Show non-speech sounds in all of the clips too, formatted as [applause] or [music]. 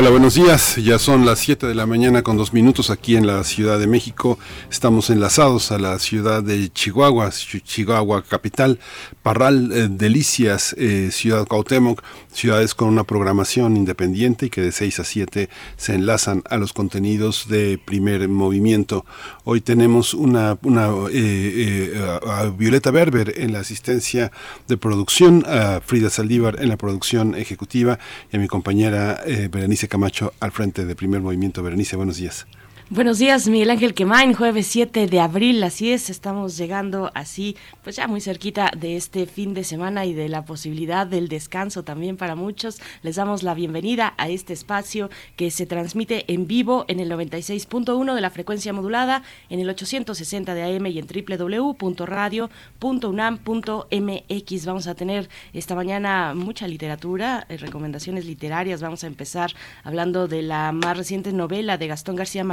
Hola, buenos días. Ya son las 7 de la mañana con dos minutos aquí en la Ciudad de México. Estamos enlazados a la ciudad de Chihuahua, Chihuahua capital, Parral, eh, Delicias, eh, Ciudad Cuauhtémoc, ciudades con una programación independiente y que de 6 a 7 se enlazan a los contenidos de primer movimiento. Hoy tenemos una, una eh, a Violeta Berber en la asistencia de producción, a Frida Saldívar en la producción ejecutiva y a mi compañera Berenice Camacho al frente de Primer Movimiento. Berenice, buenos días. Buenos días, Miguel Ángel Quemain, jueves 7 de abril, así es, estamos llegando así, pues ya muy cerquita de este fin de semana y de la posibilidad del descanso también para muchos. Les damos la bienvenida a este espacio que se transmite en vivo en el 96.1 de la frecuencia modulada, en el 860 de AM y en www.radio.unam.mx. Vamos a tener esta mañana mucha literatura, eh, recomendaciones literarias. Vamos a empezar hablando de la más reciente novela de Gastón García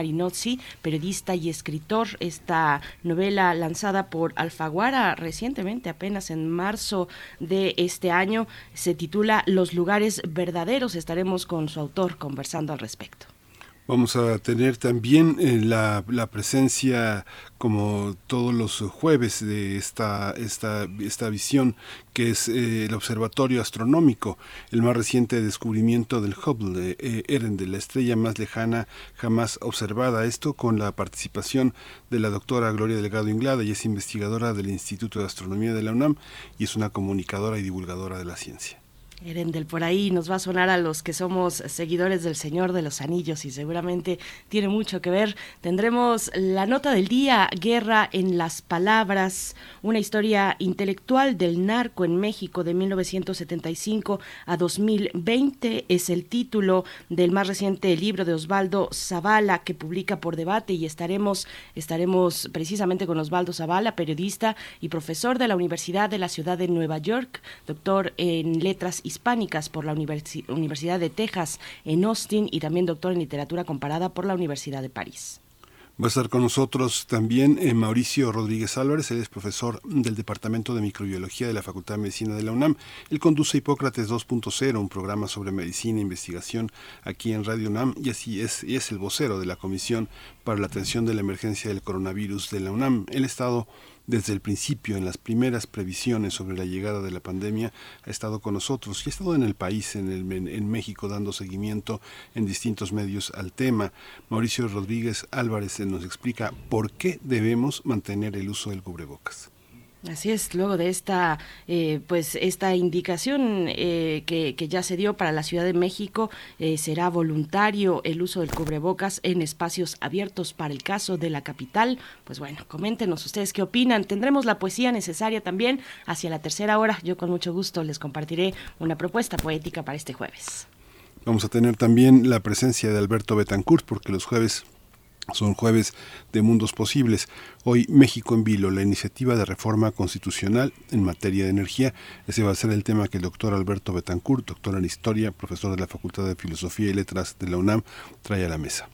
Periodista y escritor. Esta novela lanzada por Alfaguara recientemente, apenas en marzo de este año, se titula Los lugares verdaderos. Estaremos con su autor conversando al respecto. Vamos a tener también eh, la, la, presencia, como todos los jueves, de esta, esta, esta visión que es eh, el Observatorio Astronómico, el más reciente descubrimiento del Hubble, eh, Eren, de la estrella más lejana jamás observada. Esto con la participación de la doctora Gloria Delgado Inglada, y es investigadora del Instituto de Astronomía de la UNAM y es una comunicadora y divulgadora de la ciencia. Erendel, por ahí nos va a sonar a los que somos seguidores del Señor de los Anillos y seguramente tiene mucho que ver. Tendremos la nota del día, Guerra en las Palabras, una historia intelectual del narco en México de 1975 a 2020. Es el título del más reciente libro de Osvaldo Zavala que publica por debate y estaremos, estaremos precisamente con Osvaldo Zavala, periodista y profesor de la Universidad de la Ciudad de Nueva York, doctor en letras hispánicas por la Universidad de Texas en Austin y también doctor en literatura comparada por la Universidad de París. Va a estar con nosotros también eh, Mauricio Rodríguez Álvarez, él es profesor del Departamento de Microbiología de la Facultad de Medicina de la UNAM. Él conduce Hipócrates 2.0, un programa sobre medicina e investigación aquí en Radio UNAM, y así es, y es el vocero de la Comisión para la Atención de la Emergencia del Coronavirus de la UNAM. Él ha estado desde el principio, en las primeras previsiones sobre la llegada de la pandemia, ha estado con nosotros y ha estado en el país, en, el, en México, dando seguimiento en distintos medios al tema. Mauricio Rodríguez Álvarez nos explica por qué debemos mantener el uso del cubrebocas. Así es, luego de esta, eh, pues esta indicación eh, que, ya se dio para la Ciudad de México, eh, será voluntario el uso del cubrebocas en espacios abiertos para el caso de la capital. Pues bueno, coméntenos ustedes qué opinan. Tendremos la poesía necesaria también hacia la tercera hora. Yo con mucho gusto les compartiré una propuesta poética para este jueves. Vamos a tener también la presencia de Alberto Betancourt, porque los jueves son jueves de mundos posibles. Hoy México en Vilo, la iniciativa de reforma constitucional en materia de energía. Ese va a ser el tema que el doctor Alberto Betancourt, doctor en historia, profesor de la Facultad de Filosofía y Letras de la UNAM, trae a la mesa.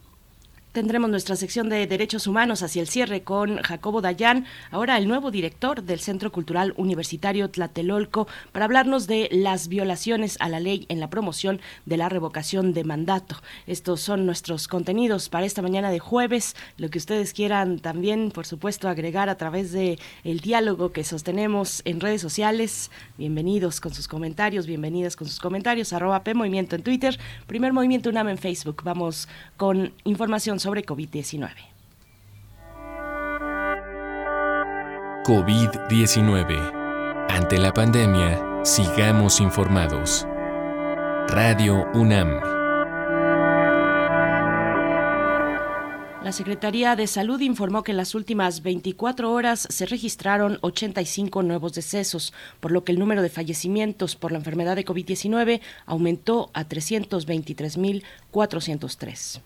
Tendremos nuestra sección de Derechos Humanos hacia el cierre con Jacobo Dayan, ahora el nuevo director del Centro Cultural Universitario Tlatelolco, para hablarnos de las violaciones a la ley en la promoción de la revocación de mandato. Estos son nuestros contenidos para esta mañana de jueves. Lo que ustedes quieran también, por supuesto, agregar a través de el diálogo que sostenemos en redes sociales. Bienvenidos con sus comentarios, bienvenidas con sus comentarios. Arroba P Movimiento en Twitter, Primer Movimiento UNAM en Facebook. Vamos con información sobre COVID-19. COVID-19. Ante la pandemia, sigamos informados. Radio UNAM. La Secretaría de Salud informó que en las últimas 24 horas se registraron 85 nuevos decesos, por lo que el número de fallecimientos por la enfermedad de COVID-19 aumentó a 323.403.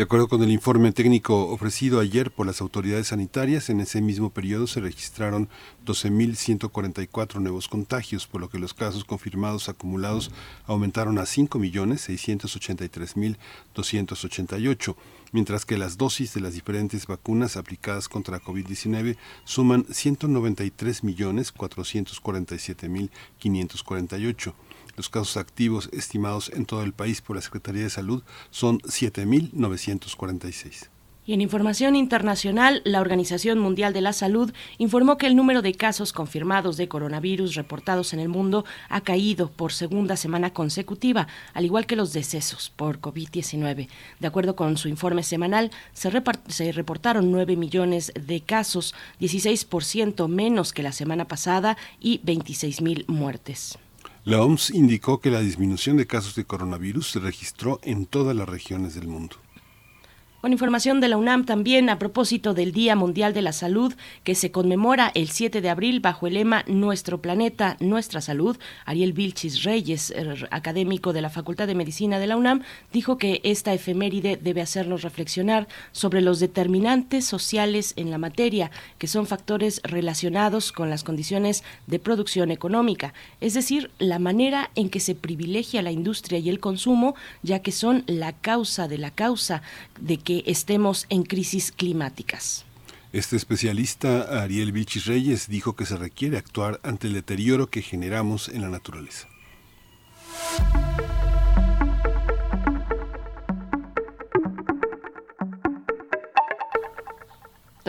De acuerdo con el informe técnico ofrecido ayer por las autoridades sanitarias, en ese mismo periodo se registraron 12.144 nuevos contagios, por lo que los casos confirmados acumulados aumentaron a 5.683.288, mientras que las dosis de las diferentes vacunas aplicadas contra COVID-19 suman 193.447.548. Los casos activos estimados en todo el país por la Secretaría de Salud son 7.946. Y en información internacional, la Organización Mundial de la Salud informó que el número de casos confirmados de coronavirus reportados en el mundo ha caído por segunda semana consecutiva, al igual que los decesos por COVID-19. De acuerdo con su informe semanal, se, reportaron 9 millones de casos, 16% menos que la semana pasada y 26 mil muertes. La OMS indicó que la disminución de casos de coronavirus se registró en todas las regiones del mundo. Con información de la UNAM también a propósito del Día Mundial de la Salud que se conmemora el 7 de abril bajo el lema Nuestro planeta, nuestra salud, Ariel Vilchis Reyes, er, académico de la Facultad de Medicina de la UNAM, dijo que esta efeméride debe hacernos reflexionar sobre los determinantes sociales en la materia, que son factores relacionados con las condiciones de producción económica, es decir, la manera en que se privilegia la industria y el consumo, ya que son la causa de la causa de que estemos en crisis climáticas. Este especialista, Ariel Vichis Reyes, dijo que se requiere actuar ante el deterioro que generamos en la naturaleza.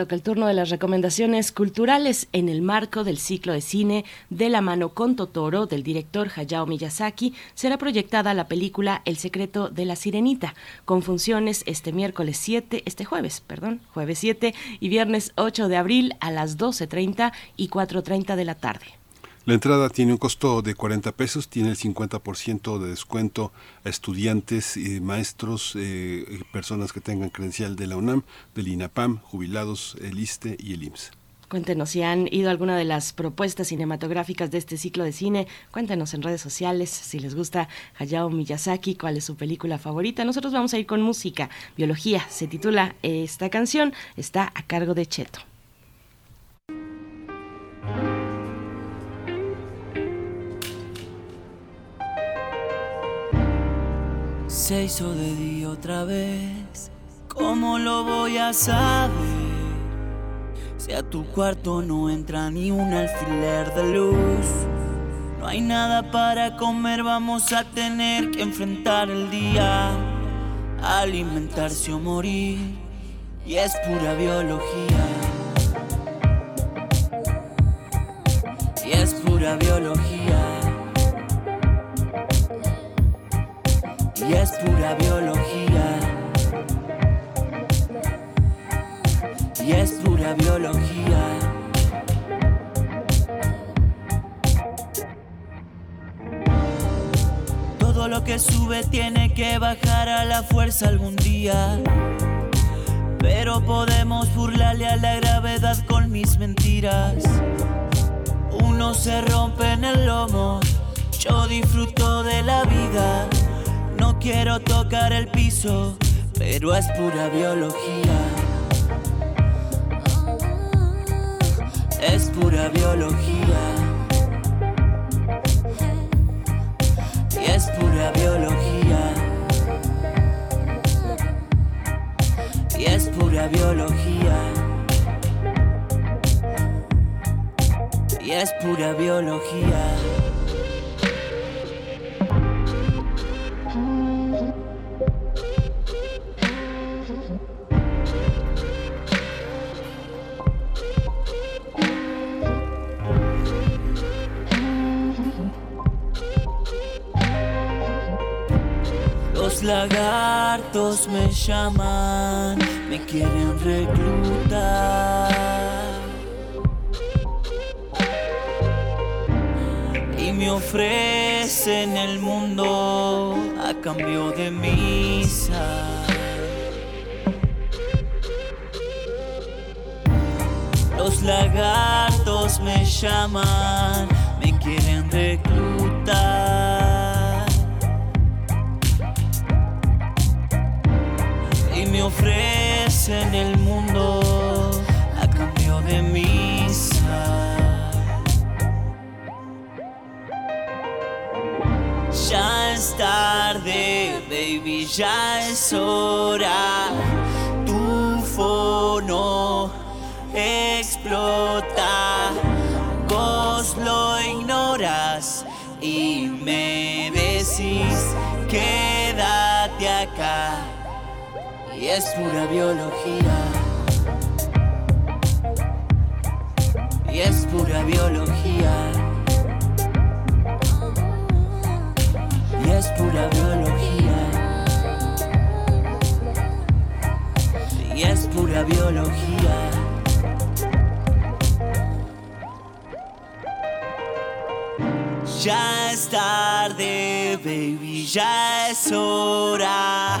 Toca el turno de las recomendaciones culturales en el marco del ciclo de cine De la mano con Totoro del director Hayao Miyazaki. Será proyectada la película El secreto de la sirenita con funciones este miércoles 7, este jueves, perdón, jueves 7 y viernes 8 de abril a las 12.30 y 4.30 de la tarde. La entrada tiene un costo de 40 pesos, tiene el 50% de descuento a estudiantes, y maestros, eh, personas que tengan credencial de la UNAM, del INAPAM, jubilados, el ISTE y el IMSS. Cuéntenos si han ido alguna de las propuestas cinematográficas de este ciclo de cine. Cuéntenos en redes sociales si les gusta Hayao Miyazaki, cuál es su película favorita. Nosotros vamos a ir con música. Biología se titula esta canción. Está a cargo de Cheto. Se hizo de día otra vez. ¿Cómo lo voy a saber? Si a tu cuarto no entra ni un alfiler de luz. No hay nada para comer, vamos a tener que enfrentar el día. Alimentarse o morir. Y es pura biología. Y es pura biología. Y es pura biología. Y es pura biología. Todo lo que sube tiene que bajar a la fuerza algún día. Pero podemos burlarle a la gravedad con mis mentiras. Uno se rompe en el lomo, yo disfruto de la vida quiero tocar el piso, pero es pura biología. Es pura biología. Y es pura biología. Y es pura biología. Y es pura biología. Lagartos me llaman, me quieren reclutar. Y me ofrecen el mundo a cambio de misa. Los lagartos me llaman, reclutar. feliz en el mundo a cambio de misa. Ya es tarde, baby, ya es hora. Tu fono explota. Vos lo ignoras y me decís quédate acá. Y es pura biología. Y es pura biología. Y es pura biología. Y es pura biología. Ya es tarde, baby, ya es hora.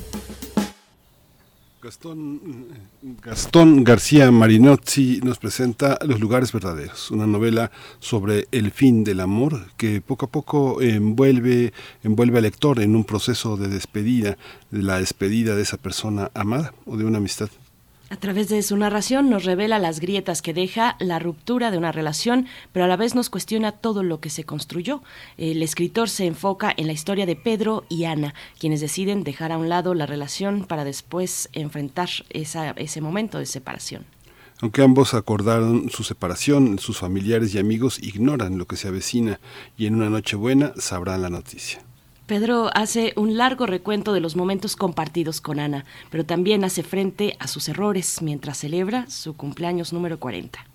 Gastón, Gastón García Marinozzi nos presenta Los lugares verdaderos, una novela sobre el fin del amor que poco a poco envuelve, envuelve al lector en un proceso de despedida, de la despedida de esa persona amada o de una amistad. A través de su narración nos revela las grietas que deja la ruptura de una relación, pero a la vez nos cuestiona todo lo que se construyó. El escritor se enfoca en la historia de Pedro y Ana, quienes deciden dejar a un lado la relación para después enfrentar esa, ese momento de separación. Aunque ambos acordaron su separación, sus familiares y amigos ignoran lo que se avecina y en una noche buena sabrán la noticia. Pedro hace un largo recuento de los momentos compartidos con Ana, pero también hace frente a sus errores mientras celebra su cumpleaños número 40.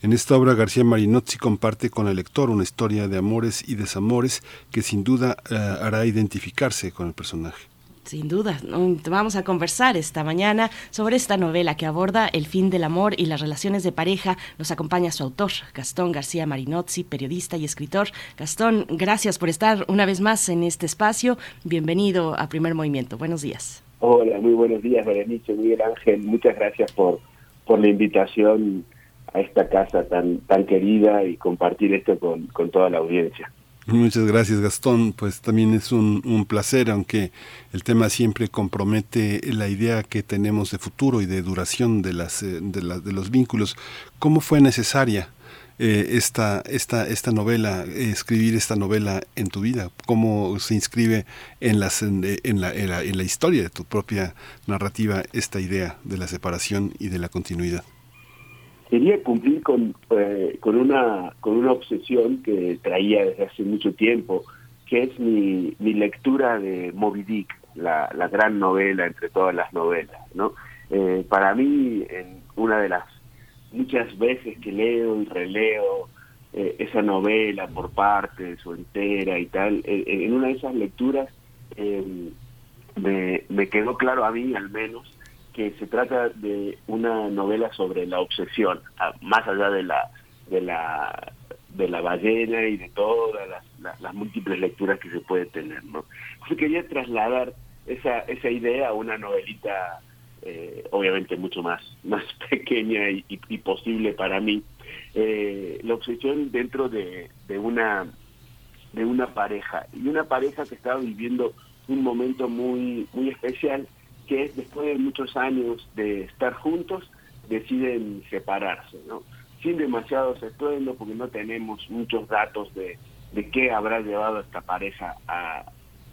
En esta obra García Marinozzi comparte con el lector una historia de amores y desamores que sin duda uh, hará identificarse con el personaje. Sin duda, vamos a conversar esta mañana sobre esta novela que aborda el fin del amor y las relaciones de pareja. Nos acompaña su autor, Gastón García Marinozzi, periodista y escritor. Gastón, gracias por estar una vez más en este espacio. Bienvenido a Primer Movimiento. Buenos días. Hola, muy buenos días, Berenice, Miguel Ángel. Muchas gracias por, por la invitación a esta casa tan, tan querida y compartir esto con, con toda la audiencia. Muchas gracias Gastón, pues también es un, placer, aunque el tema siempre compromete la idea que tenemos de futuro y de duración de, las, de, la, de los vínculos. ¿Cómo fue necesaria eh, esta, esta, esta novela, eh, escribir esta novela en tu vida? ¿Cómo se inscribe en, las, en, la, en, la, en la historia de tu propia narrativa esta idea de la separación y de la continuidad? Quería cumplir con, eh, con, una, con una obsesión que traía desde hace mucho tiempo, que es mi, mi lectura de Moby Dick, la, la gran novela entre todas las novelas. ¿no? Eh, para mí, en una de las muchas veces que leo y releo eh, esa novela por partes o entera y tal, en una de esas lecturas me, me quedó claro a mí al menos que se trata de una novela sobre la obsesión, más allá de la de la de la ballena y de todas las, múltiples lecturas que se puede tener, ¿no? Entonces quería trasladar esa esa idea a una novelita eh, obviamente mucho más más [laughs] pequeña y posible para mí. Eh, la obsesión dentro de, de una de una pareja y una pareja que estaba viviendo un momento muy muy especial que después de muchos años de estar juntos deciden separarse, ¿no? Sin demasiados estruendos porque no tenemos muchos datos de, de qué habrá llevado a esta pareja a,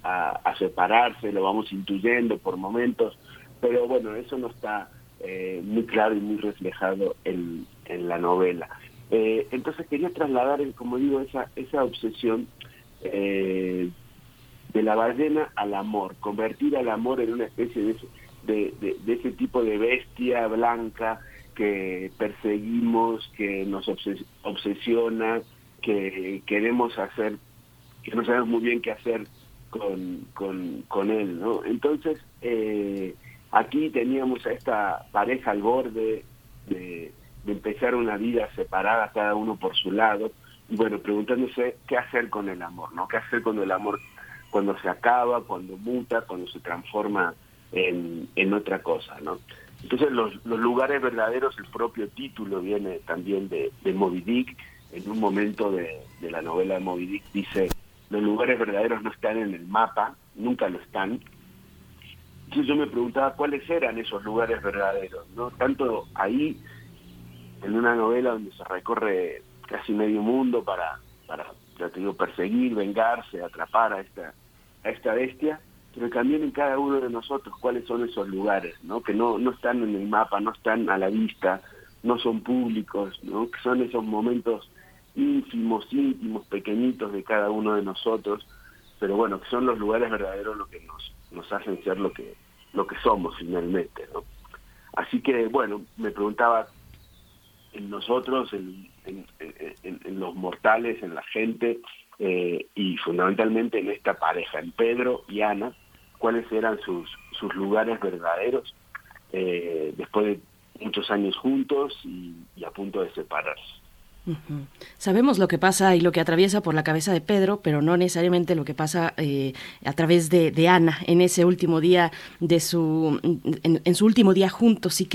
a, separarse, lo vamos intuyendo por momentos, pero bueno, eso no está eh, muy claro y muy reflejado en, en la novela. Eh, entonces quería trasladar, como digo, esa, esa obsesión eh, de la ballena al amor, convertir al amor en una especie de, de, de, ese tipo de bestia blanca que perseguimos, que nos obses obsesiona, que queremos hacer, que no sabemos muy bien qué hacer con, con, con él, ¿no? Entonces, eh, aquí teníamos a esta pareja al borde de, de empezar una vida separada, cada uno por su lado, y bueno, preguntándose qué hacer con el amor, ¿no? ¿Qué hacer cuando el amor cuando se acaba, cuando muta, cuando se transforma en, en otra cosa, ¿no? Entonces los, los, lugares verdaderos, el propio título viene también de, de Moby Dick, en un momento de, de la novela de Moby Dick dice, los lugares verdaderos no están en el mapa, nunca lo están. Entonces yo me preguntaba cuáles eran esos lugares verdaderos, ¿no? Tanto ahí, en una novela donde se recorre casi medio mundo para, para ya te digo, perseguir, vengarse, atrapar a esta, a esta bestia, pero también en cada uno de nosotros cuáles son esos lugares, ¿no? Que no, no están en el mapa, no están a la vista, no son públicos, ¿no? Que son esos momentos ínfimos, íntimos, pequeñitos de cada uno de nosotros, pero bueno, que son los lugares verdaderos lo que nos, nos hacen ser lo que, lo que somos finalmente, ¿no? Así que, bueno, me preguntaba en nosotros, en, en, los mortales, en la gente, eh, y fundamentalmente en esta pareja, en Pedro y Ana, cuáles eran sus, sus lugares verdaderos eh, después de muchos años juntos y, a punto de separarse. Sabemos lo que pasa y lo que atraviesa por la cabeza de Pedro, pero no necesariamente lo que pasa eh, a través de, de, Ana en ese último día de su en, su último día juntos y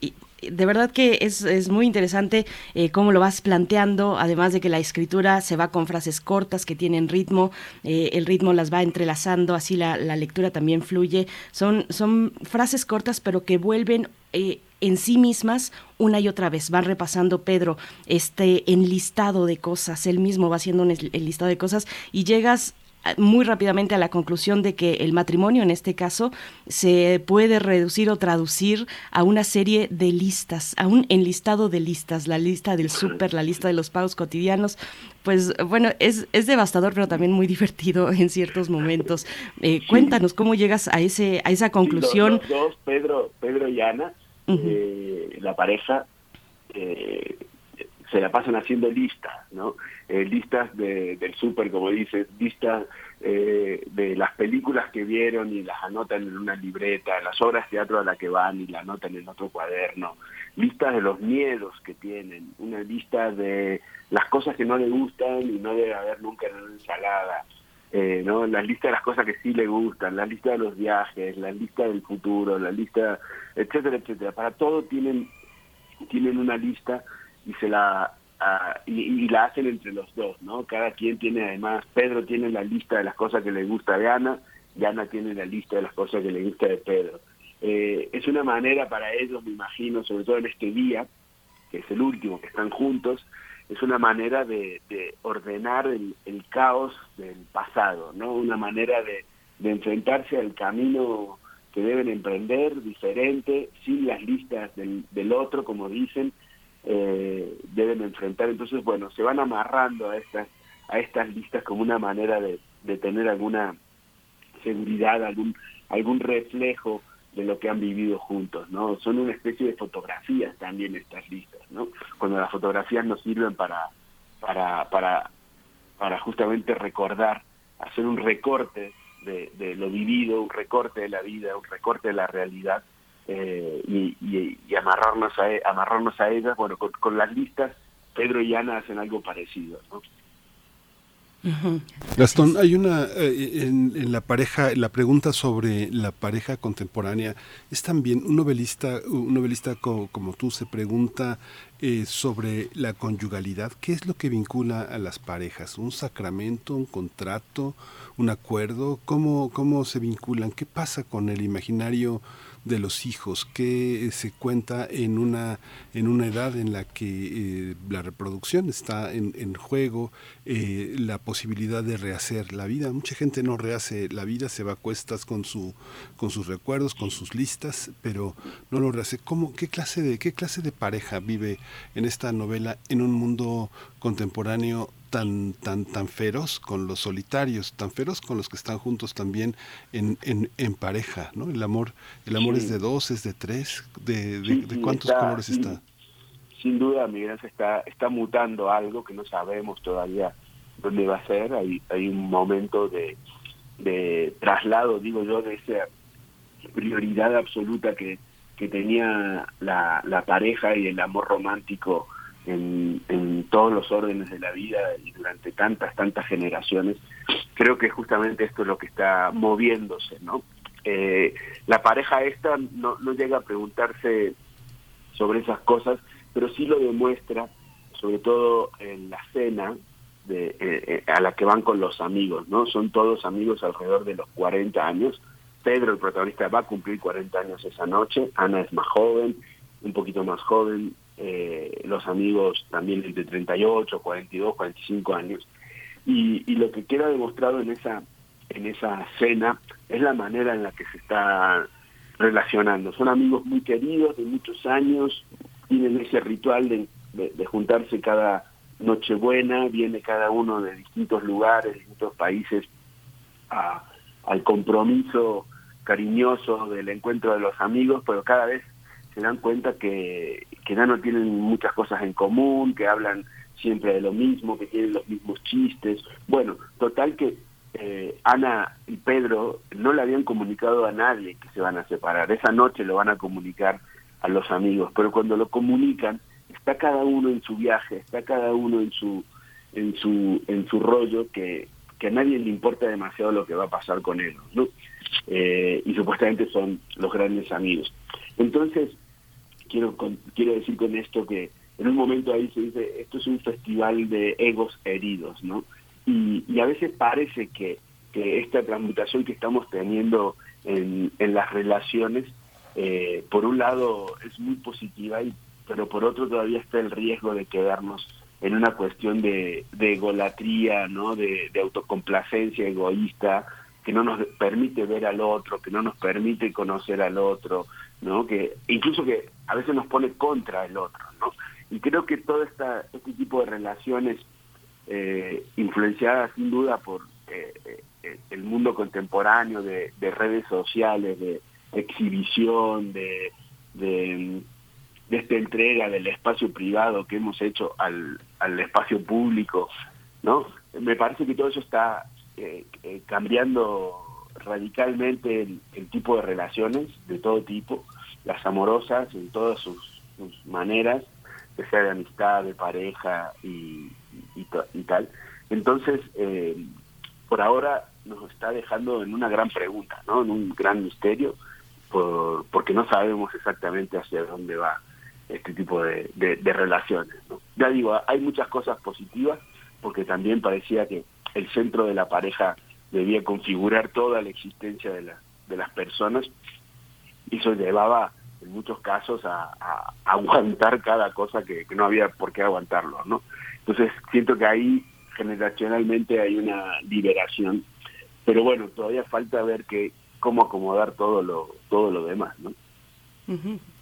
y, de verdad que es, es muy interesante eh, cómo lo vas planteando, además de que la escritura se va con frases cortas que tienen ritmo, eh, el ritmo las va entrelazando, así la, la, lectura también fluye. Son, son frases cortas, pero que vuelven eh, en sí mismas una y otra vez. Van repasando Pedro este enlistado de cosas, él mismo va haciendo un enlistado de cosas y llegas muy rápidamente a la conclusión de que el matrimonio en este caso se puede reducir o traducir a una serie de listas, a un enlistado de listas, la lista del súper, la lista de los pagos cotidianos. Pues bueno, es, es devastador, pero también muy divertido [laughs] en ciertos momentos. Eh, cuéntanos cómo llegas a ese a esa conclusión. Sí, los, los dos, Pedro, Pedro y Ana, uh -huh. eh, la pareja, eh, se la pasan haciendo listas, ¿no? Eh, listas de, del súper, como dices, listas eh, de las películas que vieron y las anotan en una libreta, las obras de teatro a la que van y la anotan en otro cuaderno, listas de los miedos que tienen, una lista de las cosas que no le gustan y no debe haber nunca en una ensalada, eh, ¿no? las listas de las cosas que sí le gustan, la lista de los viajes, la lista del futuro, la lista, etcétera, etcétera. Para todo tienen, tienen una lista y se la uh, y, la hacen entre los dos, ¿no? Cada quien tiene además, Pedro tiene la lista de las cosas que le gusta de Ana y Ana tiene la lista de las cosas que le gusta de Pedro. Eh, es una manera para ellos, me imagino, sobre todo en este día, que es el último, que están juntos, es una manera de, de ordenar el, el, caos del pasado, ¿no? Una manera de, de enfrentarse al camino que deben emprender diferente, sin las listas del, del otro, como dicen, eh, deben enfrentar. Entonces, bueno, se van amarrando a estas, a estas listas como una manera de, de tener alguna seguridad, algún, algún reflejo de lo que han vivido juntos, ¿no? Son una especie de fotografías también estas listas, ¿no? Cuando las fotografías nos sirven para, para, para, para justamente recordar, hacer un recorte de, de lo vivido, un recorte de la vida, un recorte de la realidad, eh, y, y, y, amarrarnos a amarrarnos a ellas bueno con, con, las listas Pedro y Ana hacen algo parecido ¿no? Gastón, hay una eh, en, en, la pareja, la pregunta sobre la pareja contemporánea es también un novelista, un novelista como, como tú se pregunta eh, sobre la conyugalidad, ¿qué es lo que vincula a las parejas? ¿Un sacramento, un contrato, un acuerdo? ¿Cómo, cómo se vinculan? ¿Qué pasa con el imaginario? De los hijos, que se cuenta en una, en una edad en la que eh, la reproducción está en, en juego, eh, la posibilidad de rehacer la vida. Mucha gente no rehace la vida, se va a cuestas con, su, con sus recuerdos, con sus listas, pero no lo rehace. ¿Cómo, qué, clase de, ¿Qué clase de pareja vive en esta novela en un mundo contemporáneo tan tan tan feroz con los solitarios, tan feroz con los que están juntos también en, en, en pareja, ¿no? El amor el amor sí. es de dos, es de tres, de, de, sí, de cuántos está, colores está. Sin duda, Miguel, se está está mutando algo que no sabemos todavía dónde va a ser. Hay hay un momento de de traslado, digo yo, de esa prioridad absoluta que que tenía la, la pareja y el amor romántico en, todos los órdenes de la vida y durante tantas, tantas generaciones, creo que justamente esto es lo que está moviéndose, ¿no? Eh, la pareja esta no, no llega a preguntarse sobre esas cosas, pero sí lo demuestra, sobre todo en la cena de, eh, eh, a la que van con los amigos, ¿no? Son todos amigos alrededor de los 40 años. Pedro, el protagonista, va a cumplir 40 años esa noche. Ana es más joven, un poquito más joven. Eh, los amigos también entre 38, 42, 45 años. Y, y lo que queda demostrado en esa en esa cena es la manera en la que se está relacionando. Son amigos muy queridos de muchos años, tienen ese ritual de, de, juntarse cada Nochebuena, viene cada uno de distintos lugares, distintos países a, al compromiso cariñoso del encuentro de los amigos, pero cada vez se dan cuenta que, que ya no tienen muchas cosas en común, que hablan siempre de lo mismo, que tienen los mismos chistes. Bueno, total que eh, Ana y Pedro no le habían comunicado a nadie que se van a separar. Esa noche lo van a comunicar a los amigos, pero cuando lo comunican, está cada uno en su viaje, está cada uno en su en su en su rollo que, que a nadie le importa demasiado lo que va a pasar con él, ¿no? Eh, y supuestamente son los grandes amigos. Entonces, quiero quiero decir con esto que en un momento ahí se dice, esto es un festival de egos heridos, ¿no? y, a veces parece que, esta transmutación que estamos teniendo en, las relaciones, eh, por un lado es muy positiva, y, pero por otro todavía está el riesgo de quedarnos en una cuestión de, egolatría, ¿no? de autocomplacencia egoísta, que no nos permite ver al otro, que no nos permite conocer al otro, ¿no? Que incluso que a veces nos pone contra el otro, ¿no? Y creo que todo esta, este tipo de relaciones eh, influenciada sin duda por eh, eh, el mundo contemporáneo de, redes sociales, de exhibición, de, de, esta entrega del espacio privado que hemos hecho al, al espacio público, ¿no? Me parece que todo eso está eh, cambiando radicalmente el, tipo de relaciones de todo tipo, las amorosas en todas sus, maneras, que sea de amistad, de pareja y, y, tal. Entonces, eh, por ahora nos está dejando en una gran pregunta, ¿no? En un gran misterio, por, porque no sabemos exactamente hacia dónde va este tipo de, relaciones. Ya digo, hay muchas cosas positivas, porque también parecía que el centro de la pareja debía configurar toda la existencia de, la, de las personas, y eso llevaba en muchos casos a, a, aguantar cada cosa que, que, no había por qué aguantarlo, ¿no? Entonces siento que ahí generacionalmente hay una liberación, pero bueno, todavía falta ver que cómo acomodar todo lo todo lo demás, ¿no?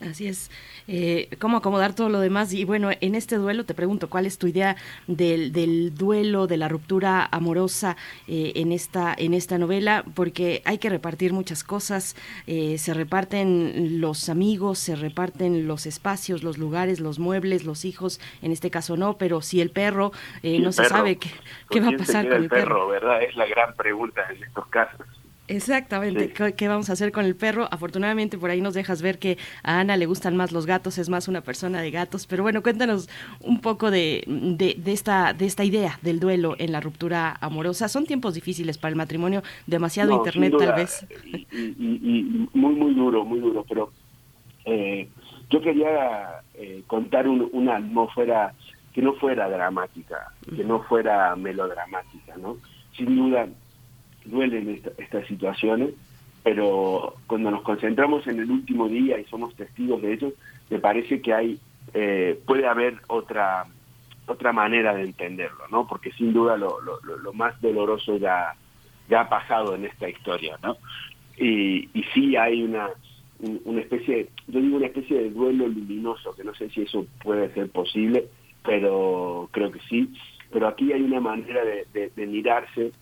Así es. Eh, ¿Cómo acomodar todo lo demás? Y bueno, en este duelo te pregunto, ¿cuál es tu idea del, del duelo, de la ruptura amorosa eh, en, esta, en esta novela? Porque hay que repartir muchas cosas. Eh, se reparten los amigos, se reparten los espacios, los lugares, los muebles, los hijos. En este caso no, pero si el perro, no se sabe qué, qué va a pasar con el perro. ¿verdad? Es la gran pregunta en estos casos. Exactamente, ¿Qué, vamos a hacer con el perro? Afortunadamente por ahí nos dejas ver que a Ana le gustan más los gatos, es más una persona de gatos, pero bueno, cuéntanos un poco de, de, esta, de esta idea del duelo en la ruptura amorosa. Son tiempos difíciles para el matrimonio, demasiado internet tal vez. Y, muy, muy duro, muy duro, pero eh, yo quería eh, contar una atmósfera que no fuera dramática, que no fuera melodramática, ¿no? Sin duda duelen estas situaciones, pero cuando nos concentramos en el último día y somos testigos de ello, me parece que hay eh, puede haber otra otra manera de entenderlo, ¿no? Porque sin duda lo, lo, lo más doloroso ya, ya ha pasado en esta historia, ¿no? Y, sí hay una, una especie, yo digo una especie de duelo luminoso, que no sé si eso puede ser posible, pero creo que sí. Pero aquí hay una manera de mirarse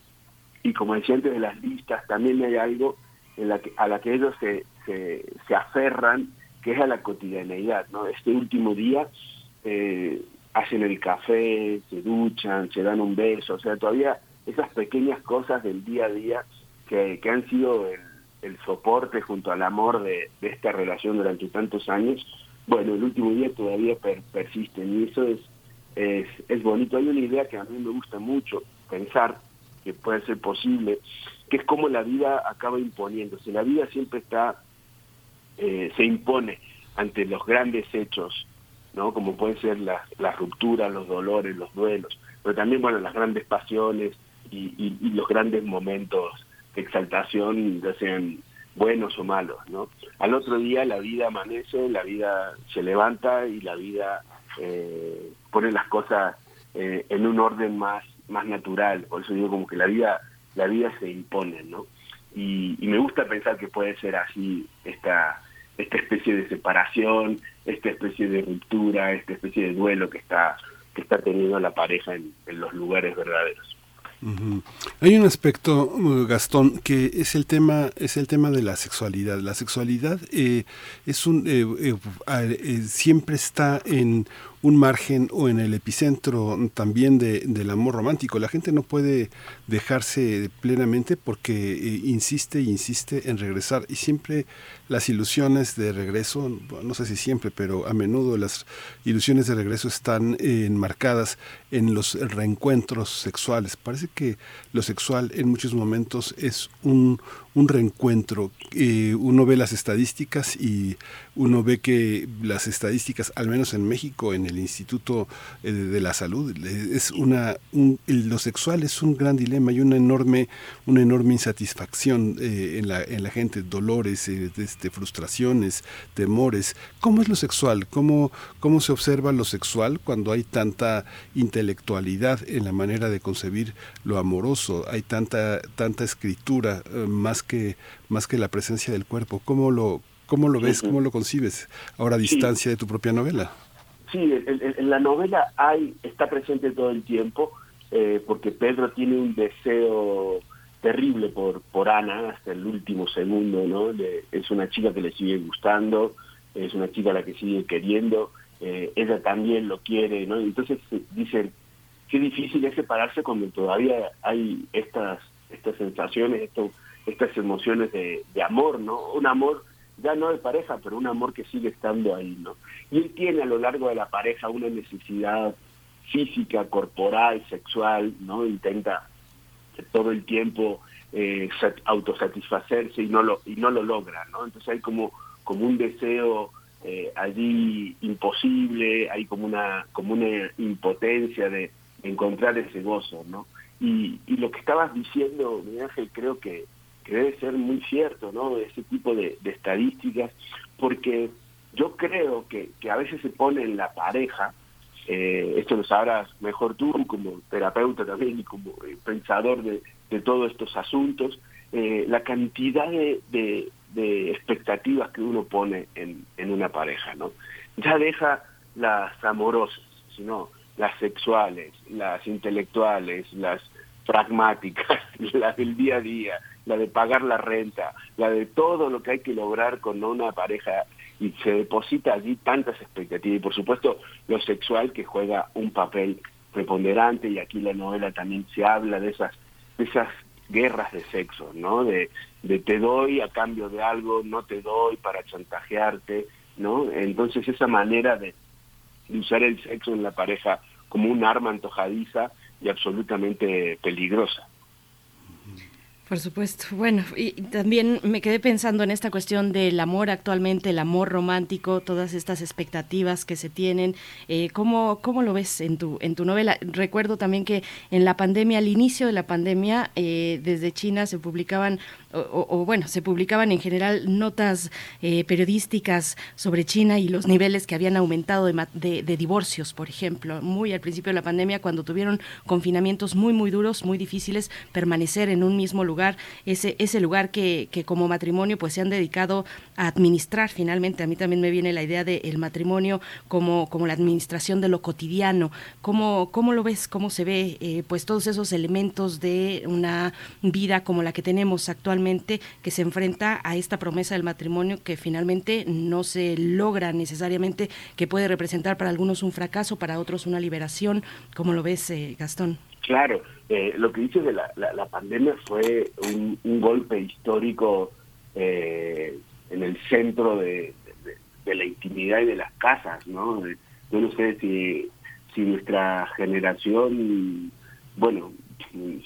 y como decía antes de las listas, también hay algo en la que, a la que ellos se, se, aferran, que es a la cotidianeidad, ¿no? Este último día eh, hacen el café, se duchan, se dan un beso, o sea, todavía esas pequeñas cosas del día a día que, que han sido el, soporte junto al amor de, esta relación durante tantos años, bueno, el último día todavía persisten y eso es es, es bonito. Hay una idea que a mí me gusta mucho pensar que puede ser posible, que es como la vida acaba imponiéndose. La vida siempre está, eh, se impone ante los grandes hechos, ¿no? Como pueden ser las, las rupturas, los dolores, los duelos, pero también, bueno, las grandes pasiones y, y los grandes momentos de exaltación, ya sean buenos o malos, ¿no? Al otro día la vida amanece, la vida se levanta y la vida eh, pone las cosas eh, en un orden más más natural, por eso digo como que la vida la vida se impone, ¿no? Y, me gusta pensar que puede ser así esta esta especie de separación, esta especie de ruptura, esta especie de duelo que está que está teniendo la pareja en los lugares verdaderos. Hay un aspecto, uh, Gastón, que es el tema, es el tema de la sexualidad. La sexualidad eh, es un eh, eh, siempre está en un margen o en el epicentro también de, del amor romántico. La gente no puede dejarse plenamente porque eh, insiste insiste en regresar y siempre las ilusiones de regreso, no sé si siempre, pero a menudo las ilusiones de regreso están eh, enmarcadas en los reencuentros sexuales. Parece que lo sexual en muchos momentos es un, un reencuentro. Eh, uno ve las estadísticas y uno ve que las estadísticas, al menos en México, en el Instituto eh, de la Salud, es una, lo sexual es un gran dilema y una enorme, una enorme insatisfacción eh, en, la, en la gente, dolores, este, frustraciones, temores. ¿Cómo es lo sexual? ¿Cómo, ¿Cómo se observa lo sexual cuando hay tanta intelectualidad en la manera de concebir lo amoroso? Hay tanta, tanta escritura más que, más que la presencia del cuerpo. ¿Cómo lo, cómo lo ves, cómo lo concibes ahora a distancia de tu propia novela? Sí, en, la novela hay está presente todo el tiempo, eh, porque Pedro tiene un deseo terrible por, por Ana hasta el último segundo, ¿no? es una chica que le sigue gustando, es una chica a la que sigue queriendo, eh, ella también lo quiere, ¿no? Entonces eh, dicen, qué difícil es separarse cuando todavía hay estas, estas sensaciones, esto, estas emociones de, amor, ¿no? Un amor ya no de pareja, pero un amor que sigue estando ahí, ¿no? Y él tiene a lo largo de la pareja una necesidad física, corporal, sexual, ¿no? Intenta todo el tiempo eh, autosatisfacerse y no lo y no lo logra, ¿no? Entonces hay como como un deseo eh, allí imposible, hay como una como una impotencia de encontrar ese gozo, ¿no? Y, lo que estabas diciendo, Miguel Ángel, creo que debe ser muy cierto, ¿no? Ese tipo de, estadísticas, porque yo creo que, que, a veces se pone en la pareja, eh, esto lo sabrás mejor tú como terapeuta también y como eh, pensador de, de, todos estos asuntos, eh, la cantidad de, de, expectativas que uno pone en, en una pareja, ¿no? Ya deja las amorosas, sino las sexuales, las intelectuales, las pragmáticas, [laughs] las del día a día, la de pagar la renta, la de todo lo que hay que lograr con una pareja y se deposita allí tantas expectativas y por supuesto lo sexual que juega un papel preponderante y aquí la novela también se habla de esas de esas guerras de sexo, ¿no? De, de te doy a cambio de algo, no te doy para chantajearte, ¿no? Entonces esa manera de, de usar el sexo en la pareja como un arma antojadiza y absolutamente peligrosa. Por supuesto. Bueno, y también me quedé pensando en esta cuestión del amor actualmente, el amor romántico, todas estas expectativas que se tienen. Eh, ¿cómo, ¿Cómo lo ves en tu, en tu novela? Recuerdo también que en la pandemia, al inicio de la pandemia, eh, desde China se publicaban o, bueno, se publicaban en general notas eh, periodísticas sobre China y los niveles que habían aumentado de, de, divorcios, por ejemplo, muy al principio de la pandemia, cuando tuvieron confinamientos muy, muy duros, muy difíciles, permanecer en un mismo lugar, ese, ese lugar que, que como matrimonio pues se han dedicado a administrar finalmente. A mí también me viene la idea del matrimonio como, como la administración de lo cotidiano. ¿Cómo, cómo lo ves? ¿Cómo se ve eh, pues todos esos elementos de una vida como la que tenemos actualmente? Que se enfrenta a esta promesa del matrimonio que finalmente no se logra necesariamente, que puede representar para algunos un fracaso, para otros una liberación. ¿Cómo lo ves, eh, Gastón? Claro, eh, lo que dices de la, la, pandemia fue un, golpe histórico eh, en el centro de, la intimidad y de las casas, ¿no? Yo no sé si, si nuestra generación, bueno,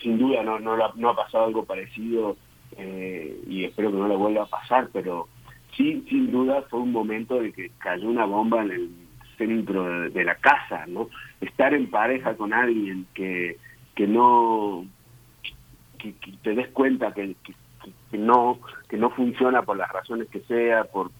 sin duda no, no, no ha pasado algo parecido eh, y espero que no le vuelva a pasar, pero sí, sin duda fue un momento de que cayó una bomba en el centro de, la casa, ¿no? Estar en pareja con alguien que, que no, que, te des cuenta que, que, no, que no funciona por las razones que sea, por,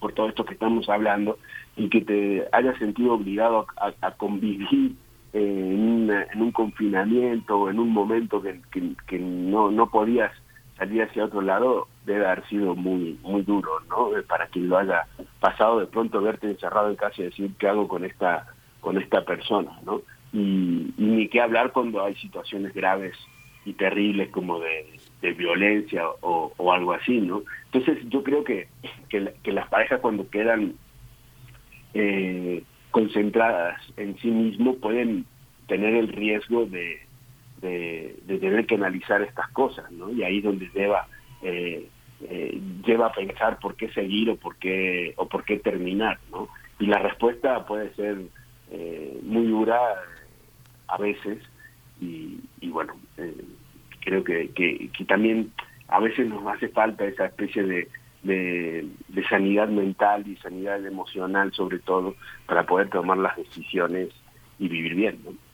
por todo esto que estamos hablando, y que te hayas sentido obligado a, convivir en, en, un confinamiento o en un momento que, que, no, no podías salir hacia otro lado debe haber sido muy muy duro, ¿no? Para quien lo haya pasado de pronto verte encerrado en casa y decir qué hago con esta con esta persona, ¿no? Y, ni qué hablar cuando hay situaciones graves y terribles como de, violencia o, algo así, ¿no? Entonces yo creo que, que, las parejas cuando quedan eh, concentradas en sí mismo pueden tener el riesgo de, de, tener que analizar estas cosas, ¿no? Y ahí es donde lleva, eh, eh, lleva a pensar por qué seguir o por qué, o por qué terminar, ¿no? Y la respuesta puede ser eh, muy dura a veces y, bueno, creo que, que, también a veces nos hace falta esa especie de, de, sanidad mental y sanidad emocional sobre todo para poder tomar las decisiones y vivir bien. ¿no?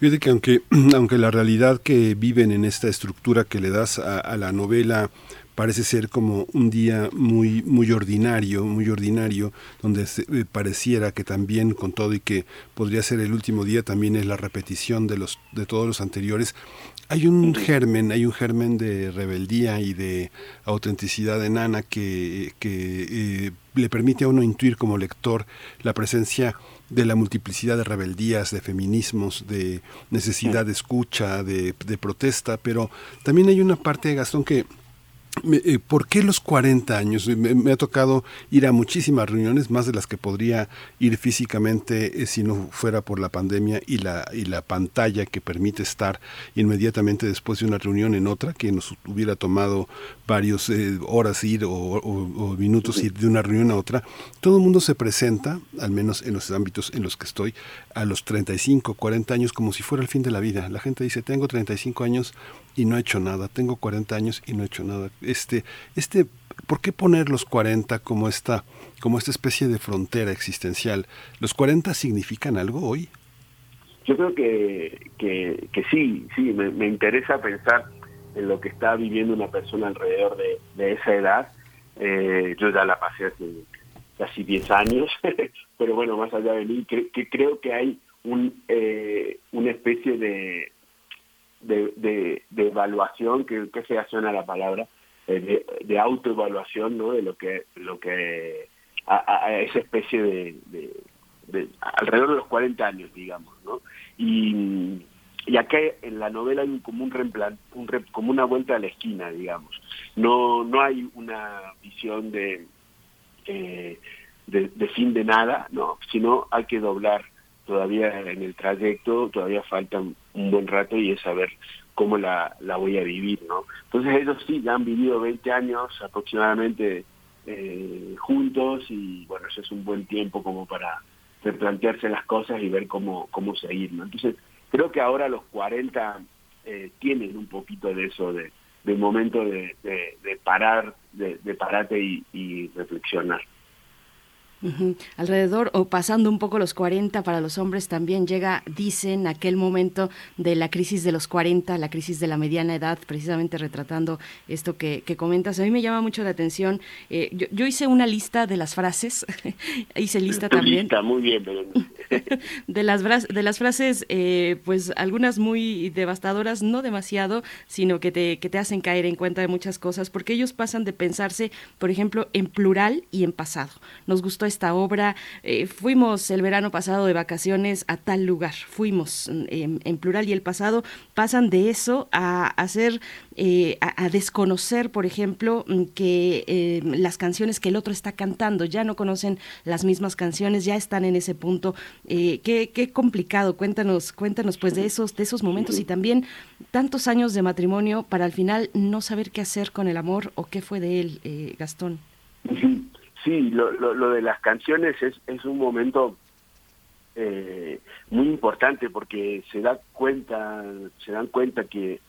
Fíjate que aunque, [clears throat] aunque la realidad que viven en esta estructura que le das a, la novela parece ser como un día muy muy ordinario, muy ordinario, donde eh, pareciera que también con todo y que podría ser el último día también es la repetición de los de todos los anteriores. Hay un germen, hay un germen de rebeldía y de autenticidad enana que, que eh, le permite a uno intuir como lector la presencia de la multiplicidad de rebeldías, de feminismos, de necesidad de escucha, de, protesta, pero también hay una parte de Gastón que ¿Por qué los 40 años? Me, ha tocado ir a muchísimas reuniones, más de las que podría ir físicamente eh, si no fuera por la pandemia y la, y la pantalla que permite estar inmediatamente después de una reunión en otra, que nos hubiera tomado varios eh, horas ir o, minutos ir de una reunión a otra. Todo el mundo se presenta, al menos en los ámbitos en los que estoy, a los 35, 40 años como si fuera el fin de la vida. La gente dice, tengo 35 años, y no he hecho nada, tengo 40 años y no he hecho nada. Este, este, ¿por qué poner los 40 como esta, como esta especie de frontera existencial? ¿Los 40 significan algo hoy? Yo creo que, que, que sí, sí, me, interesa pensar en lo que está viviendo una persona alrededor de, esa edad. Eh, yo ya la pasé hace casi 10 años, [laughs] pero bueno, más allá de mí, que, creo que hay un, eh, una especie de, de, de, evaluación, que, que se suena la palabra, eh, de, autoevaluación, ¿no? De lo que, lo que a, esa especie de, de, alrededor de los 40 años, digamos, ¿no? Y, y acá en la novela hay como un, reemplan, un como una vuelta a la esquina, digamos. No, no hay una visión de, eh, de, de fin de nada, no, sino hay que doblar todavía en el trayecto, todavía falta un buen rato y es saber cómo la, la voy a vivir, ¿no? Entonces ellos sí, ya han vivido 20 años aproximadamente eh, juntos y bueno, eso es un buen tiempo como para replantearse las cosas y ver cómo, cómo seguir, ¿no? Entonces creo que ahora los 40 eh, tienen un poquito de eso, de, de momento de, de, parar, de, de pararte y reflexionar. Alrededor o pasando un poco los 40 para los hombres también llega, dicen, aquel momento de la crisis de los 40, la crisis de la mediana edad, precisamente retratando esto que, comentas. A mí me llama mucho la atención. Eh, yo, hice una lista de las frases, [laughs] hice lista también. muy bien, [laughs] de las de las frases, eh, pues algunas muy devastadoras, no demasiado, sino que te, que te hacen caer en cuenta de muchas cosas, porque ellos pasan de pensarse, por ejemplo, en plural y en pasado. Nos gustó esta obra. Eh, fuimos el verano pasado de vacaciones a tal lugar, fuimos mm, en, plural y el pasado pasan de eso a hacer, eh, a, desconocer, por ejemplo, mm, que eh, las canciones que el otro está cantando ya no conocen las mismas canciones, ya están en ese punto. qué, qué complicado. Cuéntanos, cuéntanos pues de esos, de esos momentos y también tantos años de matrimonio para al final no saber qué hacer con el amor o qué fue de él, Gastón. [laughs] Sí, lo, lo, de las canciones es, es un momento eh, muy importante porque se da cuenta, se dan cuenta que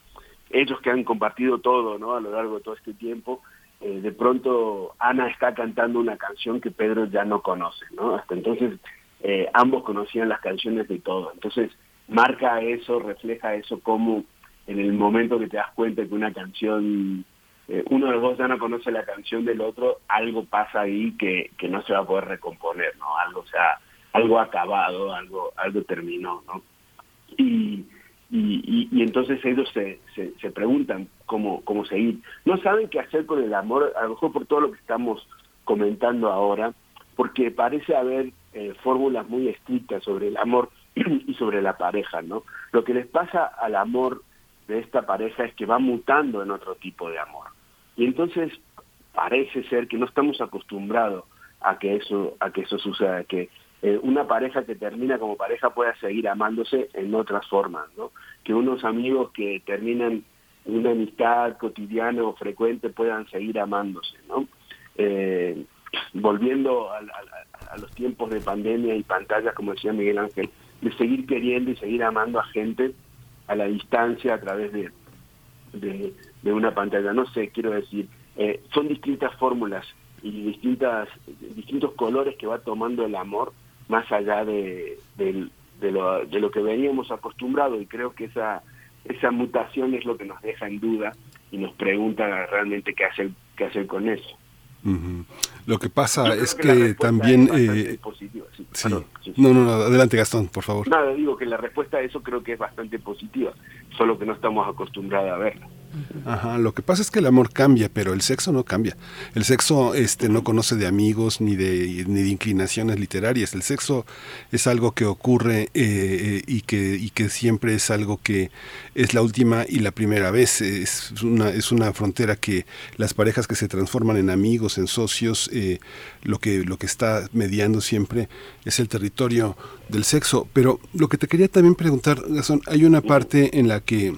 ellos que han compartido todo, ¿no? A lo largo de todo este tiempo, eh, de pronto Ana está cantando una canción que Pedro ya no conoce, ¿no? Hasta entonces eh, ambos conocían las canciones de todo. Entonces marca eso, refleja eso como en el momento que te das cuenta que una canción, eh, uno de los dos ya no conoce la canción del otro, algo pasa ahí que, que no se va a poder recomponer, ¿no? Algo, o sea, algo acabado, algo, algo terminó, ¿no? Y, y, entonces ellos se, se, preguntan cómo, cómo seguir. No saben qué hacer con el amor, a lo mejor por todo lo que estamos comentando ahora, porque parece haber eh, fórmulas muy estrictas sobre el amor [clears throat] y sobre la pareja, ¿no? Lo que les pasa al amor de esta pareja es que va mutando en otro tipo de amor. Y entonces parece ser que no estamos acostumbrados a que eso, a que eso suceda, que eh, una pareja que termina como pareja pueda seguir amándose en otras formas, ¿no? Que unos amigos que terminan una amistad cotidiana o frecuente puedan seguir amándose, ¿no? Eh, volviendo a, los tiempos de pandemia y pantallas, como decía Miguel Ángel, de seguir queriendo y seguir amando a gente a la distancia a través de, una pantalla. No sé, quiero decir, eh, son distintas fórmulas y distintas distintos colores que va tomando el amor más allá de, de, lo, de lo que veníamos acostumbrados y creo que esa, esa mutación es lo que nos deja en duda y nos pregunta realmente qué hacer, qué hacer con eso. Lo que pasa es que, también... Eh, sí. No, no, no, adelante Gastón, por favor. Nada, digo que la respuesta a eso creo que es bastante positiva, solo que no estamos acostumbrados a verla. Ajá, lo que pasa es que el amor cambia, pero el sexo no cambia. El sexo este no conoce de amigos ni de ni de inclinaciones literarias. El sexo es algo que ocurre eh, eh, y que y que siempre es algo que es la última y la primera vez. Es una es una frontera que las parejas que se transforman en amigos, en socios, eh, lo que lo que está mediando siempre es el territorio del sexo. Pero lo que te quería también preguntar, Gastón, hay una parte en la que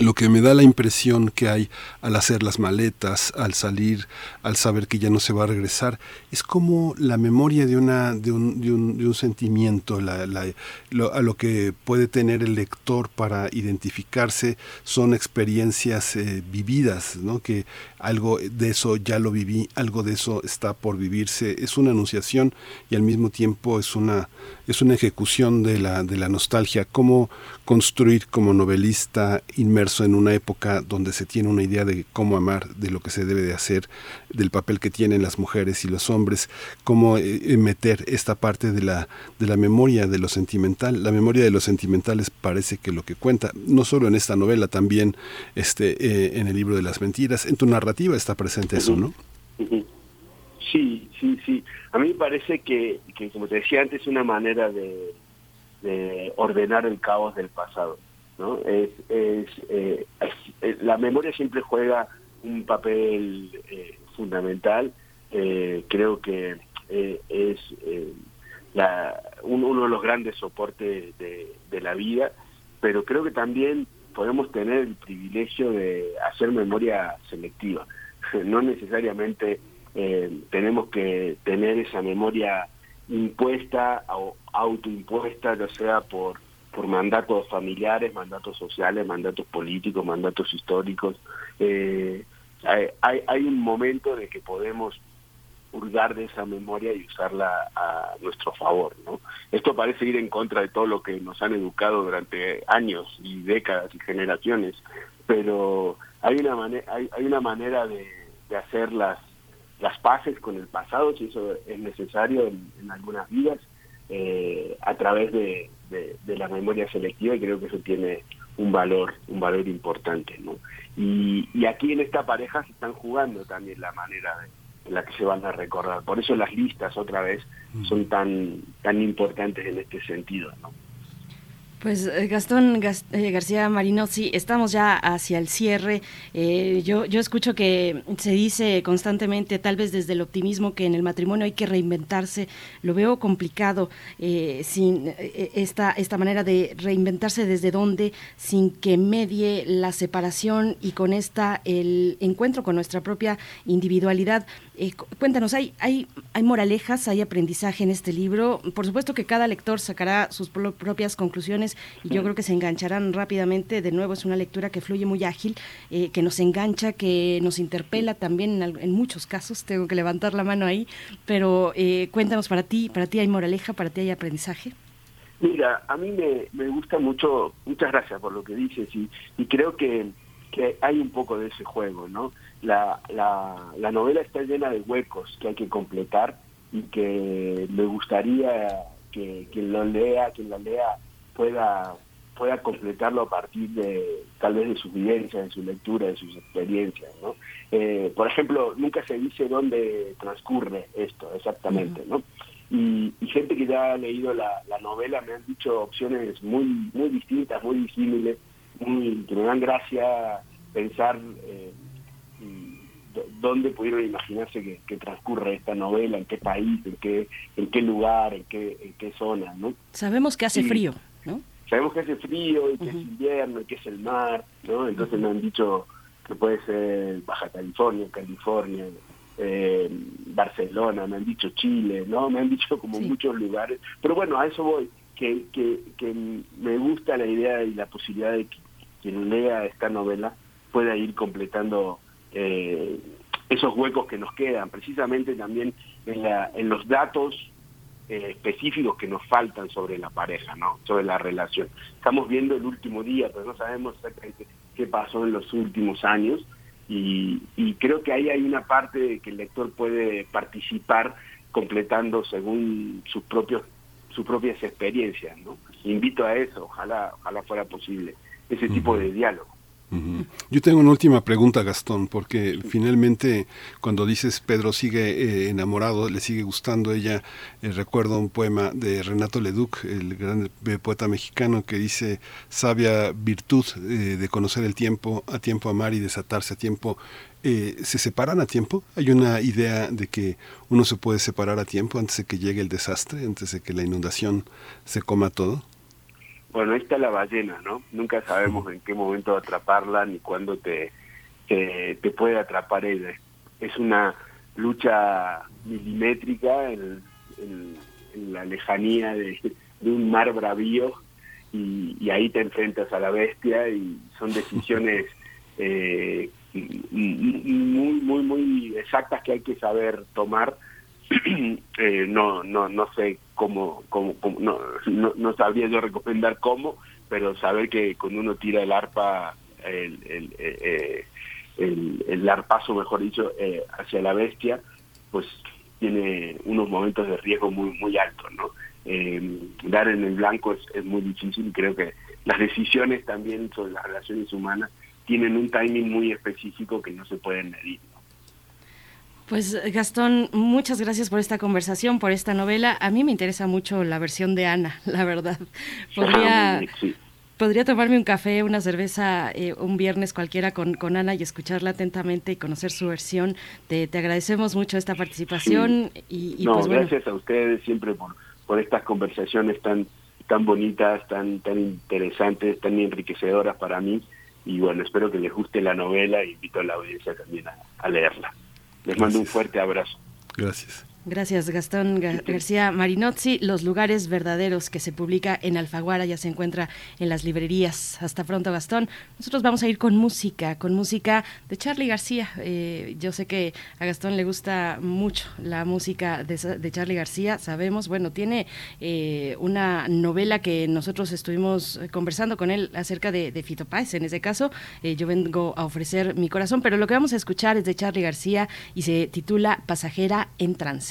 lo que me da la impresión que hay al hacer las maletas, al salir, al saber que ya no se va a regresar, es como la memoria de, una, de, un, de, un, sentimiento, la, a lo que puede tener el lector para identificarse son experiencias eh, vividas, ¿no? que algo de eso ya lo viví, algo de eso está por vivirse, es una anunciación y al mismo tiempo es una, es una ejecución de la, de la nostalgia, cómo construir como novelista inmerso en una época donde se tiene una idea de cómo amar, de lo que se debe de hacer, del papel que tienen las mujeres y los hombres, cómo eh, meter esta parte de la, de la memoria de lo sentimental. La memoria de los sentimentales parece que lo que cuenta, no solo en esta novela, también este, eh, en el libro de las mentiras, en tu narrativa está presente eso, ¿no? Sí, sí, sí. A mí me parece que, que como te decía antes, es una manera de, de ordenar el caos del pasado. ¿no? Es, es, eh, eh, la memoria siempre juega un papel eh, fundamental. creo que es la, uno, de los grandes soportes de, de la vida, pero creo que también podemos tener el privilegio de hacer memoria selectiva. [laughs] No necesariamente tenemos que tener esa memoria impuesta o autoimpuesta, ya sea por por mandatos familiares, mandatos sociales, mandatos políticos, mandatos históricos. Eh, hay, hay un momento de que podemos hurgar de esa memoria y usarla a nuestro favor. ¿no? Esto parece ir en contra de todo lo que nos han educado durante años y décadas y generaciones, pero hay una, hay, hay una manera de, de, hacer las, las paces con el pasado, si eso es necesario en, algunas vidas, eh, a través de, de, la memoria selectiva y creo que eso tiene un valor, un valor importante, ¿no? Y, y aquí en esta pareja se están jugando también la manera en la que se van a recordar. Por eso las listas otra vez mm. son tan, tan importantes en este sentido, ¿no? Pues eh, Gastón eh, García Marinozzi, estamos ya hacia el cierre. Eh, yo, yo escucho que se dice constantemente, tal vez desde el optimismo, que en el matrimonio hay que reinventarse. Lo veo complicado sin esta, esta manera de reinventarse desde dónde, sin que medie la separación y con esta el encuentro con nuestra propia individualidad. Cuéntanos, ¿hay, hay, ¿hay moralejas, hay aprendizaje en este libro? Por supuesto que cada lector sacará sus propias conclusiones y yo creo que se engancharán rápidamente. De nuevo, es una lectura que fluye muy ágil, eh, que nos engancha, que nos interpela también en, muchos casos. Tengo que levantar la mano ahí, pero eh, cuéntanos para ti, para ti hay moraleja, para ti hay aprendizaje. Mira, a mí me, me gusta mucho, muchas gracias por lo que dices y, y creo que, que hay un poco de ese juego, ¿no? La, la, la novela está llena de huecos que hay que completar y que me gustaría que quien lo lea, quien la lea, pueda pueda completarlo a partir de tal vez de su vivencia, de su lectura, de sus experiencias, ¿no? Eh, por ejemplo, nunca se dice dónde transcurre esto exactamente, ¿no? Y, gente que ya ha leído la, novela me han dicho opciones muy muy distintas, muy disímiles, muy, que me dan gracia pensar eh, dónde pudieron imaginarse que, transcurre esta novela, en qué país, en qué, en qué lugar, en qué, en qué zona, ¿no? Sabemos que hace frío. Sabemos que hace frío y que es invierno y que es el mar, ¿no? Entonces me han dicho que puede ser Baja California, California, eh, Barcelona, me han dicho Chile, ¿no? Me han dicho como muchos lugares. Pero bueno, a eso voy, que, que, que me gusta la idea y la posibilidad de que quien lea esta novela pueda ir completando eh, esos huecos que nos quedan, precisamente también en, la, en los datos eh, específicos que nos faltan sobre la pareja, ¿no? Sobre la relación. Estamos viendo el último día, pero no sabemos exactamente qué pasó en los últimos años y, creo que ahí hay una parte que el lector puede participar completando según sus propios sus propias experiencias, ¿no? Invito a eso, ojalá ojalá fuera posible ese tipo de diálogo. Yo tengo una última pregunta, Gastón, porque finalmente cuando dices Pedro sigue eh, enamorado, le sigue gustando ella, eh, recuerdo un poema de Renato Leduc, el gran eh, poeta mexicano, que dice sabia virtud de conocer el tiempo, a tiempo amar y desatarse a tiempo. ¿Se separan a tiempo? ¿Hay una idea de que uno se puede separar a tiempo antes de que llegue el desastre, antes de que la inundación se coma todo? Bueno, ahí está la ballena, ¿no? Nunca sabemos en qué momento atraparla ni cuándo te, te, puede atrapar ella. Es una lucha milimétrica en, la lejanía de, un mar bravío y, ahí te enfrentas a la bestia y son decisiones eh, muy, muy, muy exactas que hay que saber tomar [clears throat] eh, no, no, no sé cómo, cómo, no, no, sabría yo recomendar cómo, pero saber que cuando uno tira el arpa, el, el, eh, el arpazo, mejor dicho, eh, hacia la bestia, pues tiene unos momentos de riesgo muy, muy altos, ¿no? dar en el blanco es, es muy difícil creo que las decisiones también sobre las relaciones humanas tienen un timing muy específico que no se pueden medir. Pues Gastón, muchas gracias por esta conversación, por esta novela. A mí me interesa mucho la versión de Ana, [laughs] la verdad. Podría, podría tomarme un café, una cerveza eh, un viernes cualquiera con, con, Ana y escucharla atentamente y conocer su versión. Te, te agradecemos mucho esta participación. Y, no, pues, gracias a ustedes siempre por, por estas conversaciones tan, tan bonitas, tan, tan interesantes, tan enriquecedoras para mí. Y bueno, espero que les guste la novela e invito a la audiencia también a leerla. Les mando un fuerte abrazo. Gracias. Gracias, Gastón García Marinozzi. Los lugares verdaderos que se publica en Alfaguara ya se encuentra en las librerías. Hasta pronto, Gastón. Nosotros vamos a ir con música, con música de Charlie García. Eh, yo sé que a Gastón le gusta mucho la música de, de Charlie García. Sabemos, bueno, tiene eh, una novela que nosotros estuvimos conversando con él acerca de, de Fito Páez. En ese caso, eh, yo vengo a ofrecer mi corazón, pero lo que vamos a escuchar es de Charlie García y se titula Pasajera en trance.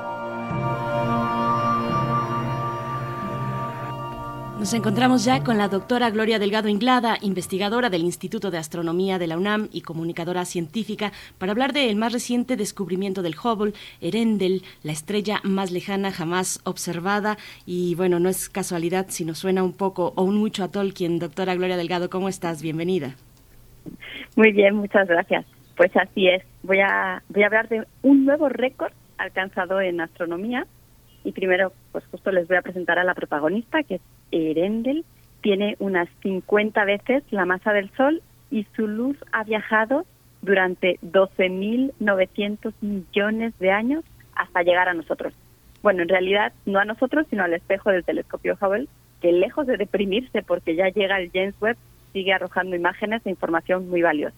Nos encontramos ya con la doctora Gloria Delgado Inglada, investigadora del Instituto de Astronomía de la UNAM y comunicadora científica, para hablar del más reciente descubrimiento del Hubble, Erendel, la estrella más lejana jamás observada. Y bueno, no es casualidad si nos suena un poco o un mucho a Tolkien. Doctora Gloria Delgado, ¿cómo estás? Bienvenida. Muy bien, muchas gracias. Pues así es. Voy a, voy a hablar de un nuevo récord alcanzado en astronomía. Y primero, pues justo les voy a presentar a la protagonista, que es Erendel tiene unas 50 veces la masa del Sol y su luz ha viajado durante 12.900 millones de años hasta llegar a nosotros. Bueno, en realidad no a nosotros, sino al espejo del telescopio Hubble, que lejos de deprimirse porque ya llega el James Webb, sigue arrojando imágenes e información muy valiosa.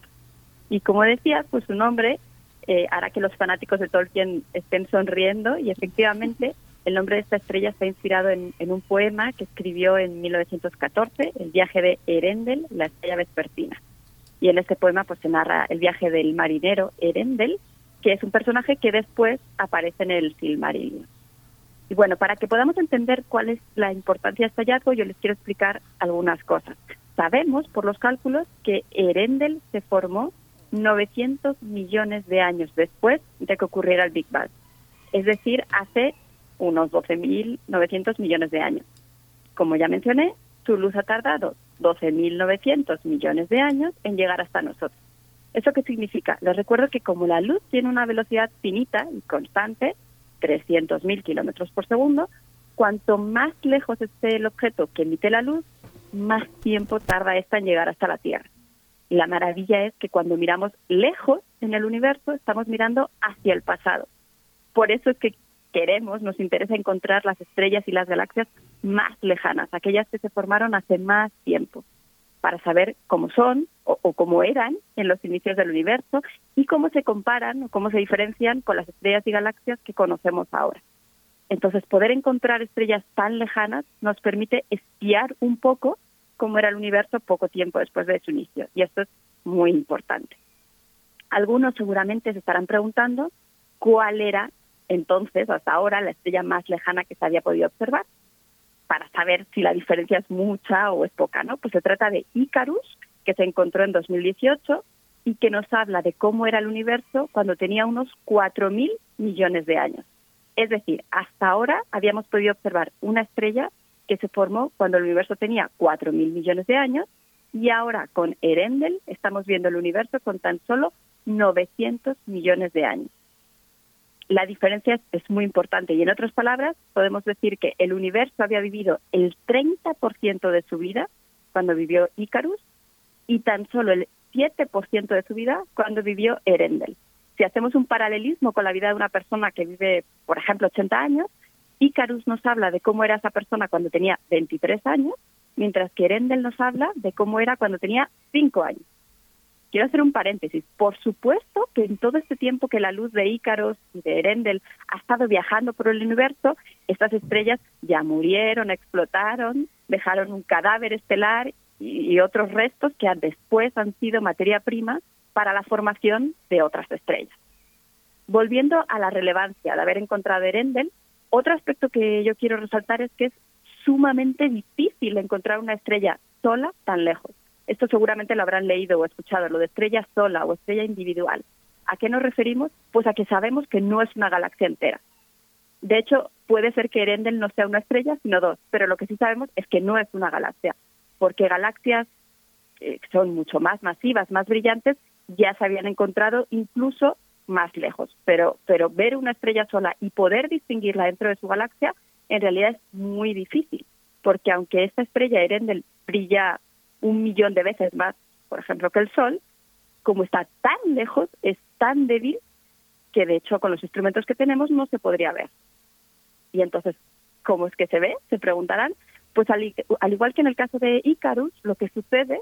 Y como decía, pues su nombre eh, hará que los fanáticos de Tolkien estén sonriendo y efectivamente [laughs] el nombre de esta estrella está inspirado en, un poema que escribió en 1914, El viaje de Erendel, la estrella vespertina. Y en este poema pues se narra el viaje del marinero Erendel, que es un personaje que después aparece en el Silmarillion. Y bueno, para que podamos entender cuál es la importancia de este hallazgo, yo les quiero explicar algunas cosas. Sabemos por los cálculos que Erendel se formó 900 millones de años después de que ocurriera el Big Bang. Es decir, hace unos 12.900 millones de años. Como ya mencioné, su luz ha tardado 12.900 millones de años en llegar hasta nosotros. ¿Eso qué significa? Les recuerdo que como la luz tiene una velocidad finita y constante, 300.000 kilómetros por segundo, cuanto más lejos esté el objeto que emite la luz, más tiempo tarda esta en llegar hasta la Tierra. La maravilla es que cuando miramos lejos en el universo, estamos mirando hacia el pasado. Por eso es que queremos, nos interesa encontrar las estrellas y las galaxias más lejanas, aquellas que se formaron hace más tiempo, para saber cómo son o, cómo eran en los inicios del universo y cómo se comparan o cómo se diferencian con las estrellas y galaxias que conocemos ahora. Entonces, poder encontrar estrellas tan lejanas nos permite espiar un poco cómo era el universo poco tiempo después de su inicio, y esto es muy importante. Algunos seguramente se estarán preguntando cuál era entonces, hasta ahora, la estrella más lejana que se había podido observar, para saber si la diferencia es mucha o es poca, ¿no? Pues se trata de Icarus, que se encontró en 2018 y que nos habla de cómo era el universo cuando tenía unos 4.000 millones de años. Es decir, hasta ahora habíamos podido observar una estrella que se formó cuando el universo tenía 4.000 millones de años y ahora con Erendel estamos viendo el universo con tan solo 900 millones de años la diferencia es, muy importante. Y en otras palabras, podemos decir que el universo había vivido el 30% de su vida cuando vivió Icarus y tan solo el 7% de su vida cuando vivió Erendel. Si hacemos un paralelismo con la vida de una persona que vive, por ejemplo, 80 años, Icarus nos habla de cómo era esa persona cuando tenía 23 años, mientras que Erendel nos habla de cómo era cuando tenía 5 años. Quiero hacer un paréntesis. Por supuesto que en todo este tiempo que la luz de Ícaros y de Erendel ha estado viajando por el universo, estas estrellas ya murieron, explotaron, dejaron un cadáver estelar y, otros restos que después han sido materia prima para la formación de otras estrellas. Volviendo a la relevancia de haber encontrado Erendel, otro aspecto que yo quiero resaltar es que es sumamente difícil encontrar una estrella sola tan lejos. Esto seguramente lo habrán leído o escuchado, lo de estrella sola o estrella individual. ¿A qué nos referimos? Pues a que sabemos que no es una galaxia entera. De hecho, puede ser que Erendel no sea una estrella, sino dos, pero lo que sí sabemos es que no es una galaxia, porque galaxias que son mucho más masivas, más brillantes, ya se habían encontrado incluso más lejos. Pero, pero ver una estrella sola y poder distinguirla dentro de su galaxia, en realidad es muy difícil, porque aunque esta estrella Erendel brilla un millón de veces más, por ejemplo, que el Sol, como está tan lejos, es tan débil que de hecho con los instrumentos que tenemos no se podría ver. Y entonces, ¿cómo es que se ve? Se preguntarán. Pues al, al igual que en el caso de Icarus, lo que sucede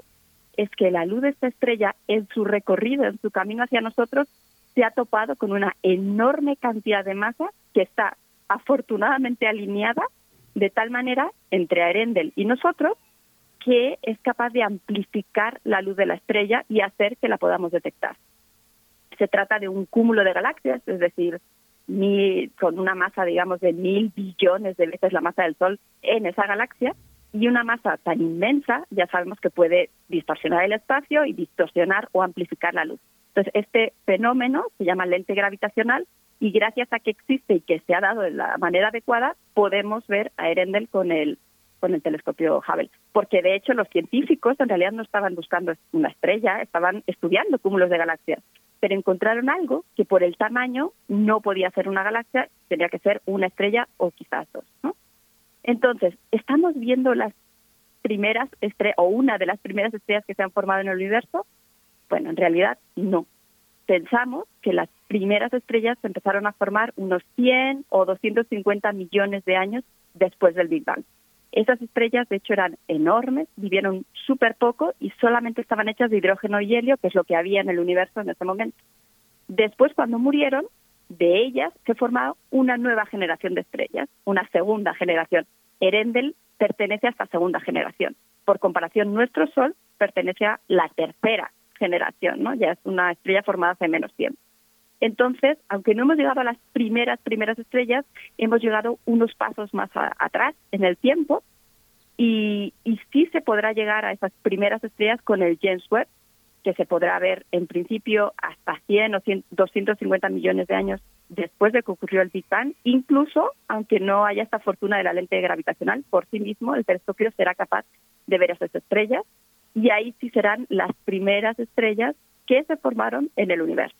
es que la luz de esta estrella en su recorrido, en su camino hacia nosotros, se ha topado con una enorme cantidad de masa que está afortunadamente alineada de tal manera entre Arendel y nosotros que es capaz de amplificar la luz de la estrella y hacer que la podamos detectar. Se trata de un cúmulo de galaxias, es decir, con una masa, digamos, de mil billones de veces la masa del Sol en esa galaxia, y una masa tan inmensa, ya sabemos que puede distorsionar el espacio y distorsionar o amplificar la luz. Entonces, este fenómeno se llama lente gravitacional y gracias a que existe y que se ha dado de la manera adecuada, podemos ver a Erendel con el con el telescopio Hubble, porque de hecho los científicos en realidad no estaban buscando una estrella, estaban estudiando cúmulos de galaxias, pero encontraron algo que por el tamaño no podía ser una galaxia, tenía que ser una estrella o quizás dos, ¿no? Entonces, estamos viendo las primeras estrellas, o una de las primeras estrellas que se han formado en el universo. Bueno, en realidad no. Pensamos que las primeras estrellas se empezaron a formar unos 100 o 250 millones de años después del Big Bang. Esas estrellas, de hecho, eran enormes, vivieron súper poco y solamente estaban hechas de hidrógeno y helio, que es lo que había en el universo en ese momento. Después, cuando murieron, de ellas se formó una nueva generación de estrellas, una segunda generación. Erendel pertenece a esta segunda generación. Por comparación, nuestro Sol pertenece a la tercera generación, ¿no? Ya es una estrella formada hace menos tiempo. Entonces, aunque no hemos llegado a las primeras, primeras estrellas, hemos llegado unos pasos más atrás en el tiempo y, sí se podrá llegar a esas primeras estrellas con el James Webb, que se podrá ver en principio hasta 100 o 250 millones de años después de que ocurrió el Big Bang, incluso aunque no haya esta fortuna de la lente gravitacional, por sí mismo el telescopio será capaz de ver esas estrellas y ahí sí serán las primeras estrellas que se formaron en el universo.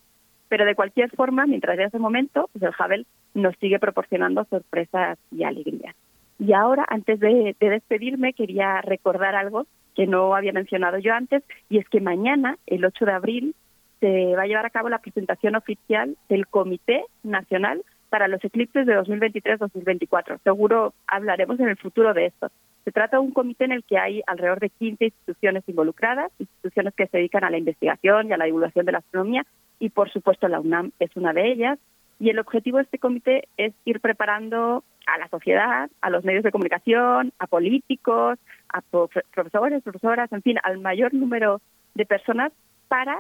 Pero de cualquier forma, mientras de ese momento, pues el Hubble nos sigue proporcionando sorpresas y alegrías. Y ahora, antes de despedirme, quería recordar algo que no había mencionado yo antes, y es que mañana, el 8 de abril, se va a llevar a cabo la presentación oficial del Comité Nacional para los Eclipses de 2023-2024. Seguro hablaremos en el futuro de esto. Se trata de un comité en el que hay alrededor de 15 instituciones involucradas, instituciones que se dedican a la investigación y a la divulgación de la astronomía, y por supuesto la UNAM es una de ellas. Y el objetivo de este comité es ir preparando a la sociedad, a los medios de comunicación, a políticos, a profesores, profesoras, en fin, al mayor número de personas para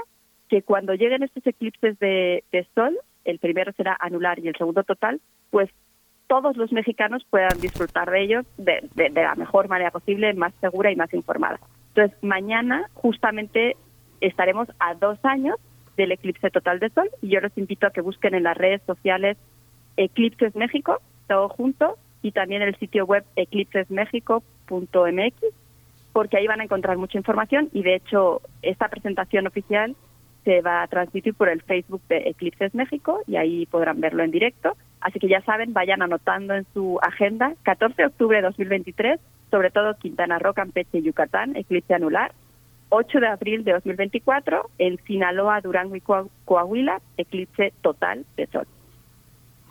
que cuando lleguen estos eclipses de, sol, el primero será anular y el segundo total, pues todos los mexicanos puedan disfrutar de ellos de, de, la mejor manera posible, más segura y más informada. Entonces, mañana justamente estaremos a dos años del eclipse total de sol y yo los invito a que busquen en las redes sociales Eclipses México, todo junto, y también el sitio web eclipsesmexico.mx, porque ahí van a encontrar mucha información y de hecho esta presentación oficial se va a transmitir por el Facebook de Eclipses México y ahí podrán verlo en directo. Así que ya saben, vayan anotando en su agenda 14 de octubre de 2023, sobre todo Quintana Roo, Campeche y Yucatán, eclipse anular. 8 de abril de 2024, en Sinaloa, Durango y Coahuila, eclipse total de sol.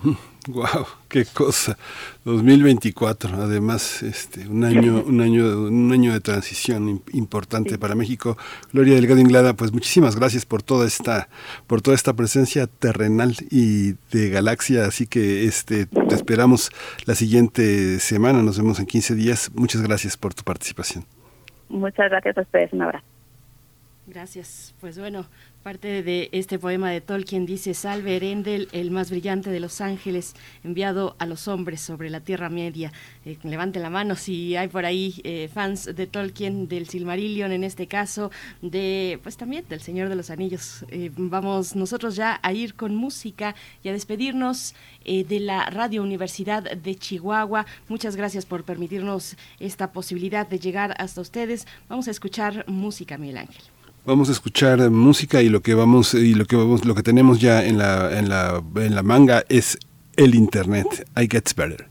[laughs] Wow, qué cosa. 2024, además, este, un año, [laughs] un año, un año de transición importante para México. Gloria Delgado Inglada, pues muchísimas gracias por toda esta, por toda esta presencia terrenal y de galaxia. Así que, este, te esperamos la siguiente semana. Nos vemos en 15 días. Muchas gracias por tu participación. Muchas gracias a ustedes. Un abrazo. Gracias. Pues bueno, Parte de este poema de Tolkien dice, Salve Erendel, el más brillante de los ángeles, enviado a los hombres sobre la Tierra Media. Eh, levante la mano si hay por ahí eh, fans de Tolkien, del Silmarillion en este caso, de pues también del Señor de los Anillos. Eh, vamos nosotros ya a ir con música y a despedirnos de la Radio Universidad de Chihuahua. Muchas gracias por permitirnos esta posibilidad de llegar hasta ustedes. Vamos a escuchar música, Miguel Ángel. Vamos a escuchar música y lo que vamos y lo que vamos lo que tenemos ya en la en la en la manga es el internet. I gets better.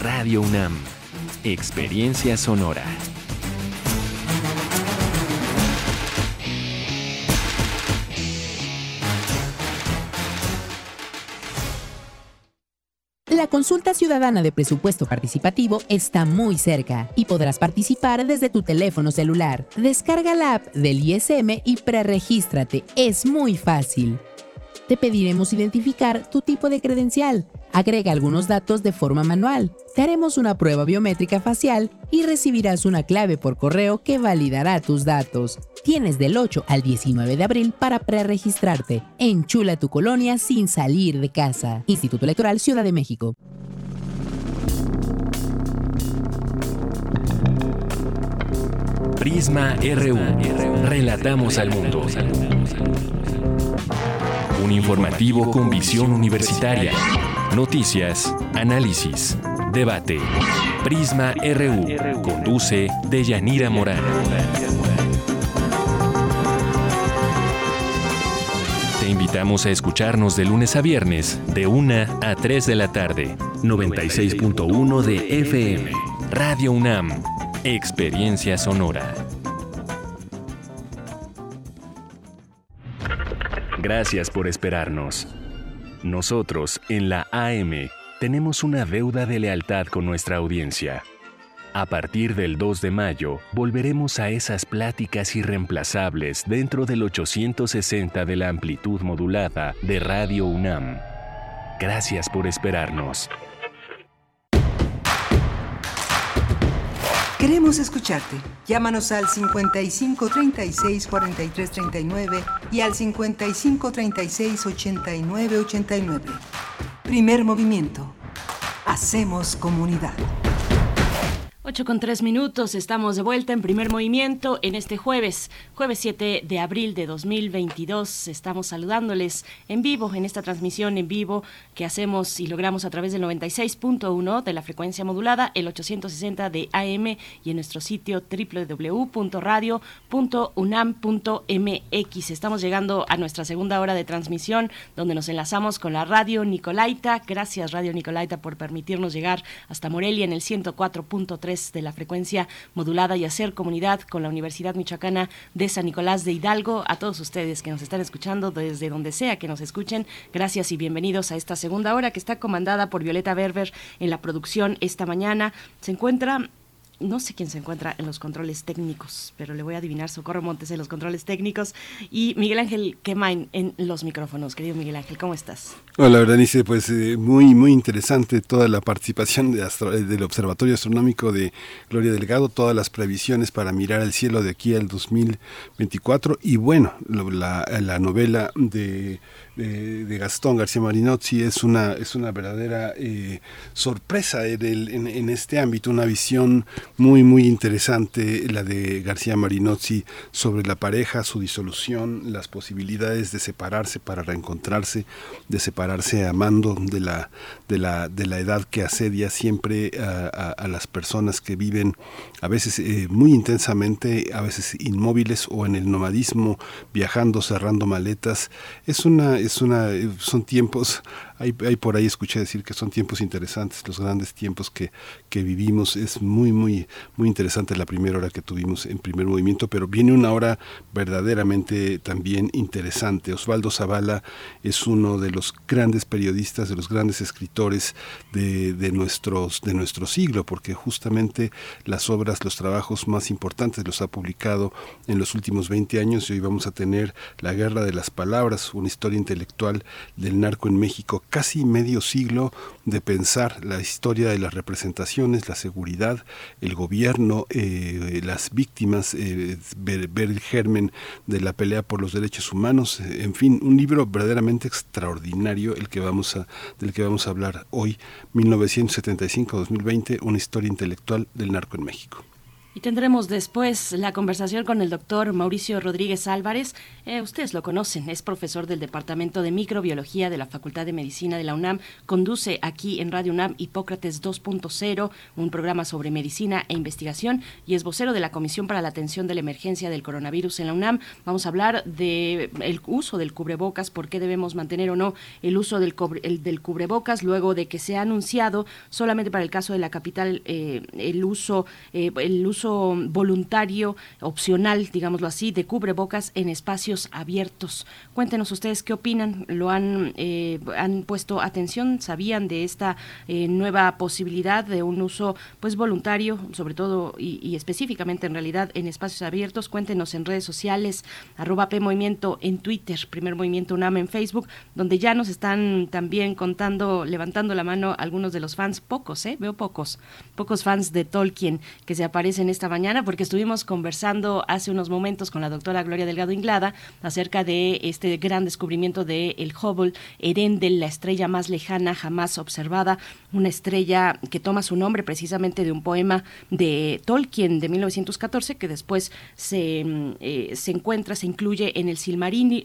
Radio UNAM. Experiencia sonora. La consulta ciudadana de presupuesto participativo está muy cerca y podrás participar desde tu teléfono celular. Descarga la app del ISM y preregístrate. Es muy fácil. Te pediremos identificar tu tipo de credencial. Agrega algunos datos de forma manual. Te haremos una prueba biométrica facial y recibirás una clave por correo que validará tus datos. Tienes del 8 al 19 de abril para preregistrarte. Enchula tu colonia sin salir de casa. Instituto Electoral Ciudad de México. Prisma RU. Relatamos al mundo. Un informativo con visión universitaria. Noticias, análisis, debate. Prisma RU. Conduce Deyanira Morán. Te invitamos a escucharnos de lunes a viernes, de 1 a 3 de la tarde. 96.1 de FM. Radio UNAM. Experiencia sonora. Gracias por esperarnos. Nosotros, en la AM, tenemos una deuda de lealtad con nuestra audiencia. A partir del 2 de mayo, volveremos a esas pláticas irreemplazables dentro del 860 de la amplitud modulada de Radio UNAM. Gracias por esperarnos. Queremos escucharte. Llámanos al 55 36 43 39 y al 55 36 89 89. Primer movimiento. Hacemos comunidad. 8 con 3 minutos, estamos de vuelta en primer movimiento en este jueves, jueves 7 de abril de 2022. Estamos saludándoles en vivo, en esta transmisión en vivo que hacemos y logramos a través del 96.1 de la frecuencia modulada, el 860 de AM y en nuestro sitio www.radio.unam.mx. Estamos llegando a nuestra segunda hora de transmisión donde nos enlazamos con la radio Nicolaita. Gracias Radio Nicolaita por permitirnos llegar hasta Morelia en el 104.3 de la frecuencia modulada y hacer comunidad con la Universidad Michoacana de San Nicolás de Hidalgo. A todos ustedes que nos están escuchando desde donde sea que nos escuchen, gracias y bienvenidos a esta segunda hora que está comandada por Violeta Berber en la producción esta mañana. Se encuentra no sé quién se encuentra en los controles técnicos, pero le voy a adivinar Socorro Montes en los controles técnicos y Miguel Ángel Quemain en los micrófonos. Querido Miguel Ángel, ¿cómo estás? Hola, Berenice, pues eh, muy, muy interesante toda la participación eh, del Observatorio Astronómico de Gloria Delgado, todas las previsiones para mirar el cielo de aquí al 2024 y bueno, la novela de de, Gastón García Marinozzi es una, es una verdadera eh, sorpresa en, en, este ámbito, una visión muy, muy interesante, la de García Marinozzi sobre la pareja, su disolución, las posibilidades de separarse para reencontrarse, de separarse amando de la, de la, de la edad que asedia siempre a, a, las personas que viven a veces eh, muy intensamente, a veces inmóviles o en el nomadismo, viajando, cerrando maletas. Es una es una, son tiempos hay, por ahí escuché decir que son tiempos interesantes, los grandes tiempos que, que vivimos. Es muy, muy, muy interesante la primera hora que tuvimos en primer movimiento, pero viene una hora verdaderamente también interesante. Osvaldo Zavala es uno de los grandes periodistas, de los grandes escritores de, de, nuestros, de nuestro siglo, porque justamente las obras, los trabajos más importantes los ha publicado en los últimos 20 años y hoy vamos a tener La Guerra de las Palabras, una historia intelectual del narco en México, casi medio siglo de pensar la historia de las representaciones, la seguridad, el gobierno, eh, las víctimas, eh, ver, el germen de la pelea por los derechos humanos, eh, en fin, un libro verdaderamente extraordinario el que vamos a, del que vamos a hablar hoy, 1975-2020, una historia intelectual del narco en México. Y tendremos después la conversación con el doctor Mauricio Rodríguez Álvarez. Eh, ustedes lo conocen, es profesor del Departamento de Microbiología de la Facultad de Medicina de la UNAM. Conduce aquí en Radio UNAM Hipócrates 2.0, un programa sobre medicina e investigación, y es vocero de la Comisión para la Atención de la Emergencia del Coronavirus en la UNAM. Vamos a hablar del el uso del cubrebocas, por qué debemos mantener o no el uso del, el, del cubrebocas, luego de que se ha anunciado solamente para el caso de la capital eh, el uso, eh, el uso voluntario, opcional, digámoslo así, de cubrebocas en espacios abiertos. Cuéntenos ustedes qué opinan, lo han, eh, han puesto atención, sabían de esta eh, nueva posibilidad de un uso pues voluntario, sobre todo y, específicamente en realidad en espacios abiertos. Cuéntenos en redes sociales, arroba P en Twitter, Primer Movimiento UNAM en Facebook, donde ya nos están también contando, levantando la mano algunos de los fans, pocos, ¿eh? Veo pocos, pocos fans de Tolkien que se aparecen esta mañana porque estuvimos conversando hace unos momentos con la doctora Gloria Delgado Inglada acerca de este gran descubrimiento de el Hubble, Erendel, la estrella más lejana jamás observada, una estrella que toma su nombre precisamente de un poema de Tolkien de 1914 que después se, eh, se encuentra, se incluye en el,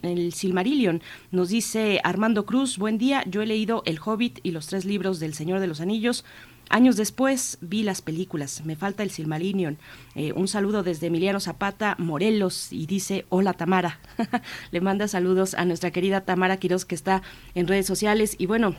el Silmarillion. Nos dice Armando Cruz, buen día, yo he leído El Hobbit y los tres libros del Señor de los Anillos. Años después vi las películas, me falta el Silmarillion. Eh, un saludo desde Emiliano Zapata, Morelos, y dice, hola Tamara. [laughs] Le manda saludos a nuestra querida Tamara Quiroz que está en redes sociales. Y bueno,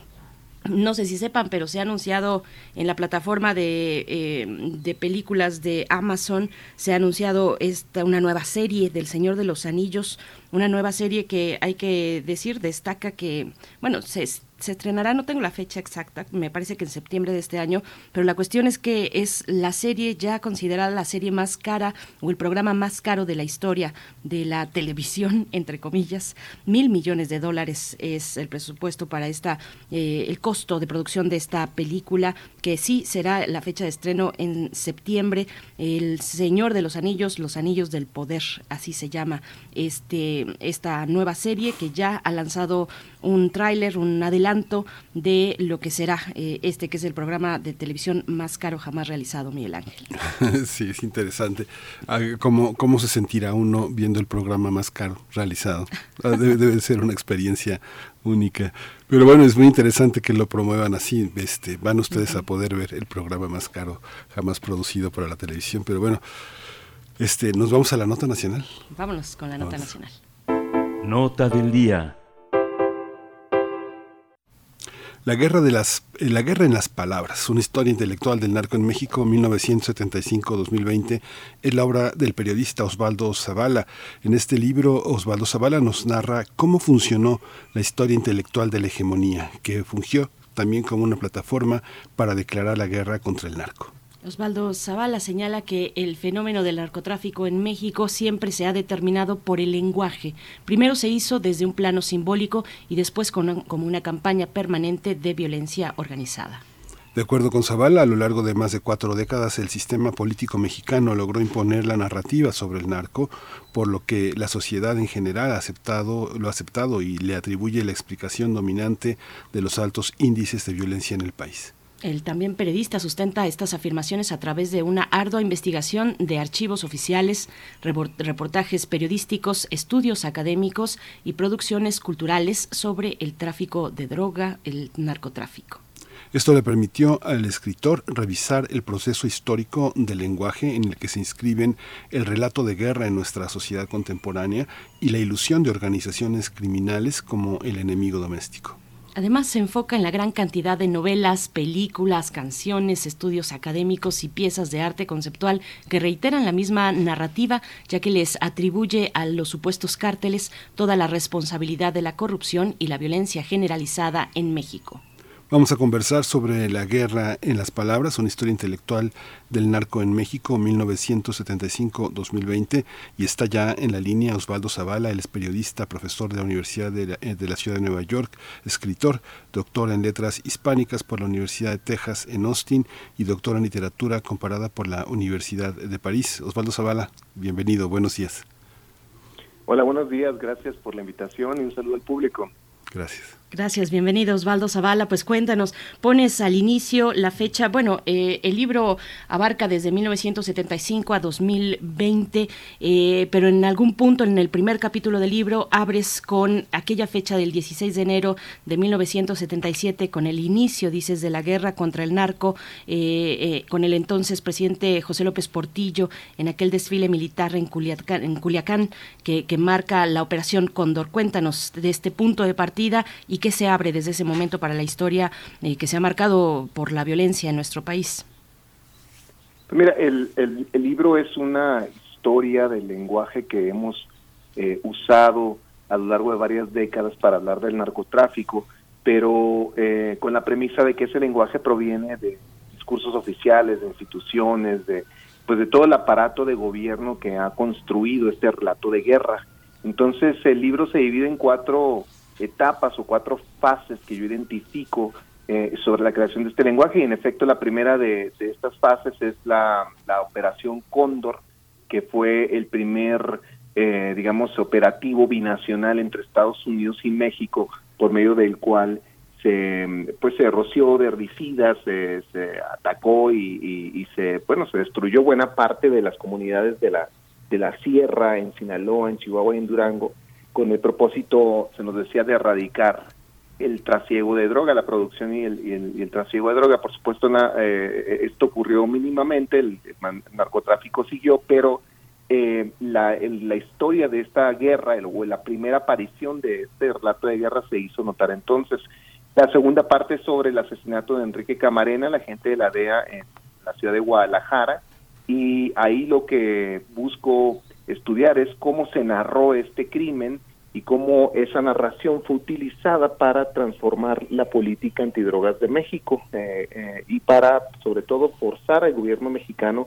no sé si sepan, pero se ha anunciado en la plataforma de, eh, de, películas de Amazon, se ha anunciado esta, una nueva serie del Señor de los Anillos, una nueva serie que hay que decir, destaca que, bueno, se se estrenará, no tengo la fecha exacta, me parece que en septiembre de este año, pero la cuestión es que es la serie ya considerada la serie más cara o el programa más caro de la historia de la televisión, [laughs] entre comillas. Mil millones de dólares es el presupuesto para esta, eh, el costo de producción de esta película, que sí será la fecha de estreno en septiembre. El Señor de los Anillos, Los Anillos del Poder, así se llama este, esta nueva serie que ya ha lanzado un tráiler, un adelanto de lo que será eh, este, que es el programa de televisión más caro jamás realizado, Miguel Ángel. [laughs] sí, es interesante. Ah, ¿Cómo, ¿Cómo se sentirá uno viendo el programa más caro realizado? Ah, debe, [laughs] debe ser una experiencia única. Pero bueno, es muy interesante que lo promuevan así. Este, van ustedes a poder ver el programa más caro jamás producido para la televisión. Pero bueno, este, nos vamos a la nota nacional. Vámonos con la nota Vamos. nacional. Nota del día. La guerra, de las, la guerra en las palabras, una historia intelectual del narco en México 1975-2020, es la obra del periodista Osvaldo Zavala. En este libro, Osvaldo Zavala nos narra cómo funcionó la historia intelectual de la hegemonía, que fungió también como una plataforma para declarar la guerra contra el narco. Osvaldo Zavala señala que el fenómeno del narcotráfico en México siempre se ha determinado por el lenguaje. Primero se hizo desde un plano simbólico y después como una campaña permanente de violencia organizada. De acuerdo con Zavala, a lo largo de más de cuatro décadas el sistema político mexicano logró imponer la narrativa sobre el narco, por lo que la sociedad en general ha aceptado, lo ha aceptado y le atribuye la explicación dominante de los altos índices de violencia en el país. El también periodista sustenta estas afirmaciones a través de una ardua investigación de archivos oficiales, reportajes periodísticos, estudios académicos y producciones culturales sobre el tráfico de droga, el narcotráfico. Esto le permitió al escritor revisar el proceso histórico del lenguaje en el que se inscriben el relato de guerra en nuestra sociedad contemporánea y la ilusión de organizaciones criminales como el enemigo doméstico. Además, se enfoca en la gran cantidad de novelas, películas, canciones, estudios académicos y piezas de arte conceptual que reiteran la misma narrativa, ya que les atribuye a los supuestos cárteles toda la responsabilidad de la corrupción y la violencia generalizada en México. Vamos a conversar sobre la guerra en las palabras, una historia intelectual del narco en México 1975-2020 y está ya en la línea Osvaldo Zavala, él es periodista, profesor de la Universidad de la, de la, Ciudad de Nueva York, escritor, doctor en letras hispánicas por la Universidad de Texas en Austin y doctor en literatura comparada por la Universidad de París. Osvaldo Zavala, bienvenido, buenos días. Hola, buenos días, gracias por la invitación y un saludo al público. Gracias. Gracias, bienvenido Osvaldo Zavala. Pues cuéntanos, pones al inicio la fecha, bueno, eh, el libro abarca desde 1975 a 2020, eh, pero en algún punto en el primer capítulo del libro abres con aquella fecha del 16 de enero de 1977, con el inicio, dices, de la guerra contra el narco, eh, con el entonces presidente José López Portillo, en aquel desfile militar en Culiacán, en Culiacán que, que marca la operación Cóndor. Cuéntanos de este punto de partida y qué se abre desde ese momento para la historia eh, que se ha marcado por la violencia en nuestro país? Mira, el, el, libro es una historia del lenguaje que hemos eh, usado a lo largo de varias décadas para hablar del narcotráfico, pero eh, con la premisa de que ese lenguaje proviene de discursos oficiales, de instituciones, de pues de todo el aparato de gobierno que ha construido este relato de guerra. Entonces el libro se divide en cuatro etapas o cuatro fases que yo identifico eh, sobre la creación de este lenguaje. Y en efecto la primera de, estas fases es la, operación Cóndor, que fue el primer, eh, digamos, operativo binacional entre Estados Unidos y México, por medio del cual se, pues, se roció de herbicidas, se, atacó y, y, se, bueno, se destruyó buena parte de las comunidades de la, de la sierra en Sinaloa, en Chihuahua y en Durango, con el propósito, se nos decía, de erradicar el trasiego de droga, la producción y el, y el, trasiego de droga. Por supuesto, eh, esto ocurrió mínimamente, el, narcotráfico siguió, pero eh, la, historia de esta guerra, o la primera aparición de este relato de guerra se hizo notar entonces. La segunda parte sobre el asesinato de Enrique Camarena, la gente de la DEA en la ciudad de Guadalajara, y ahí lo que busco estudiar es cómo se narró este crimen y cómo esa narración fue utilizada para transformar la política antidrogas de México eh, eh, y para, sobre todo, forzar al gobierno mexicano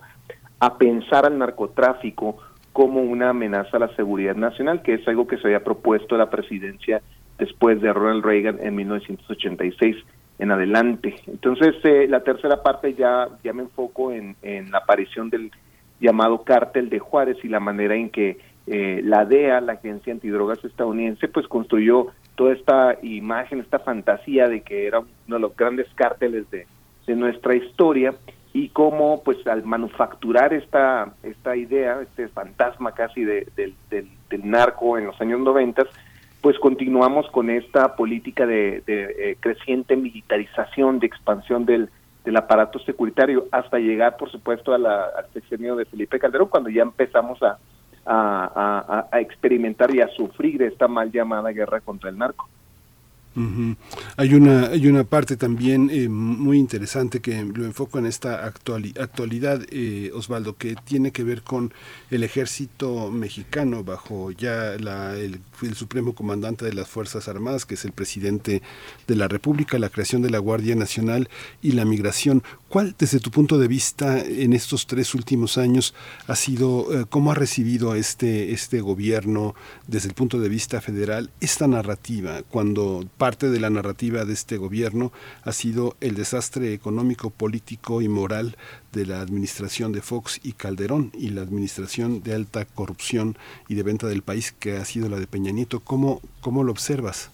a pensar al narcotráfico como una amenaza a la seguridad nacional, que es algo que se había propuesto la presidencia después de Ronald Reagan en 1986 en adelante. Entonces, eh, la tercera parte ya, ya me enfoco en, en la aparición del llamado Cártel de Juárez y la manera en que eh, la DEA, la Agencia Antidrogas estadounidense, pues construyó toda esta imagen, esta fantasía de que era uno de los grandes cárteles de, de nuestra historia y cómo pues al manufacturar esta esta idea, este fantasma casi de, del, del, narco en los años 90, pues continuamos con esta política de, de eh, creciente militarización, de expansión del, del aparato securitario hasta llegar, por supuesto, a la, al sexenio de Felipe Calderón, cuando ya empezamos a, a, a, experimentar y a sufrir esta mal llamada guerra contra el narco. Hay una hay una parte también eh, muy interesante que lo enfoco en esta actualidad, eh, Osvaldo, que tiene que ver con el ejército mexicano bajo ya la, el, supremo comandante de las Fuerzas Armadas, que es el presidente de la República, la creación de la Guardia Nacional y la migración. ¿Cuál, desde tu punto de vista, en estos tres últimos años ha sido, eh, cómo ha recibido este, este gobierno desde el punto de vista federal esta narrativa cuando parte de la narrativa de este gobierno ha sido el desastre económico, político y moral de la administración de Fox y Calderón y la administración de alta corrupción y de venta del país que ha sido la de Peña Nieto. ¿Cómo, cómo lo observas?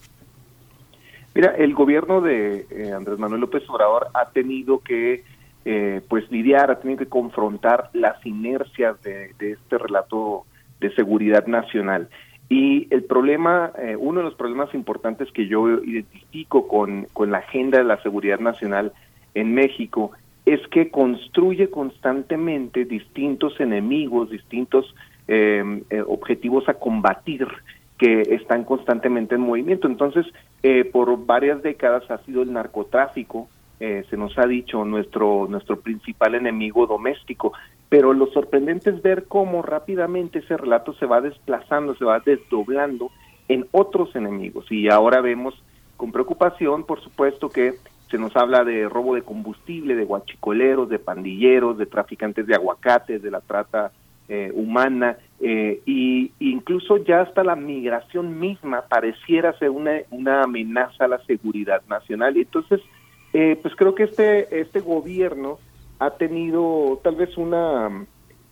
Mira, el gobierno de eh, Andrés Manuel López Obrador ha tenido que eh, pues lidiar, ha tenido que confrontar las inercias de, este relato de seguridad nacional. Y el problema, eh, uno de los problemas importantes que yo identifico con, con la agenda de la seguridad nacional en México es que construye constantemente distintos enemigos, distintos em, eh, objetivos a combatir que están constantemente en movimiento. Entonces, eh, por varias décadas ha sido el narcotráfico, eh, se nos ha dicho nuestro, nuestro principal enemigo doméstico, pero lo sorprendente es ver cómo rápidamente ese relato se va desplazando, se va desdoblando en otros enemigos. Y ahora vemos con preocupación, por supuesto, que se nos habla de robo de combustible, de guachicoleros, de pandilleros, de traficantes de aguacates, de la trata eh, humana, eh, y incluso ya hasta la migración misma pareciera ser una, una amenaza a la seguridad nacional. Y entonces, eh, pues creo que este, este gobierno ha tenido tal vez una,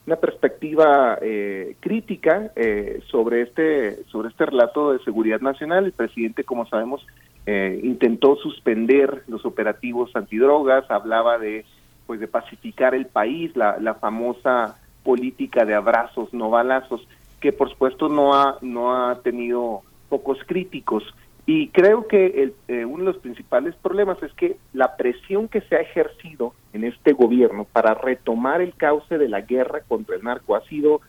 una perspectiva eh, crítica eh, sobre este sobre este relato de seguridad nacional. El presidente, como sabemos, eh, intentó suspender los operativos antidrogas, hablaba de pues de pacificar el país, la, la famosa política de abrazos no balazos, que por supuesto no ha no ha tenido pocos críticos. Y creo que el, uno de los principales problemas es que la presión que se ha ejercido en este gobierno para retomar el cauce de la guerra contra el narco ha sido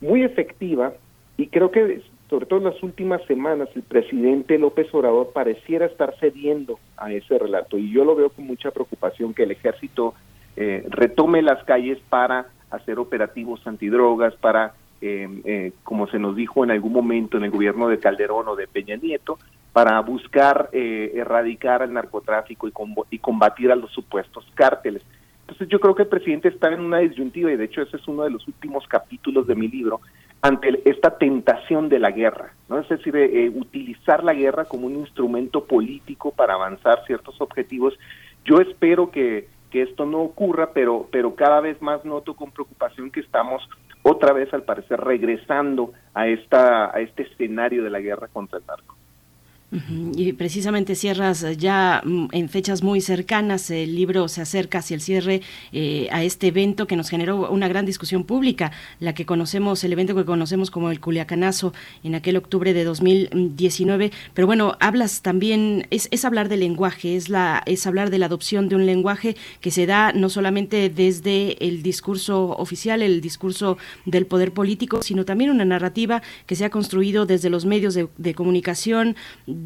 muy efectiva y creo que sobre todo en las últimas semanas el presidente López Obrador pareciera estar cediendo a ese relato y yo lo veo con mucha preocupación que el ejército eh, retome las calles para hacer operativos antidrogas, para, eh, eh, como se nos dijo en algún momento en el gobierno de Calderón o de Peña Nieto, para buscar eh, erradicar el narcotráfico y, combatir a los supuestos cárteles. Entonces yo creo que el presidente está en una disyuntiva y de hecho ese es uno de los últimos capítulos de mi libro ante esta tentación de la guerra, ¿no? Es decir, eh, utilizar la guerra como un instrumento político para avanzar ciertos objetivos. Yo espero que, que esto no ocurra, pero, pero cada vez más noto con preocupación que estamos otra vez, al parecer, regresando a, esta, a este escenario de la guerra contra el narco. Y precisamente cierras ya mm, en fechas muy cercanas, el libro se acerca hacia el cierre eh, a este evento que nos generó una gran discusión pública, la que conocemos, el evento que conocemos como el Culiacanazo en aquel octubre de 2019. Pero bueno, hablas también, es, es hablar del lenguaje, es, la, es hablar de la adopción de un lenguaje que se da no solamente desde el discurso oficial, el discurso del poder político, sino también una narrativa que se ha construido desde los medios de comunicación,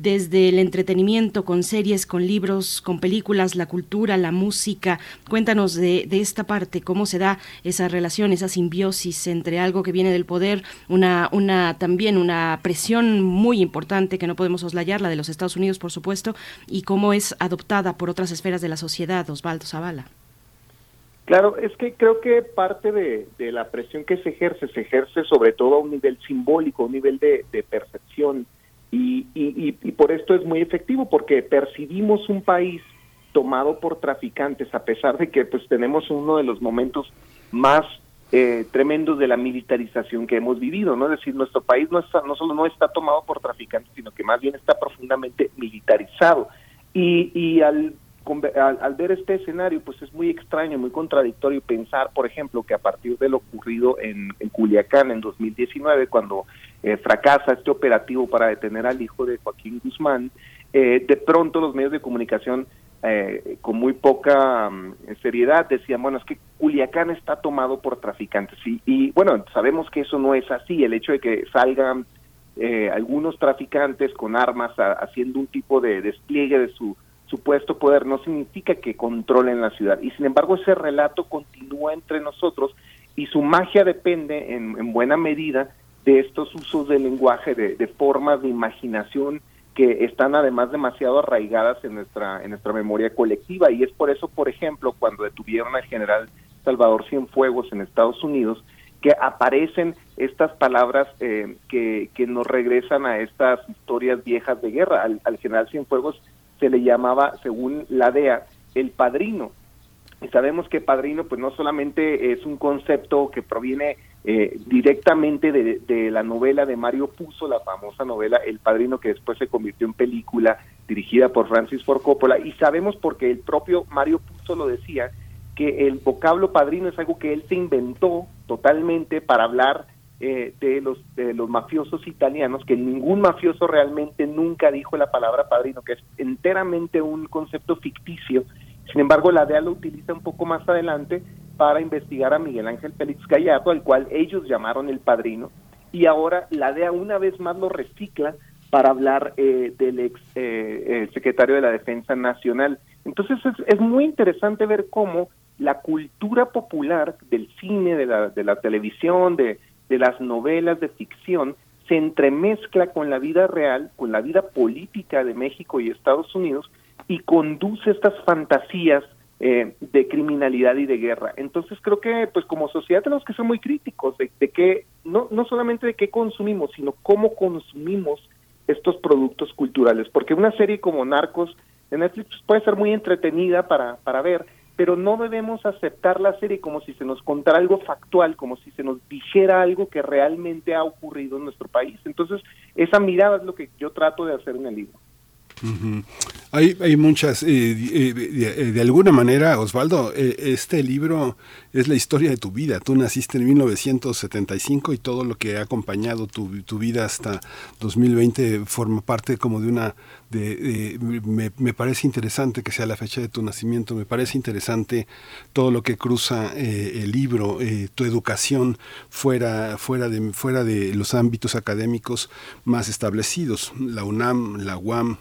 desde el entretenimiento, con series, con libros, con películas, la cultura, la música. Cuéntanos de, esta parte, cómo se da esa relación, esa simbiosis entre algo que viene del poder, una, una también una presión muy importante que no podemos oslayar, la de los Estados Unidos, por supuesto, y cómo es adoptada por otras esferas de la sociedad, Osvaldo Zavala. Claro, es que creo que parte de, la presión que se ejerce, se ejerce sobre todo a un nivel simbólico, a un nivel de, de percepción y, y, por esto es muy efectivo, porque percibimos un país tomado por traficantes, a pesar de que pues tenemos uno de los momentos más eh, tremendos de la militarización que hemos vivido, ¿no? Es decir, nuestro país no, está, no solo no está tomado por traficantes, sino que más bien está profundamente militarizado. Y, y al al, ver este escenario, pues es muy extraño, muy contradictorio pensar, por ejemplo, que a partir de lo ocurrido en, Culiacán en 2019, cuando eh, fracasa este operativo para detener al hijo de Joaquín Guzmán, eh, de pronto los medios de comunicación eh, con muy poca mm, seriedad decían, bueno, es que Culiacán está tomado por traficantes. Y, y bueno, sabemos que eso no es así. El hecho de que salgan algunos traficantes con armas haciendo un tipo de despliegue de su supuesto poder no significa que controlen la ciudad. Y sin embargo ese relato continúa entre nosotros y su magia depende en, buena medida de estos usos del lenguaje, de, formas de imaginación que están además demasiado arraigadas en nuestra, en nuestra memoria colectiva. Y es por eso, por ejemplo, cuando detuvieron al general Salvador Cienfuegos en Estados Unidos, que aparecen estas palabras eh, que, que nos regresan a estas historias viejas de guerra. Al, al general Cienfuegos se le llamaba, según la DEA, el padrino. Y sabemos que padrino, pues no solamente es un concepto que proviene eh, directamente de, la novela de Mario Puzo, la famosa novela El Padrino, que después se convirtió en película dirigida por Francis Ford Coppola, y sabemos porque el propio Mario Puzo lo decía, que el vocablo padrino es algo que él se inventó totalmente para hablar eh, de, los, de los mafiosos italianos, que ningún mafioso realmente nunca dijo la palabra padrino, que es enteramente un concepto ficticio. Sin embargo, la DEA lo utiliza un poco más adelante para investigar a Miguel Ángel Félix Gallardo, al cual ellos llamaron el padrino, y ahora la DEA una vez más lo recicla para hablar eh, del ex eh, secretario de la Defensa Nacional. Entonces es, muy interesante ver cómo la cultura popular del cine, de la, de la televisión, de, de las novelas de ficción, se entremezcla con la vida real, con la vida política de México y Estados Unidos y conduce estas fantasías eh, de criminalidad y de guerra. Entonces creo que pues como sociedad tenemos que ser muy críticos de, de que no, no solamente de qué consumimos, sino cómo consumimos estos productos culturales, porque una serie como Narcos de Netflix pues, puede ser muy entretenida para, para ver, pero no debemos aceptar la serie como si se nos contara algo factual, como si se nos dijera algo que realmente ha ocurrido en nuestro país. Entonces, esa mirada es lo que yo trato de hacer en el libro. Hay, hay muchas, eh, eh, eh, de, alguna manera, Osvaldo, este libro es la historia de tu vida. Tú naciste en 1975 y todo lo que ha acompañado tu, tu vida hasta 2020 forma parte como de una... De, me, me, parece interesante que sea la fecha de tu nacimiento, me parece interesante todo lo que cruza el libro, tu educación fuera, fuera, de, fuera de los ámbitos académicos más establecidos, la UNAM, la UAM,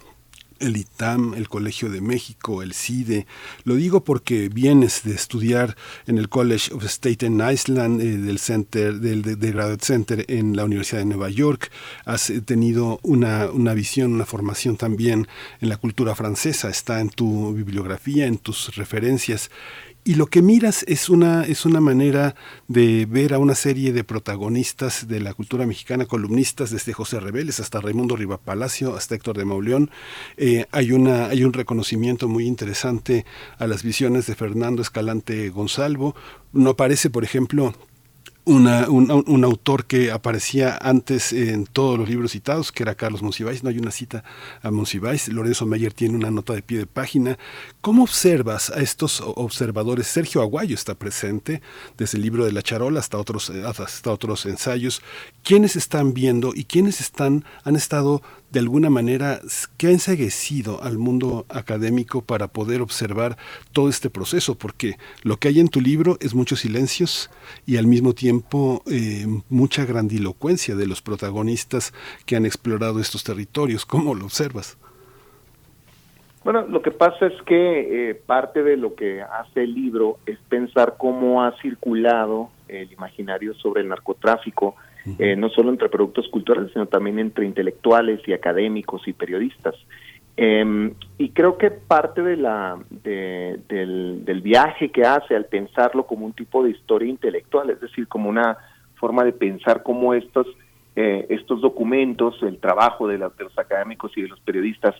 el ITAM, el Colegio de México, el CIDE. Lo digo porque vienes de estudiar en el College of Staten Island, eh, del Center, del de, Graduate Center en la Universidad de Nueva York. Has eh, tenido una, una visión, una formación también en la cultura francesa. Está en tu bibliografía, en tus referencias y lo que miras es una, es una manera de ver a una serie de protagonistas de la cultura mexicana, columnistas desde José Rebeles hasta Raimundo Palacio, hasta Héctor de Mauleón. Eh, hay, una, hay un reconocimiento muy interesante a las visiones de Fernando Escalante Gonzalvo. No aparece, por ejemplo, un, un, autor que aparecía antes en todos los libros citados, que era Carlos Monsiváis, no hay una cita a Monsiváis, Lorenzo Meyer tiene una nota de pie de página. ¿Cómo observas a estos observadores? Sergio Aguayo está presente, desde el libro de La Charola hasta otros, hasta otros ensayos. ¿Quiénes están viendo y quiénes están, han estado de alguna manera que ha enseguecido al mundo académico para poder observar todo este proceso, porque lo que hay en tu libro es muchos silencios y al mismo tiempo eh, mucha grandilocuencia de los protagonistas que han explorado estos territorios. ¿Cómo lo observas? Bueno, lo que pasa es que eh, parte de lo que hace el libro es pensar cómo ha circulado el imaginario sobre el narcotráfico eh, no solo entre productos culturales, sino también entre intelectuales y académicos y periodistas. Em, y creo que parte de la, del, viaje que hace al pensarlo como un tipo de historia intelectual, es decir, como una forma de pensar cómo estos, eh, estos documentos, el trabajo de, de los académicos y de los periodistas,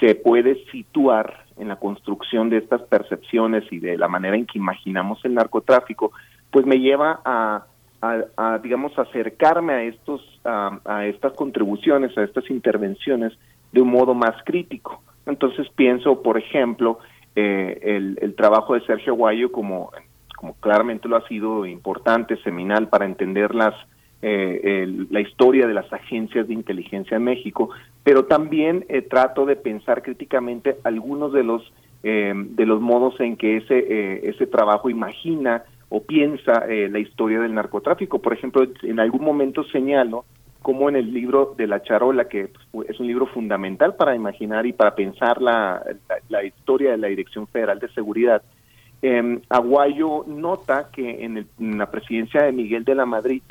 se puede situar en la construcción de estas percepciones y de la manera en que imaginamos el narcotráfico, pues me lleva a a, digamos, acercarme a, estos, a, estas contribuciones, a estas intervenciones de un modo más crítico. Entonces pienso, por ejemplo, eh, el, trabajo de Sergio Guayo como, como claramente lo ha sido importante, seminal para entender las, eh, la historia de las agencias de inteligencia en México, pero también eh, trato de pensar críticamente algunos de los de los modos en que ese ese trabajo imagina o piensa eh, la historia del narcotráfico. Por ejemplo, en algún momento señalo como en el libro de La Charola, que es un libro fundamental para imaginar y para pensar la, la, historia de la Dirección Federal de Seguridad, eh, Aguayo nota que en, la presidencia de Miguel de la Madrid,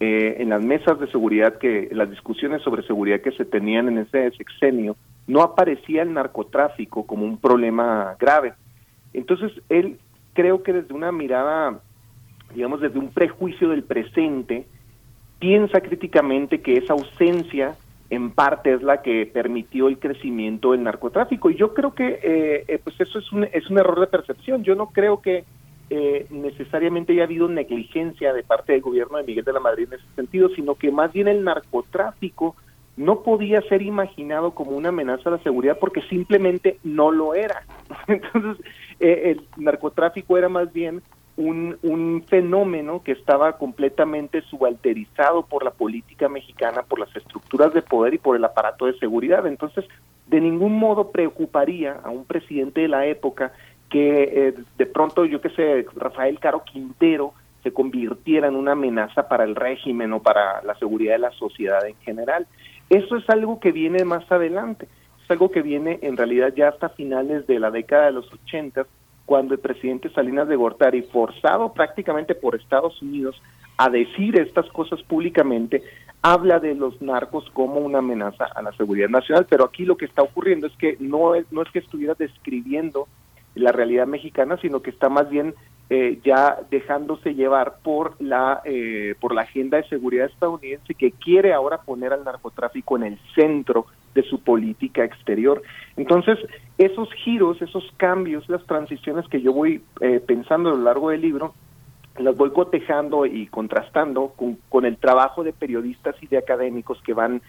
eh, en las mesas de seguridad, que las discusiones sobre seguridad que se tenían en ese sexenio, no aparecía el narcotráfico como un problema grave. Entonces, él creo que desde una mirada, digamos, desde un prejuicio del presente, piensa críticamente que esa ausencia en parte es la que permitió el crecimiento del narcotráfico. Y yo creo que eh, eh, pues eso es un, es un error de percepción. Yo no creo que eh, necesariamente haya habido negligencia de parte del gobierno de Miguel de la Madrid en ese sentido, sino que más bien el narcotráfico no podía ser imaginado como una amenaza a la seguridad porque simplemente no lo era. [laughs] Entonces, eh, el narcotráfico era más bien un, un fenómeno que estaba completamente subalterizado por la política mexicana, por las estructuras de poder y por el aparato de seguridad. Entonces, de ningún modo preocuparía a un presidente de la época que eh, de pronto, yo qué sé, Rafael Caro Quintero se convirtiera en una amenaza para el régimen o para la seguridad de la sociedad en general. Eso es algo que viene más adelante, es algo que viene en realidad ya hasta finales de la década de los 80, cuando el presidente Salinas de Gortari, forzado prácticamente por Estados Unidos a decir estas cosas públicamente, habla de los narcos como una amenaza a la seguridad nacional, pero aquí lo que está ocurriendo es que no es, no es que estuviera describiendo la realidad mexicana, sino que está más bien eh, ya dejándose llevar por la eh, por la agenda de seguridad estadounidense que quiere ahora poner al narcotráfico en el centro de su política exterior. Entonces, esos giros, esos cambios, las transiciones que yo voy eh, pensando a lo largo del libro, las voy cotejando y contrastando con, con el trabajo de periodistas y de académicos que van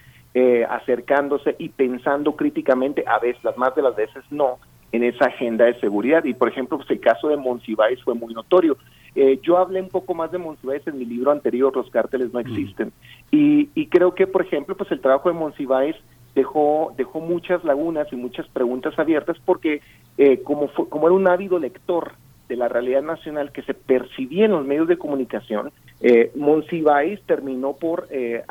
acercándose y pensando críticamente, a veces, las más de las veces no, en esa agenda de seguridad. Y, por ejemplo, pues el caso de Monsiváis fue muy notorio. Eh, yo hablé un poco más de Monsiváis en mi libro anterior, Los cárteles no existen. Y, y creo que, por ejemplo, pues el trabajo de Monsiváis dejó, dejó muchas lagunas y muchas preguntas abiertas porque eh, como, como era un ávido lector de la realidad nacional que se percibía en los medios de comunicación, eh, Monsiváis terminó por, eh,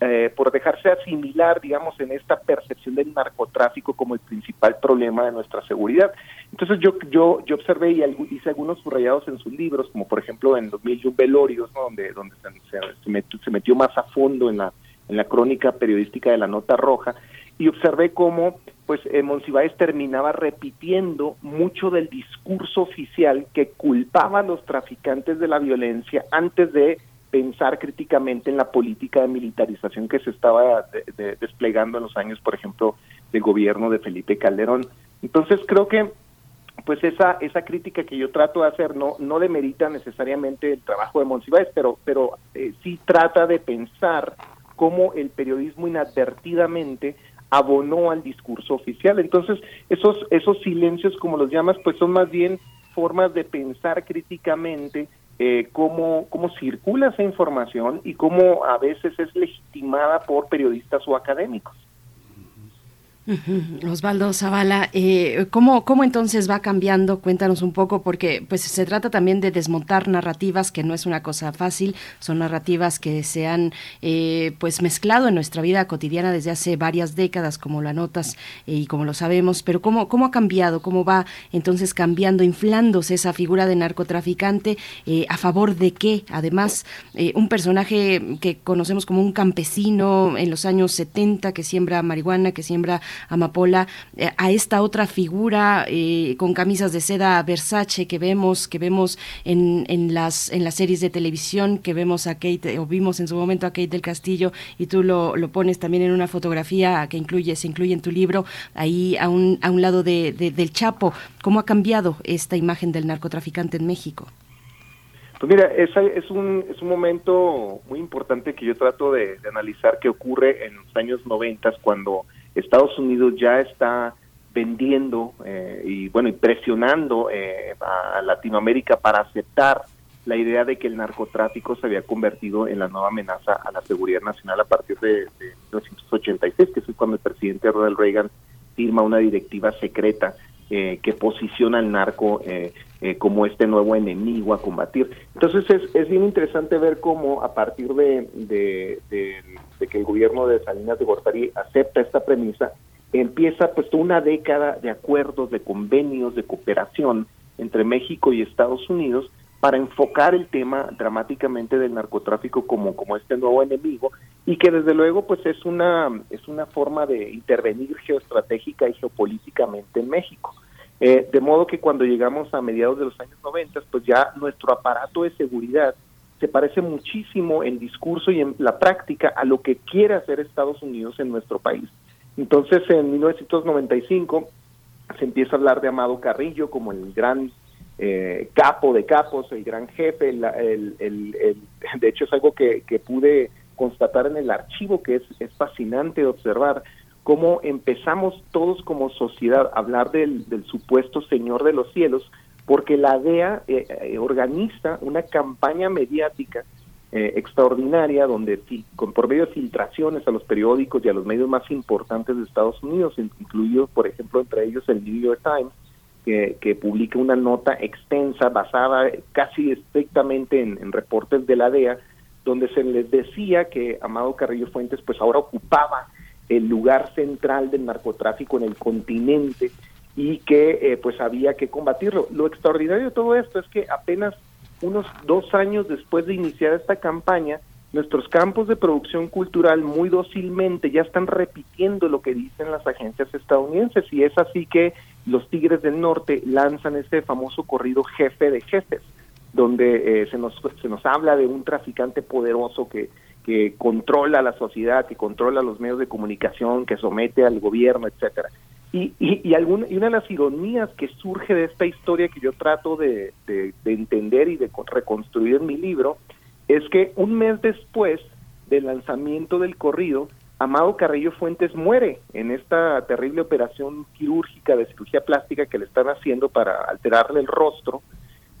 eh, por dejarse asimilar, digamos, en esta percepción del narcotráfico como el principal problema de nuestra seguridad. Entonces yo yo yo observé y hice algunos subrayados en sus libros, como por ejemplo en 2001 Velorios, donde, donde se, metió, se metió más a fondo en la, en la crónica periodística de la Nota Roja, y observé cómo pues eh, Monsiváis terminaba repitiendo mucho del discurso oficial que culpaba a los traficantes de la violencia antes de pensar críticamente en la política de militarización que se estaba desplegando en los años, por ejemplo, del gobierno de Felipe Calderón. Entonces creo que pues esa esa crítica que yo trato de hacer no no demerita necesariamente el trabajo de Monsiváis, pero pero eh, sí trata de pensar cómo el periodismo inadvertidamente abonó al discurso oficial. Entonces, esos, esos silencios, como los llamas, pues son más bien formas de pensar críticamente eh, cómo, cómo circula esa información y cómo a veces es legitimada por periodistas o académicos. Osvaldo Zavala, eh, ¿cómo, ¿cómo, entonces va cambiando? Cuéntanos un poco, porque pues se trata también de desmontar narrativas, que no es una cosa fácil, son narrativas que se han eh, pues mezclado en nuestra vida cotidiana desde hace varias décadas, como lo anotas eh, y como lo sabemos, pero ¿cómo, ¿cómo ha cambiado? ¿Cómo va entonces cambiando, inflándose esa figura de narcotraficante? ¿A favor de qué? Además, un personaje que conocemos como un campesino en los años 70 que siembra marihuana, que siembra Amapola, eh, a esta otra figura eh, con camisas de seda Versace que vemos, que vemos en, en, las, en las series de televisión, que vemos a Kate, o vimos en su momento a Kate del Castillo, y tú lo, lo pones también en una fotografía que incluye, se incluye en tu libro, ahí a un, a un lado de, del Chapo. ¿Cómo ha cambiado esta imagen del narcotraficante en México? Pues mira, es, es, un, es un momento muy importante que yo trato de, de analizar que ocurre en los años 90 cuando Estados Unidos ya está vendiendo eh, y bueno y presionando eh, a Latinoamérica para aceptar la idea de que el narcotráfico se había convertido en la nueva amenaza a la seguridad nacional a partir de, de 1986, que es cuando el presidente Ronald Reagan firma una directiva secreta eh, que posiciona al narco como este nuevo enemigo a combatir. Entonces es, es bien interesante ver cómo a partir de, de, de que el gobierno de Salinas de Gortari acepta esta premisa, empieza pues una década de acuerdos, de convenios, de cooperación entre México y Estados Unidos para enfocar el tema dramáticamente del narcotráfico como, como este nuevo enemigo y que desde luego pues es una es una forma de intervenir geoestratégica y geopolíticamente en México. Eh, de modo que cuando llegamos a mediados de los años 90, pues ya nuestro aparato de seguridad se parece muchísimo en discurso y en la práctica a lo que quiere hacer Estados Unidos en nuestro país. Entonces, en 1995 se empieza a hablar de Amado Carrillo como el gran eh, capo de capos, el gran jefe. El, de hecho, es algo que, pude constatar en el archivo que es, es fascinante observar cómo empezamos todos como sociedad a hablar del, del supuesto Señor de los cielos porque la DEA eh, eh, organiza una campaña mediática eh, extraordinaria donde con, por medio de filtraciones a los periódicos y a los medios más importantes de Estados Unidos, incluidos por ejemplo entre ellos el New York Times, que, publica una nota extensa basada casi estrictamente en, en, reportes de la DEA, donde se les decía que Amado Carrillo Fuentes pues ahora ocupaba el lugar central del narcotráfico en el continente y que pues había que combatirlo. Lo extraordinario de todo esto es que apenas unos dos años después de iniciar esta campaña, nuestros campos de producción cultural muy dócilmente ya están repitiendo lo que dicen las agencias estadounidenses y es así que los Tigres del Norte lanzan este famoso corrido Jefe de Jefes, donde eh, se, nos, se nos habla de un traficante poderoso que, que controla la sociedad, que controla los medios de comunicación, que somete al gobierno, etcétera. Y, y, y, alguna, y una de las ironías que surge de esta historia que yo trato de, de, de entender y de reconstruir en mi libro es que un mes después del lanzamiento del corrido, Amado Carrillo Fuentes muere en esta terrible operación quirúrgica de cirugía plástica que le están haciendo para alterarle el rostro.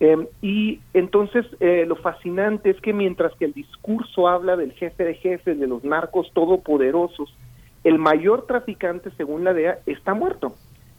Em, y entonces eh, lo fascinante es que mientras que el discurso habla del jefe de jefes, de los narcos todopoderosos, el mayor traficante, según la DEA, está muerto.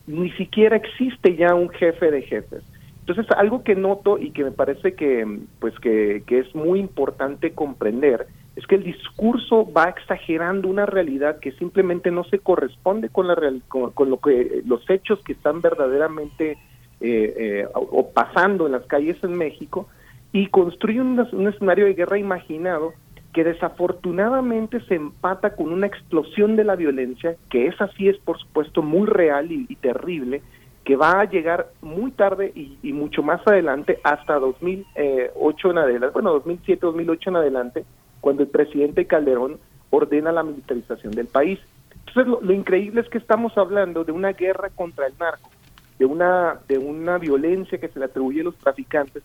Ni siquiera existe ya un jefe de jefes. Entonces, algo que noto y que me parece que, pues que, es muy importante comprender es que el discurso va exagerando una realidad que simplemente no se corresponde con la con, lo que los hechos que están verdaderamente eh, eh, o pasando en las calles en México y construye un, escenario de guerra imaginado que desafortunadamente se empata con una explosión de la violencia que es así es por supuesto muy real y terrible que va a llegar muy tarde y, mucho más adelante, hasta 2008 en adelante, bueno, 2007, 2008 en adelante, cuando el presidente Calderón ordena la militarización del país. Entonces, lo, increíble es que estamos hablando de una guerra contra el narco, de una, de una violencia que se le atribuye a los traficantes,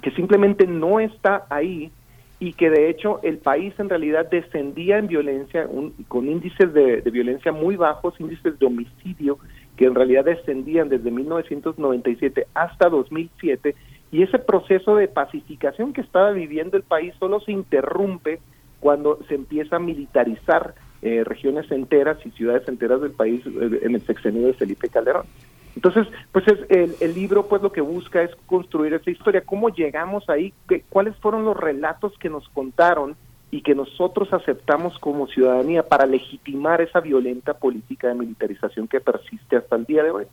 que simplemente no está ahí y que de hecho el país en realidad descendía en violencia, con índices de, de violencia muy bajos, índices de homicidio que en realidad descendían desde 1997 hasta 2007 y ese proceso de pacificación que estaba viviendo el país solo se interrumpe cuando se empieza a militarizar eh, regiones enteras y ciudades enteras del país eh, en el sexenio de Felipe Calderón. Entonces, pues es, el, el, libro pues lo que busca es construir esa historia, cómo llegamos ahí, ¿Qué, cuáles fueron los relatos que nos contaron y que nosotros aceptamos como ciudadanía para legitimar esa violenta política de militarización que persiste hasta el día de hoy.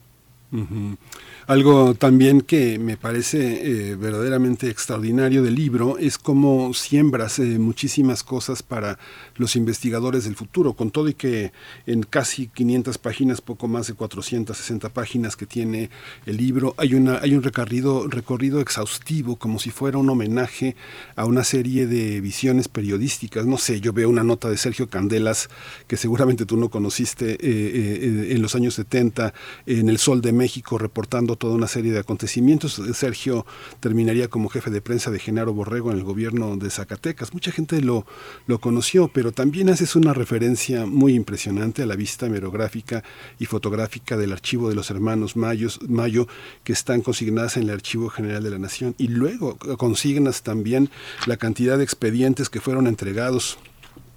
Algo también que me parece eh, verdaderamente extraordinario del libro es cómo siembras eh, muchísimas cosas para los investigadores del futuro, con todo y que en casi 500 páginas, poco más de 460 páginas que tiene el libro, hay, una, hay un recorrido, recorrido exhaustivo, como si fuera un homenaje a una serie de visiones periodísticas. No sé, yo veo una nota de Sergio Candelas, que seguramente tú no conociste eh, en los años 70, en El Sol de México, reportando toda una serie de acontecimientos. Sergio terminaría como jefe de prensa de Genaro Borrego en el gobierno de Zacatecas. Mucha gente lo, lo conoció, pero también haces una referencia muy impresionante a la vista merográfica y fotográfica del archivo de los hermanos Mayo que están consignadas en el Archivo General de la Nación. Y luego consignas también la cantidad de expedientes que fueron entregados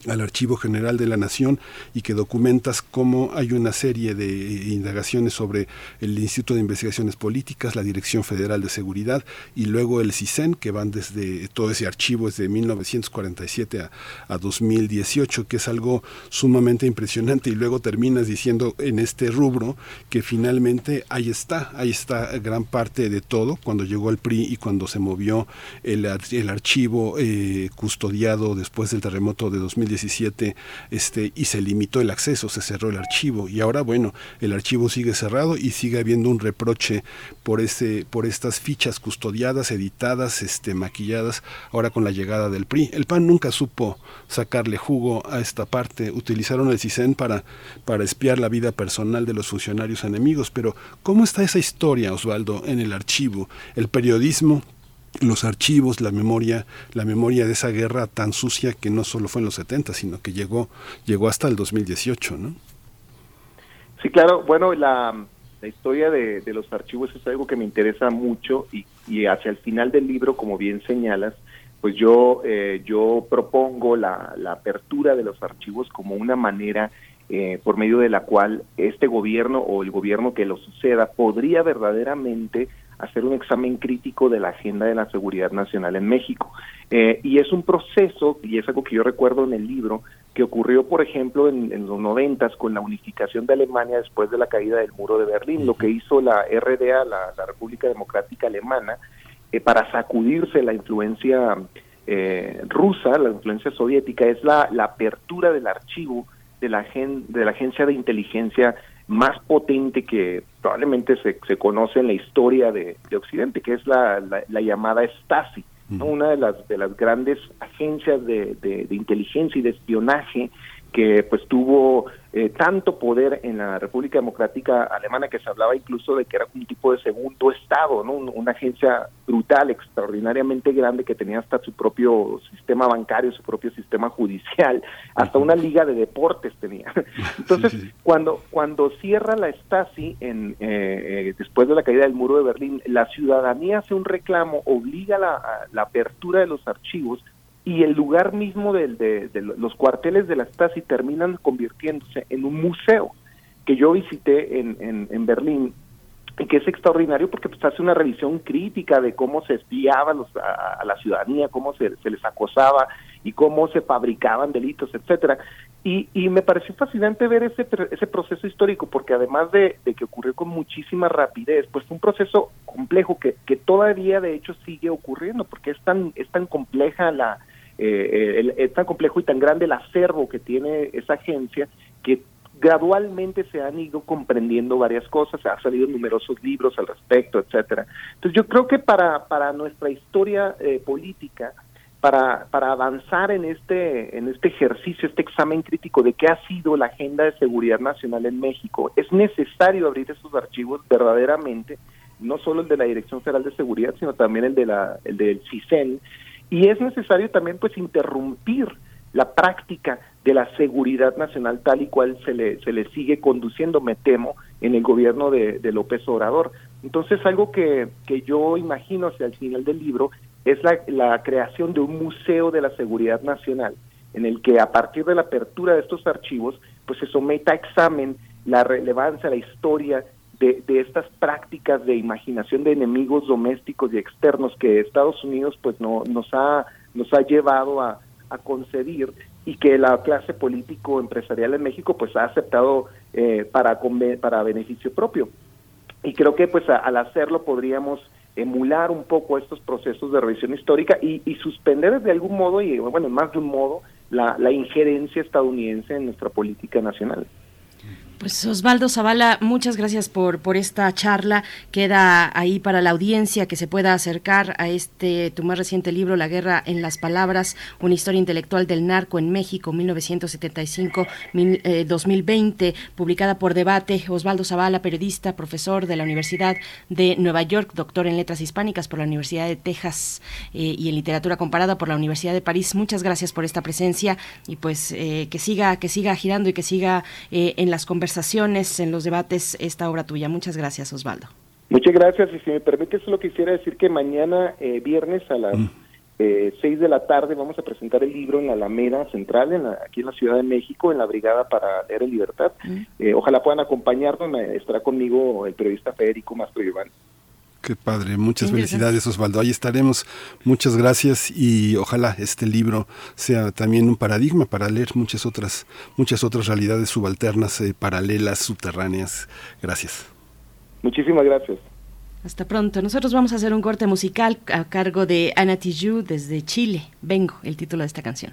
al Archivo General de la Nación y que documentas cómo hay una serie de indagaciones sobre el Instituto de Investigaciones Políticas, la Dirección Federal de Seguridad y luego el CISEN, que van desde todo ese archivo desde 1947 a, a 2018, que es algo sumamente impresionante. Y luego terminas diciendo en este rubro que finalmente ahí está, ahí está gran parte de todo cuando llegó el PRI y cuando se movió el, el archivo eh, custodiado después del terremoto de 2018 17 este, y se limitó el acceso, se cerró el archivo y ahora bueno, el archivo sigue cerrado y sigue habiendo un reproche por este por estas fichas custodiadas, editadas, este maquilladas ahora con la llegada del PRI. El PAN nunca supo sacarle jugo a esta parte, utilizaron el CISEN para para espiar la vida personal de los funcionarios enemigos, pero ¿cómo está esa historia, Osvaldo, en el archivo? El periodismo los archivos, la memoria, la memoria de esa guerra tan sucia que no solo fue en los 70, sino que llegó, llegó hasta el 2018, ¿no? Sí, claro. Bueno, la, la historia de, los archivos es algo que me interesa mucho y, y, hacia el final del libro, como bien señalas, pues yo, eh, yo propongo la, la apertura de los archivos como una manera eh, por medio de la cual este gobierno o el gobierno que lo suceda podría verdaderamente hacer un examen crítico de la agenda de la seguridad nacional en México. Eh, y es un proceso, y es algo que yo recuerdo en el libro, que ocurrió, por ejemplo, en, los noventas con la unificación de Alemania después de la caída del muro de Berlín, lo que hizo la RDA, la, República Democrática Alemana, eh, para sacudirse la influencia eh, rusa, la influencia soviética, es la, apertura del archivo de la, de la agencia de inteligencia más potente que probablemente se, se conoce en la historia de, Occidente, que es la, la llamada Stasi una de las, de las grandes agencias de, de, de inteligencia y de espionaje que pues tuvo eh, tanto poder en la República Democrática Alemana que se hablaba incluso de que era un tipo de segundo Estado, ¿no? una agencia brutal, extraordinariamente grande que tenía hasta su propio sistema bancario, su propio sistema judicial, hasta una liga de deportes tenía. [laughs] Entonces, cuando cuando cierra la Stasi en, eh, eh, después de la caída del muro de Berlín, la ciudadanía hace un reclamo, obliga la, la apertura de los archivos y el lugar mismo de, de, los cuarteles de la Stasi terminan convirtiéndose en un museo que yo visité en, en, Berlín y que es extraordinario porque pues, hace una revisión crítica de cómo se espiaba a, la ciudadanía, cómo se, les acosaba y cómo se fabricaban delitos, etcétera. Y, y me pareció fascinante ver ese, ese proceso histórico porque además de, de, que ocurrió con muchísima rapidez, pues fue un proceso complejo que, que todavía de hecho sigue ocurriendo porque es tan, es tan compleja la, eh, es tan complejo y tan grande el acervo que tiene esa agencia que gradualmente se han ido comprendiendo varias cosas, ha salido numerosos libros al respecto, etcétera. Entonces yo creo que para, para nuestra historia eh, política, para, para avanzar en este, en este ejercicio, este examen crítico de qué ha sido la agenda de seguridad nacional en México, es necesario abrir esos archivos verdaderamente, no solo el de la Dirección Federal de Seguridad, sino también el de la, el del CISEN, y es necesario también pues interrumpir la práctica de la seguridad nacional tal y cual se le, se le sigue conduciendo, me temo, en el gobierno de, López Obrador. Entonces, algo que, que yo imagino hacia el final del libro es la, la creación de un museo de la seguridad nacional, en el que a partir de la apertura de estos archivos, pues se someta a examen la relevancia, la historia de, de, estas prácticas de imaginación de enemigos domésticos y externos que Estados Unidos pues no nos ha nos ha llevado a, a concebir y que la clase político empresarial en México pues ha aceptado eh, para para beneficio propio y creo que pues al hacerlo podríamos emular un poco estos procesos de revisión histórica y, y suspender de algún modo y bueno más de un modo la, la injerencia estadounidense en nuestra política nacional. Pues Osvaldo Zavala, muchas gracias por, por esta charla. Queda ahí para la audiencia que se pueda acercar a este tu más reciente libro, La guerra en las palabras, una historia intelectual del narco en México, 1975-2020, eh, publicada por Debate. Osvaldo Zavala, periodista, profesor de la Universidad de Nueva York, doctor en letras hispánicas por la Universidad de Texas eh, y en literatura comparada por la Universidad de París. Muchas gracias por esta presencia y pues eh, que siga que siga girando y que siga en las conversaciones conversaciones, en los debates, esta obra tuya. Muchas gracias, Osvaldo. Muchas gracias. Y si me permite, solo quisiera decir que mañana, eh, viernes, a las mm. eh, seis de la tarde, vamos a presentar el libro en la Alameda Central, en aquí en la Ciudad de México, en la Brigada para Leer en Libertad. Mm. Eh, ojalá puedan acompañarnos. Estará conmigo el periodista Federico Mastro Iván. Qué padre, muchas felicidades Osvaldo. Ahí estaremos. Muchas gracias y ojalá este libro sea también un paradigma para leer muchas otras, muchas otras realidades subalternas, eh, paralelas, subterráneas. Gracias. Muchísimas gracias. Hasta pronto. Nosotros vamos a hacer un corte musical a cargo de Ana Tijoux desde Chile. Vengo, el título de esta canción.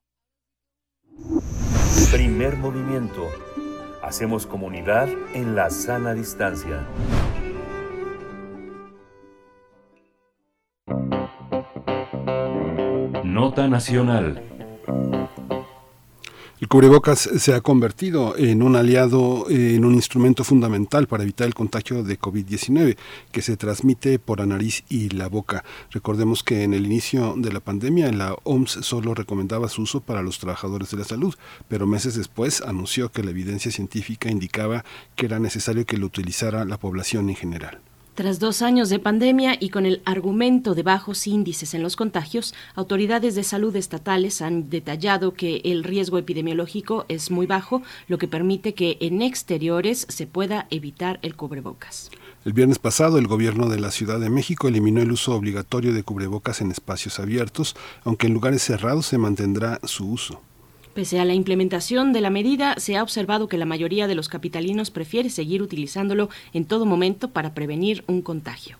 Primer movimiento. Hacemos comunidad en la sana distancia. Nota Nacional. El cubrebocas se ha convertido en un aliado, en un instrumento fundamental para evitar el contagio de COVID-19 que se transmite por la nariz y la boca. Recordemos que en el inicio de la pandemia la OMS solo recomendaba su uso para los trabajadores de la salud, pero meses después anunció que la evidencia científica indicaba que era necesario que lo utilizara la población en general. Tras dos años de pandemia y con el argumento de bajos índices en los contagios, autoridades de salud estatales han detallado que el riesgo epidemiológico es muy bajo, lo que permite que en exteriores se pueda evitar el cubrebocas. El viernes pasado, el gobierno de la Ciudad de México eliminó el uso obligatorio de cubrebocas en espacios abiertos, aunque en lugares cerrados se mantendrá su uso. Pese a la implementación de la medida, se ha observado que la mayoría de los capitalinos prefiere seguir utilizándolo en todo momento para prevenir un contagio.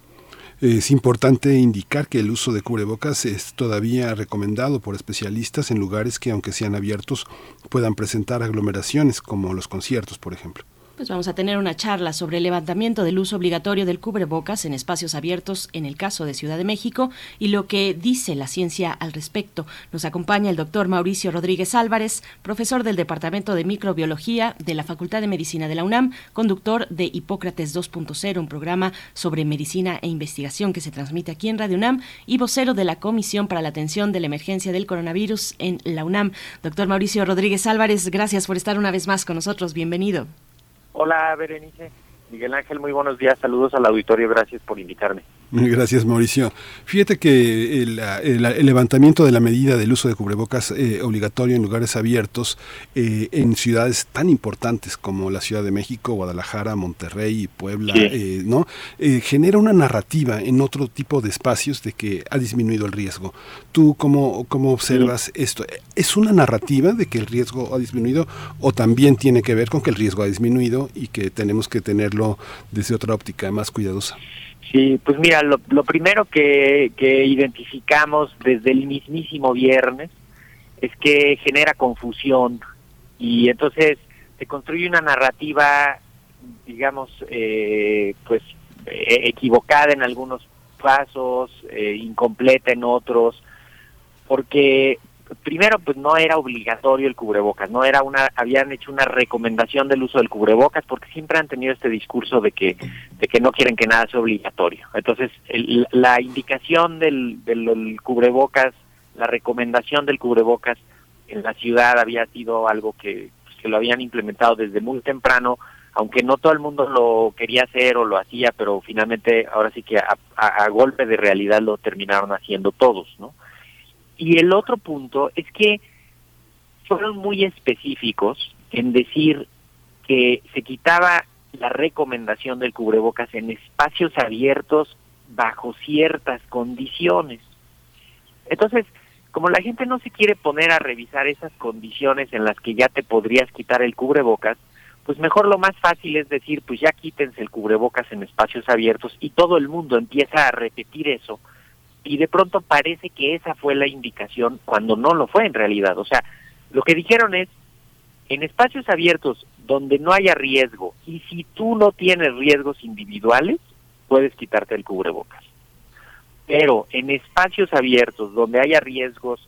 Es importante indicar que el uso de cubrebocas es todavía recomendado por especialistas en lugares que, aunque sean abiertos, puedan presentar aglomeraciones, como los conciertos, por ejemplo. Pues vamos a tener una charla sobre el levantamiento del uso obligatorio del cubrebocas en espacios abiertos en el caso de Ciudad de México y lo que dice la ciencia al respecto. Nos acompaña el doctor Mauricio Rodríguez Álvarez, profesor del Departamento de Microbiología de la Facultad de Medicina de la UNAM, conductor de Hipócrates 2.0, un programa sobre medicina e investigación que se transmite aquí en Radio UNAM y vocero de la Comisión para la Atención de la Emergencia del Coronavirus en la UNAM. Doctor Mauricio Rodríguez Álvarez, gracias por estar una vez más con nosotros. Bienvenido. Hola, Berenice. Miguel Ángel, muy buenos días. Saludos al auditorio. Gracias por invitarme. Gracias, Mauricio. Fíjate que el, el- el levantamiento de la medida del uso de cubrebocas eh, obligatorio en lugares abiertos eh, en ciudades tan importantes como la Ciudad de México, Guadalajara, Monterrey, Puebla, Sí. eh, ¿no? Genera una narrativa en otro tipo de espacios de que ha disminuido el riesgo. ¿Tú cómo, cómo observas esto? ¿Es una narrativa de que el riesgo ha disminuido o también tiene que ver con que el riesgo ha disminuido y que tenemos que tenerlo desde otra óptica más cuidadosa? Sí, pues mira, lo, primero que, identificamos desde el mismísimo viernes es que genera confusión y entonces se construye una narrativa digamos, eh, pues eh, equivocada en algunos casos, eh, incompleta en otros, porque primero pues no era obligatorio el cubrebocas, no era una habían hecho una recomendación del uso del cubrebocas porque siempre han tenido este discurso de que de que no quieren que nada sea obligatorio. Entonces, la indicación del, del cubrebocas, la recomendación del cubrebocas en la ciudad había sido algo que, pues, que lo habían implementado desde muy temprano aunque no todo el mundo lo quería hacer o lo hacía, pero finalmente ahora sí que a, golpe de realidad lo terminaron haciendo todos, ¿no? Y el otro punto es que fueron muy específicos en decir que se quitaba la recomendación del cubrebocas en espacios abiertos bajo ciertas condiciones. Entonces, como la gente no se quiere poner a revisar esas condiciones en las que ya te podrías quitar el cubrebocas, pues mejor lo más fácil es decir, pues ya quítense el cubrebocas en espacios abiertos y todo el mundo empieza a repetir eso y de pronto parece que esa fue la indicación cuando no lo fue en realidad. O sea, lo que dijeron es, en espacios abiertos donde no haya riesgo y si tú no tienes riesgos individuales, puedes quitarte el cubrebocas. Pero en espacios abiertos donde haya riesgos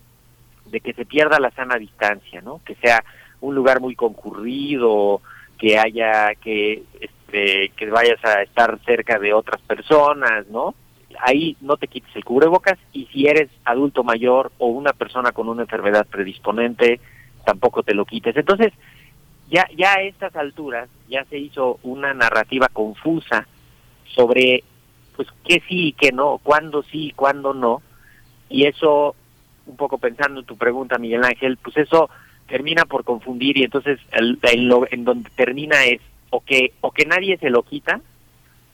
de que se pierda la sana distancia, ¿no? Que sea un lugar muy concurrido, que haya que este, que vayas a estar cerca de otras personas, ¿no? Ahí no te quites el cubrebocas y si eres adulto mayor o una persona con una enfermedad predisponente, tampoco te lo quites. Entonces, ya ya a estas alturas ya se hizo una narrativa confusa sobre pues qué sí y qué no, cuándo sí y cuándo no. Y eso un poco pensando en tu pregunta, Miguel Ángel, pues eso termina por confundir y entonces el, en donde termina es o que o que nadie se lo quita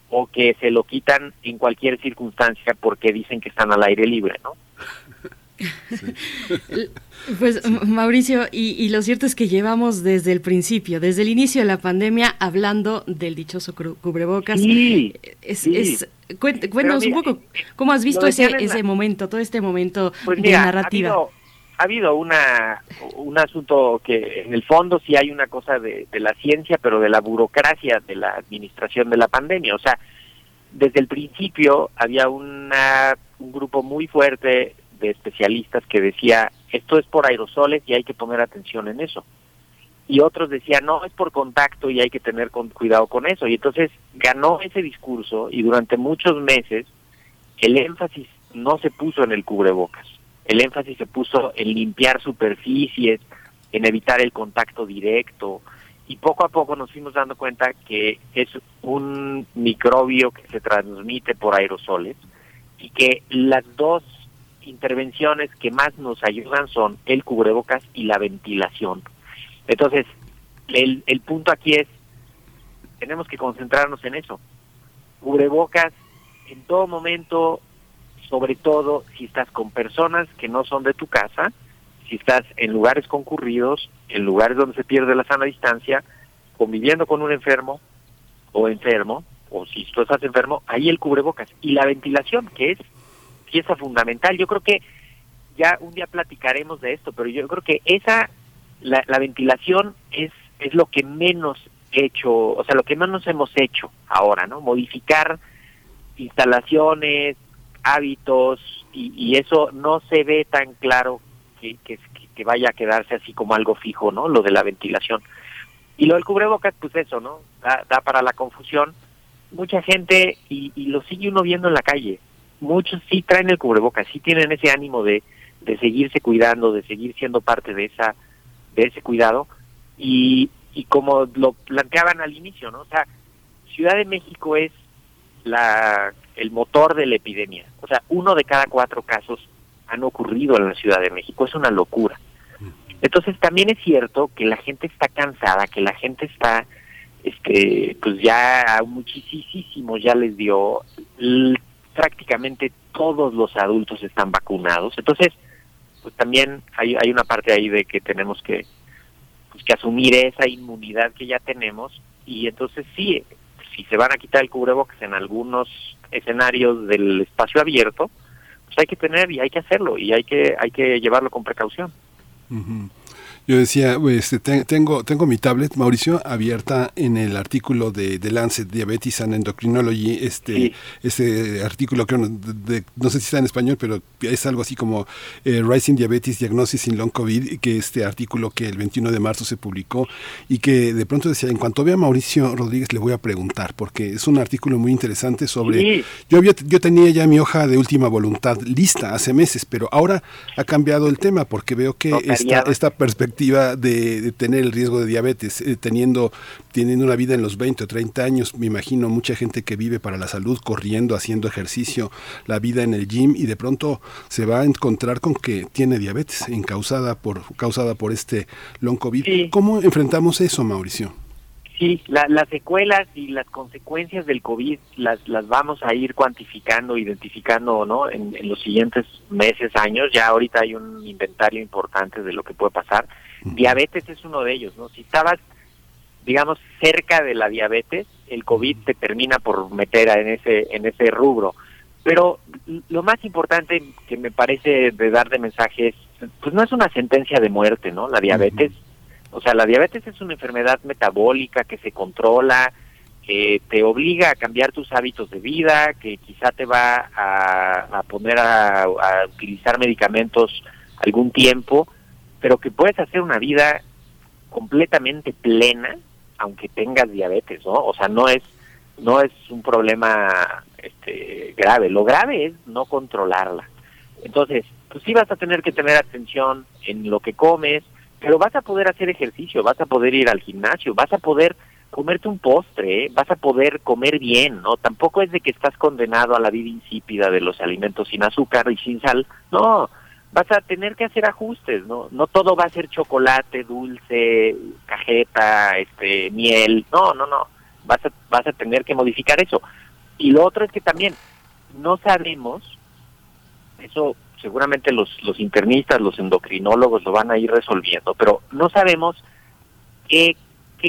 o que se lo quitan en cualquier circunstancia porque dicen que están al aire libre, ¿no? [laughs] Pues Mauricio, y, lo cierto es que llevamos desde el principio, desde el inicio de la pandemia, hablando del dichoso cubrebocas. Sí, es, cuéntanos un poco, ¿cómo has visto ese, ese momento, todo este momento pues de narrativa? ha habido una un asunto que en el fondo sí hay una cosa de, la ciencia, pero de la burocracia de la administración de la pandemia. O sea, desde el principio había una, un grupo muy fuerte de especialistas que decía, esto es por aerosoles y hay que poner atención en eso. Y otros decían, no, es por contacto y hay que tener cuidado con eso. Y entonces ganó ese discurso y durante muchos meses el énfasis no se puso en el cubrebocas el énfasis se puso en limpiar superficies, en evitar el contacto directo y poco a poco nos fuimos dando cuenta que es un microbio que se transmite por aerosoles y que las dos intervenciones que más nos ayudan son el cubrebocas y la ventilación. Entonces, el, el punto aquí es, tenemos que concentrarnos en eso. Cubrebocas en todo momento sobre todo si estás con personas que no son de tu casa, si estás en lugares concurridos, en lugares donde se pierde la sana distancia, conviviendo con un enfermo o enfermo, o si tú estás enfermo, ahí el cubrebocas. Y la ventilación, que es pieza fundamental. Yo creo que ya un día platicaremos de esto, pero yo creo que esa, la, la ventilación es, es lo que menos hecho, o sea, lo que menos hemos hecho ahora, ¿no? Modificar instalaciones, hábitos y, eso no se ve tan claro que, que, vaya a quedarse así como algo fijo, ¿no? Lo de la ventilación. Y lo del cubrebocas, pues eso, ¿no? Da, para la confusión. Mucha gente, y, y, lo sigue uno viendo en la calle, muchos sí traen el cubrebocas, sí tienen ese ánimo de, de seguirse cuidando, de seguir siendo parte de esa de ese cuidado. Y, y como lo planteaban al inicio, ¿no? O sea, Ciudad de México es la el motor de la epidemia. O sea, uno de cada cuatro casos han ocurrido en la Ciudad de México. Es una locura. Entonces también es cierto que la gente está cansada, que la gente está, este, pues ya muchísimo ya les dio, prácticamente todos los adultos están vacunados. Entonces, pues también hay, hay una parte ahí de que tenemos que, pues, que asumir esa inmunidad que ya tenemos y entonces sí, si se van a quitar el cubrebocas en algunos escenarios del espacio abierto, pues hay que tener y hay que hacerlo y hay que hay que llevarlo con precaución. Yo decía, este, tengo, tengo mi tablet, Mauricio, abierta en el artículo de, de Lancet Diabetes and Endocrinology, este, este artículo que no sé si está en español, pero es algo así como eh, Rising Diabetes Diagnosis in Long COVID, que este artículo que el 21 de marzo se publicó y que de pronto decía, en cuanto vea a Mauricio Rodríguez le voy a preguntar, porque es un artículo muy interesante sobre... Yo, yo tenía ya mi hoja de última voluntad lista hace meses, pero ahora ha cambiado el tema porque veo que esta, esta perspectiva de, tener el riesgo de diabetes, eh, teniendo, teniendo una vida en los 20 o 30 años, me imagino mucha gente que vive para la salud, corriendo, haciendo ejercicio, la vida en el gym y de pronto se va a encontrar con que tiene diabetes causada por, causada por este long COVID. ¿Cómo enfrentamos eso, Mauricio? Sí, las secuelas y las consecuencias del COVID las, las vamos a ir cuantificando, identificando ¿no? En, los siguientes meses, años. Ya ahorita hay un inventario importante de lo que puede pasar. Diabetes es uno de ellos. ¿no? Si estabas, digamos, cerca de la diabetes, el COVID te termina por meter en ese, en ese rubro. Pero lo más importante que me parece de dar de mensaje es, pues no es una sentencia de muerte, ¿no? La diabetes. O sea, la diabetes es una enfermedad metabólica que se controla, que te obliga a cambiar tus hábitos de vida, que quizá te va a, poner a, utilizar medicamentos algún tiempo, pero que puedes hacer una vida completamente plena aunque tengas diabetes, ¿no? O sea, no es no es un problema este grave, lo grave es no controlarla. Entonces, pues sí vas a tener que tener atención en lo que comes, pero vas a poder hacer ejercicio, vas a poder ir al gimnasio, vas a poder comerte un postre, ¿eh? vas a poder comer bien, ¿no? Tampoco es de que estás condenado a la vida insípida de los alimentos sin azúcar y sin sal, no, vas a tener que hacer ajustes, ¿no? No todo va a ser chocolate, dulce, cajeta, este, miel, no, no, no, vas a, vas a tener que modificar eso. Y lo otro es que también no sabemos, eso seguramente los, los internistas, los endocrinólogos lo van a ir resolviendo, pero no sabemos qué,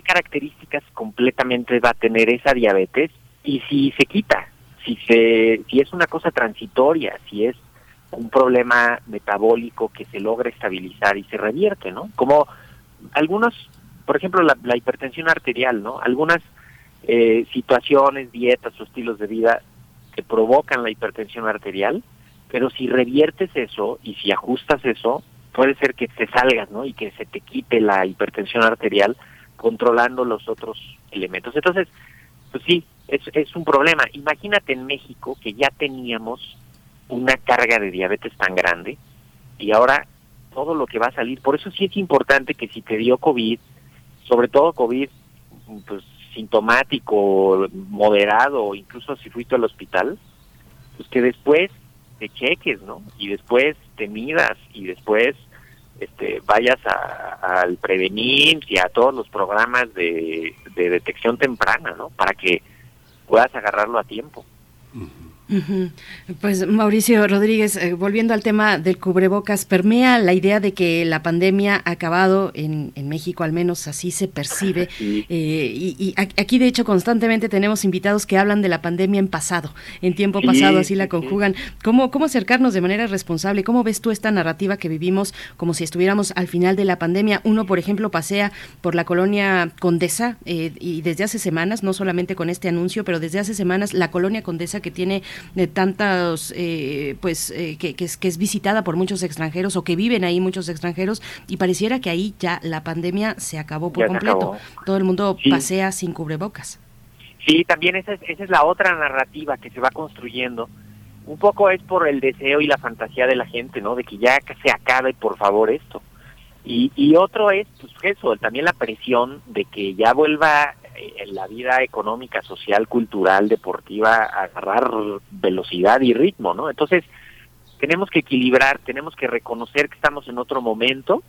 características completamente va a tener esa diabetes y si se quita, si, se, si es una cosa transitoria, si es un problema metabólico que se logra estabilizar y se revierte, ¿no? Como algunos, por ejemplo, la, hipertensión arterial, ¿no? Algunas eh, situaciones, dietas o estilos de vida que provocan la hipertensión arterial, pero si reviertes eso y si ajustas eso, puede ser que te salgas, ¿no? Y que se te quite la hipertensión arterial controlando los otros elementos. Entonces, pues sí, es, es un problema. Imagínate en México que ya teníamos una carga de diabetes tan grande y ahora todo lo que va a salir. Por eso sí es importante que si te dio COVID, sobre todo COVID pues sintomático, moderado, incluso si fuiste al hospital, pues que después te cheques, ¿no? Y después te midas y después este, vayas al Prevenir y a todos los programas de, detección temprana, ¿no? Para que puedas agarrarlo a tiempo. Pues Mauricio Rodríguez, eh, volviendo al tema del cubrebocas, permea la idea de que la pandemia ha acabado en, México, al menos así se percibe. [laughs] Eh, y, aquí, de hecho, constantemente tenemos invitados que hablan de la pandemia en pasado, en tiempo pasado, así la conjugan. ¿Cómo, ¿Cómo acercarnos de manera responsable? ¿Cómo ves tú esta narrativa que vivimos como si estuviéramos al final de la pandemia? Uno, por ejemplo, pasea por la colonia Condesa eh, y desde hace semanas, no solamente con este anuncio, pero desde hace semanas, la colonia Condesa que tiene de tantos, eh, pues, eh, que, que, es, que es visitada por muchos extranjeros o que viven ahí muchos extranjeros y pareciera que ahí ya la pandemia se acabó por completo. Todo el mundo pasea sin cubrebocas. Sí, también esa es, esa es la otra narrativa que se va construyendo. Un poco es por el deseo y la fantasía de la gente, ¿no? De que ya se acabe, por favor, esto. Y, y otro es, pues eso, también la presión de que ya vuelva en la vida económica, social, cultural, deportiva, agarrar velocidad y ritmo, ¿no? Entonces, tenemos que equilibrar, tenemos que reconocer que estamos en otro momento,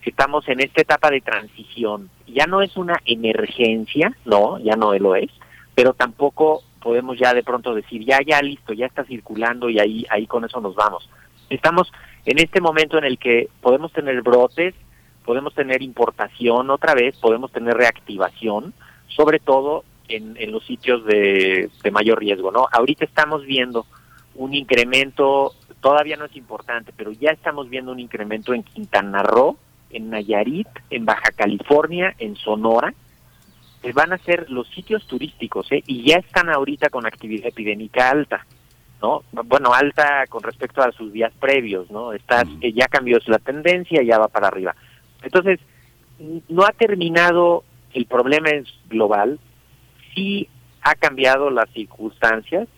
que estamos en esta etapa de transición. Ya no es una emergencia, no, ya no lo es, pero tampoco podemos ya de pronto decir, ya, ya, listo, ya está circulando y ahí, ahí con eso nos vamos. Estamos en este momento en el que podemos tener brotes, podemos tener importación otra vez, podemos tener reactivación, sobre todo en, en los sitios de, mayor riesgo. ¿no? Ahorita estamos viendo un incremento, todavía no es importante, pero ya estamos viendo un incremento en Quintana Roo en Nayarit, en Baja California, en Sonora, eh, van a ser los sitios turísticos, ¿eh? y ya están ahorita con actividad epidémica alta, ¿no? Bueno, alta con respecto a sus días previos, ¿no? Está, eh, ya cambió la tendencia, ya va para arriba. Entonces, no ha terminado, el problema es global, sí ha cambiado las circunstancias,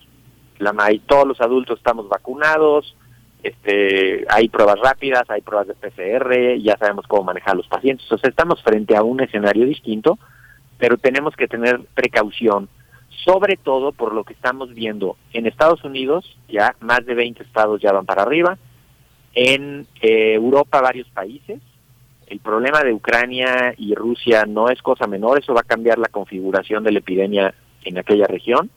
la, todos los adultos estamos vacunados, este, hay pruebas rápidas, hay pruebas de PCR, ya sabemos cómo manejar a los pacientes. O sea, estamos frente a un escenario distinto, pero tenemos que tener precaución, sobre todo por lo que estamos viendo en Estados Unidos, ya más de 20 estados ya van para arriba, en eh, Europa varios países. El problema de Ucrania y Rusia no es cosa menor, eso va a cambiar la configuración de la epidemia en aquella región.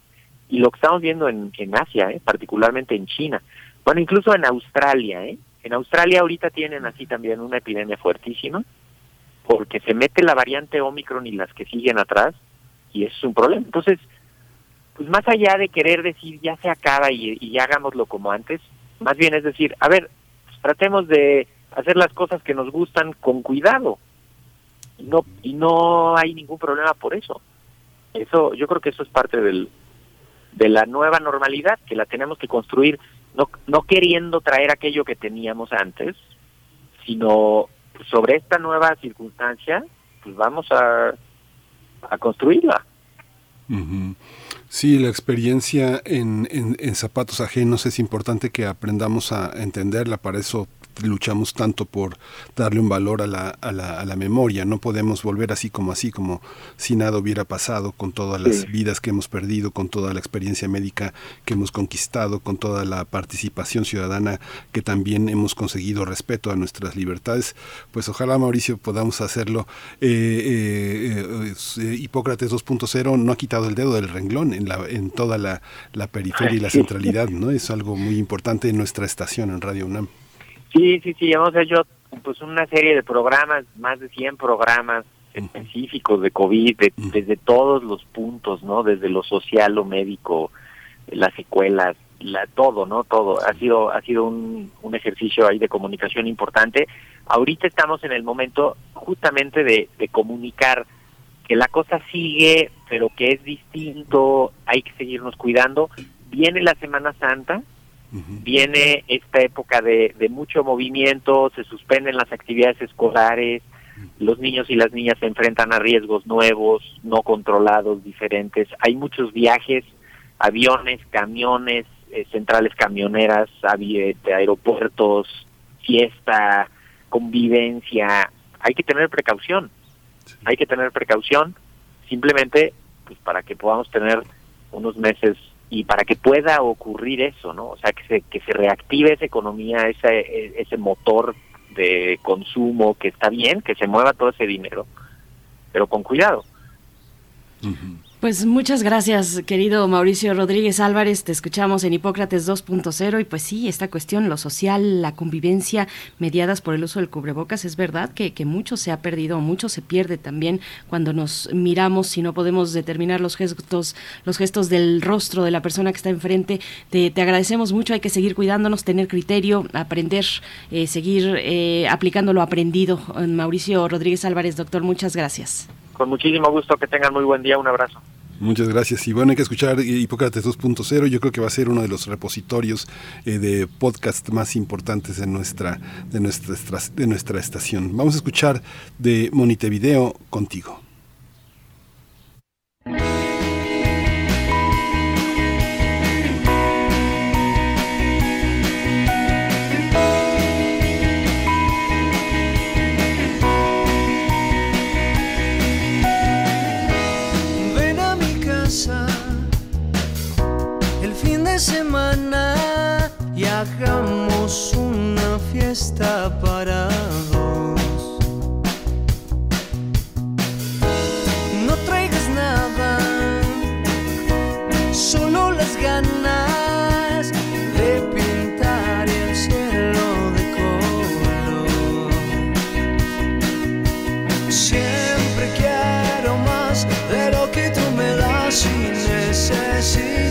Y lo que estamos viendo en, Asia, eh, particularmente en China, bueno, incluso en Australia, ¿eh? En Australia ahorita tienen así también una epidemia fuertísima, porque se mete la variante Omicron y las que siguen atrás, y es un problema. Entonces, pues más allá de querer decir ya se acaba y, y ya hagámoslo como antes, más bien es decir, a ver, pues tratemos de hacer las cosas que nos gustan con cuidado. Y no, y no hay ningún problema por eso. Eso, yo creo que eso es parte del, de la nueva normalidad, que la tenemos que construir no, no queriendo traer aquello que teníamos antes, sino sobre esta nueva circunstancia, pues vamos a, a construirla. Sí, la experiencia en, en, en, zapatos ajenos es importante que aprendamos a entenderla, para eso luchamos tanto por darle un valor a la, a la, a la memoria. No podemos volver así como así, como si nada hubiera pasado, con todas las vidas que hemos perdido, con toda la experiencia médica que hemos conquistado, con toda la participación ciudadana que también hemos conseguido respeto a nuestras libertades. Pues ojalá, Mauricio, podamos hacerlo. Eh, eh, eh, Hipócrates 2.0 no ha quitado el dedo del renglón en, la, en toda la, la periferia y la centralidad, ¿no? Es algo muy importante en nuestra estación en Radio UNAM. Sí, sí, sí, hemos hecho pues una serie de programas, más de 100 programas específicos de COVID, desde todos los puntos, ¿no? Desde lo social, lo médico, las secuelas, la, todo, ¿no? Todo. Ha sido, ha sido un, un ejercicio ahí de comunicación importante. Ahorita estamos en el momento justamente de, de comunicar que la cosa sigue, pero que es distinto, hay que seguirnos cuidando. Viene la Semana Santa, Viene esta época de, de, mucho movimiento, se suspenden las actividades escolares, los niños y las niñas se enfrentan a riesgos nuevos, no controlados, diferentes. Hay muchos viajes, aviones, camiones, eh, centrales camioneras, aeropuertos, fiesta, convivencia. Hay que tener precaución, hay que tener precaución simplemente pues para que podamos tener unos meses y para que pueda ocurrir eso, ¿no? O sea, que se, que se reactive esa economía, ese, ese motor de consumo, que está bien, que se mueva todo ese dinero, pero con cuidado. Pues muchas gracias, querido Mauricio Rodríguez Álvarez. Te escuchamos en Hipócrates 2.0 y pues sí, esta cuestión, lo social, la convivencia mediadas por el uso del cubrebocas, es verdad que, que mucho se ha perdido, mucho se pierde también cuando nos miramos si no podemos determinar los gestos, los gestos del rostro de la persona que está enfrente. Te, te agradecemos mucho, hay que seguir cuidándonos, tener criterio, aprender, eh, seguir eh, aplicando lo aprendido. Mauricio Rodríguez Álvarez, doctor, muchas gracias. Con muchísimo gusto, que tengan muy buen día, un abrazo. Muchas gracias. Y bueno, hay que escuchar Hipócrates 2.0. Yo creo que va a ser uno de los repositorios eh, de podcast más importantes de nuestra, de, nuestra, de nuestra estación. Vamos a escuchar de Monitevideo contigo. No traigas nada, solo las ganas de pintar el cielo de color. Siempre quiero más de lo que tú me das y necesito.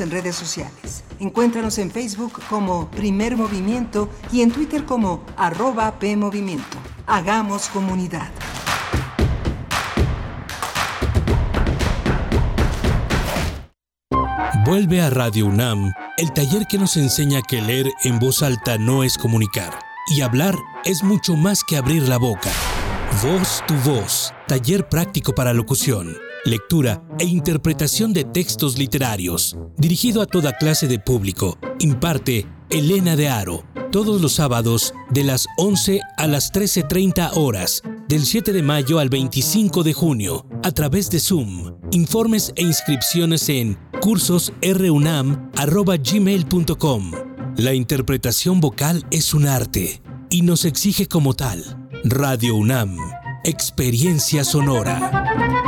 En redes sociales. Encuéntranos en Facebook como Primer Movimiento y en Twitter como arroba PMovimiento. Hagamos comunidad. Vuelve a Radio UNAM, el taller que nos enseña que leer en voz alta no es comunicar y hablar es mucho más que abrir la boca. Voz tu voz, taller práctico para locución, lectura e interpretación de textos literarios, dirigido a toda clase de público. Imparte Elena de Aro, todos los sábados de las 11 a las 13.30 horas, del 7 de mayo al 25 de junio, a través de Zoom. Informes e inscripciones en cursosrunam.gmail.com. La interpretación vocal es un arte y nos exige como tal. Radio UNAM, experiencia sonora.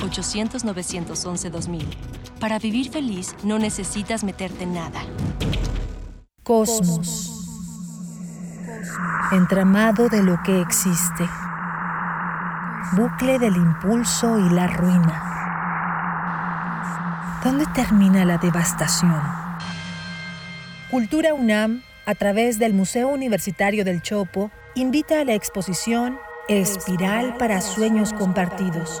800-911-2000. Para vivir feliz no necesitas meterte en nada. Cosmos. Entramado de lo que existe. Bucle del impulso y la ruina. ¿Dónde termina la devastación? Cultura UNAM, a través del Museo Universitario del Chopo, invita a la exposición Espiral para Sueños Compartidos.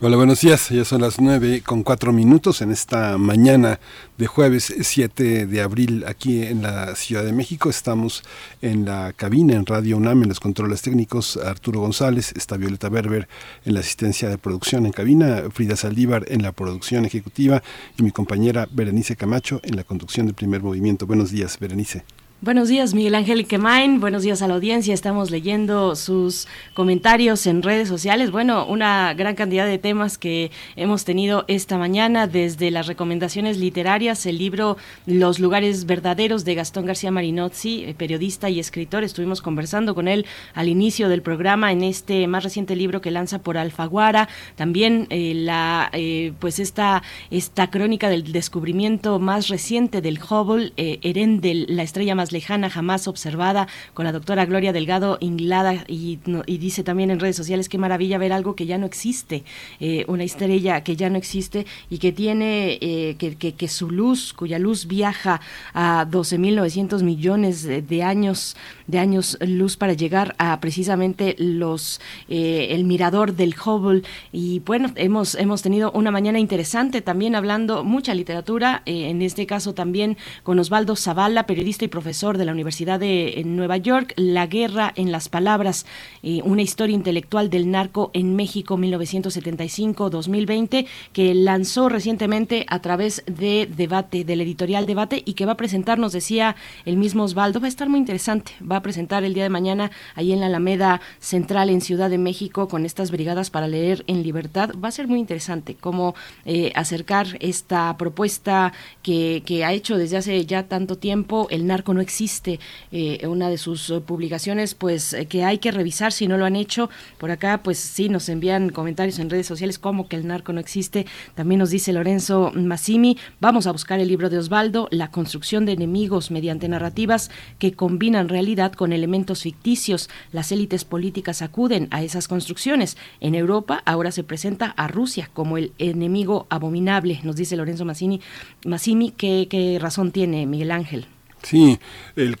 Hola, buenos días. Ya son las nueve con cuatro minutos en esta mañana de jueves 7 de abril aquí en la Ciudad de México. Estamos en la cabina en Radio UNAM en los controles técnicos. Arturo González, está Violeta Berber en la asistencia de producción en cabina, Frida Saldívar en la producción ejecutiva y mi compañera Berenice Camacho en la conducción del primer movimiento. Buenos días, Berenice. Buenos días, Miguel Ángel Quemain. Buenos días a la audiencia. Estamos leyendo sus comentarios en redes sociales. Bueno, una gran cantidad de temas que hemos tenido esta mañana, desde las recomendaciones literarias, el libro Los lugares verdaderos de Gastón García Marinozzi, eh, periodista y escritor. Estuvimos conversando con él al inicio del programa en este más reciente libro que lanza por Alfaguara. También eh, la, eh, pues esta, esta crónica del descubrimiento más reciente del Hubble, Erendel, la estrella más lejana jamás observada, con la doctora Gloria Delgado Inglada, y, dice también en redes sociales qué maravilla ver algo que ya no existe, eh, una estrella que ya no existe y que tiene, eh, que, que, su luz, cuya luz viaja a 12.900 millones de, años, de años luz para llegar a precisamente los, eh, el mirador del Hubble. Y bueno, hemos, hemos tenido una mañana interesante también hablando mucha literatura, en este caso también con Osvaldo Zavala, periodista y profesor de la Universidad de Nueva York, La guerra en las palabras, eh, una historia intelectual del narco en México 1975-2020, que lanzó recientemente a través de debate, del editorial Debate, y que va a presentar, nos decía el mismo Osvaldo, va a estar muy interesante, va a presentar el día de mañana ahí en la Alameda Central en Ciudad de México con estas brigadas para leer en libertad. Va a ser muy interesante cómo eh, acercar esta propuesta que, ha hecho desde hace ya tanto tiempo, el narco no existe eh, una de sus publicaciones, pues eh, que hay que revisar si no lo han hecho. Por acá, pues sí, nos envían comentarios en redes sociales como que el narco no existe. También nos dice Lorenzo Massimi, vamos a buscar el libro de Osvaldo, La construcción de enemigos mediante narrativas que combinan realidad con elementos ficticios. Las élites políticas acuden a esas construcciones. En Europa ahora se presenta a Rusia como el enemigo abominable, nos dice Lorenzo Massimi. Massimi, ¿qué, qué razón tiene Miguel Ángel? Sí, el,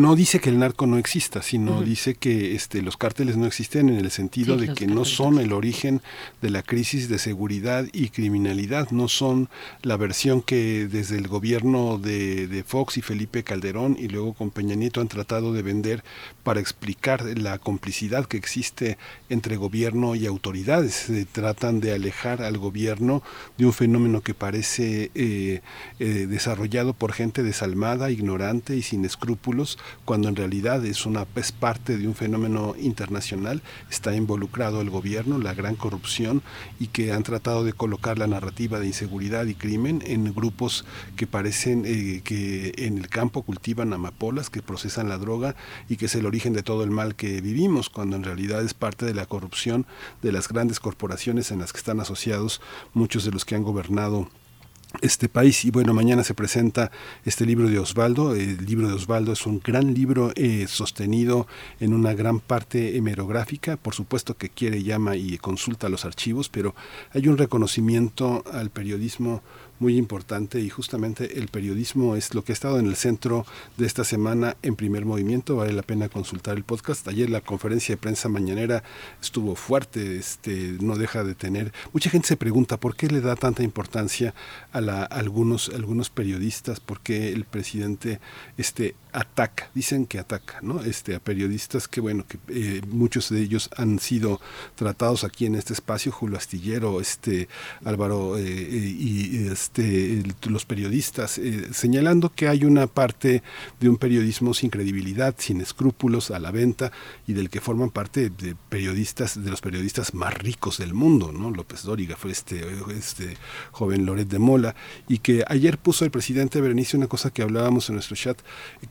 no dice que el narco no exista, sino dice que este, los cárteles no existen en el sentido de que no son el origen de la crisis de seguridad y criminalidad, no son la versión que desde el gobierno de, de Fox y Felipe Calderón y luego con Peña Nieto han tratado de vender para explicar la complicidad que existe entre gobierno y autoridades. Se tratan de alejar al gobierno de un fenómeno que parece eh, eh, desarrollado por gente desalmada, ignorante, y sin escrúpulos, cuando en realidad es una es parte de un fenómeno internacional, está involucrado el gobierno, la gran corrupción y que han tratado de colocar la narrativa de inseguridad y crimen en grupos que parecen eh, que en el campo cultivan amapolas, que procesan la droga y que es el origen de todo el mal que vivimos, cuando en realidad es parte de la corrupción de las grandes corporaciones en las que están asociados muchos de los que han gobernado este país. Y bueno, mañana se presenta este libro de Osvaldo. El libro de Osvaldo es un gran libro eh, sostenido en una gran parte hemerográfica. Por supuesto que quiere, llama y consulta los archivos, pero hay un reconocimiento al periodismo muy importante y justamente el periodismo es lo que ha estado en el centro de esta semana en primer movimiento. Vale la pena consultar el podcast. Ayer la conferencia de prensa mañanera estuvo fuerte, este, no deja de tener. Mucha gente se pregunta por qué le da tanta importancia a, la, algunos, algunos periodistas, por qué el presidente este, ataca, dicen que ataca, ¿no? Este, a periodistas que, bueno, que eh, muchos de ellos han sido tratados aquí en este espacio, Julio Astillero, este, Álvaro eh, eh, y este, los periodistas, señalando que hay una parte de un periodismo sin credibilidad, sin escrúpulos, a la venta y del que forman parte de periodistas, de los periodistas más ricos del mundo, ¿no? López Dóriga fue este, este joven Loret de Mola y que ayer puso el presidente Berenice una cosa que hablábamos en nuestro chat,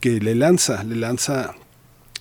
que le lanza, le lanza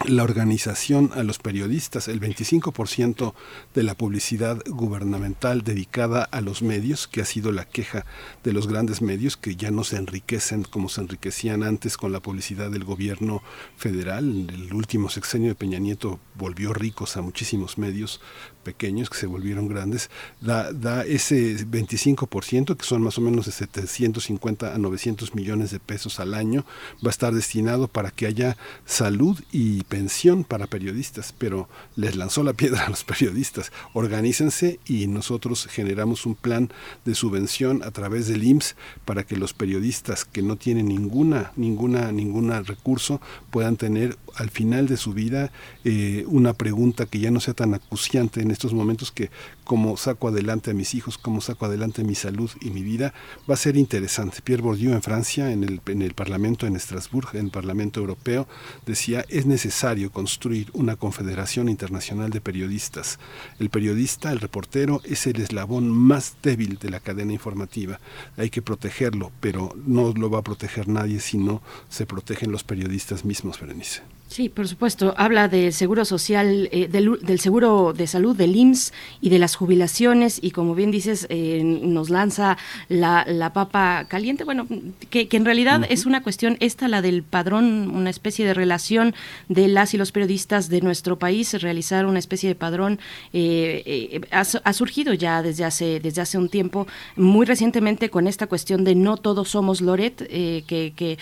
la organización a los periodistas, el 25% de la publicidad gubernamental dedicada a los medios, que ha sido la queja de los grandes medios, que ya no se enriquecen como se enriquecían antes con la publicidad del gobierno federal. El último sexenio de Peña Nieto volvió ricos a muchísimos medios pequeños que se volvieron grandes, da, ese 25%, que son más o menos de 750 a 900 millones de pesos al año, va a estar destinado para que haya salud y pensión para periodistas, pero les lanzó la piedra a los periodistas. Organícense y nosotros generamos un plan de subvención a través del IMSS para que los periodistas que no tienen ninguna, ninguna, ninguna recurso puedan tener al final de su vida eh, una pregunta que ya no sea tan acuciante en estos momentos que cómo saco adelante a mis hijos, cómo saco adelante mi salud y mi vida, va a ser interesante. Pierre Bourdieu en Francia, en el, en el Parlamento en Estrasburgo, en el Parlamento Europeo, decía, es necesario construir una confederación internacional de periodistas. El periodista, el reportero, es el eslabón más débil de la cadena informativa. Hay que protegerlo, pero no lo va a proteger nadie si no se protegen los periodistas mismos, Berenice. Sí, por supuesto. Habla del seguro social, eh, del, seguro de salud, del IMSS y de las jubilaciones y como bien dices, eh, nos lanza la, papa caliente. Bueno, que, en realidad es una cuestión esta, la del padrón, una especie de relación de las y los periodistas de nuestro país, realizar una especie de padrón eh, ha, ha, surgido ya desde hace, desde hace un tiempo, muy recientemente con esta cuestión de no todos somos Loret, que, que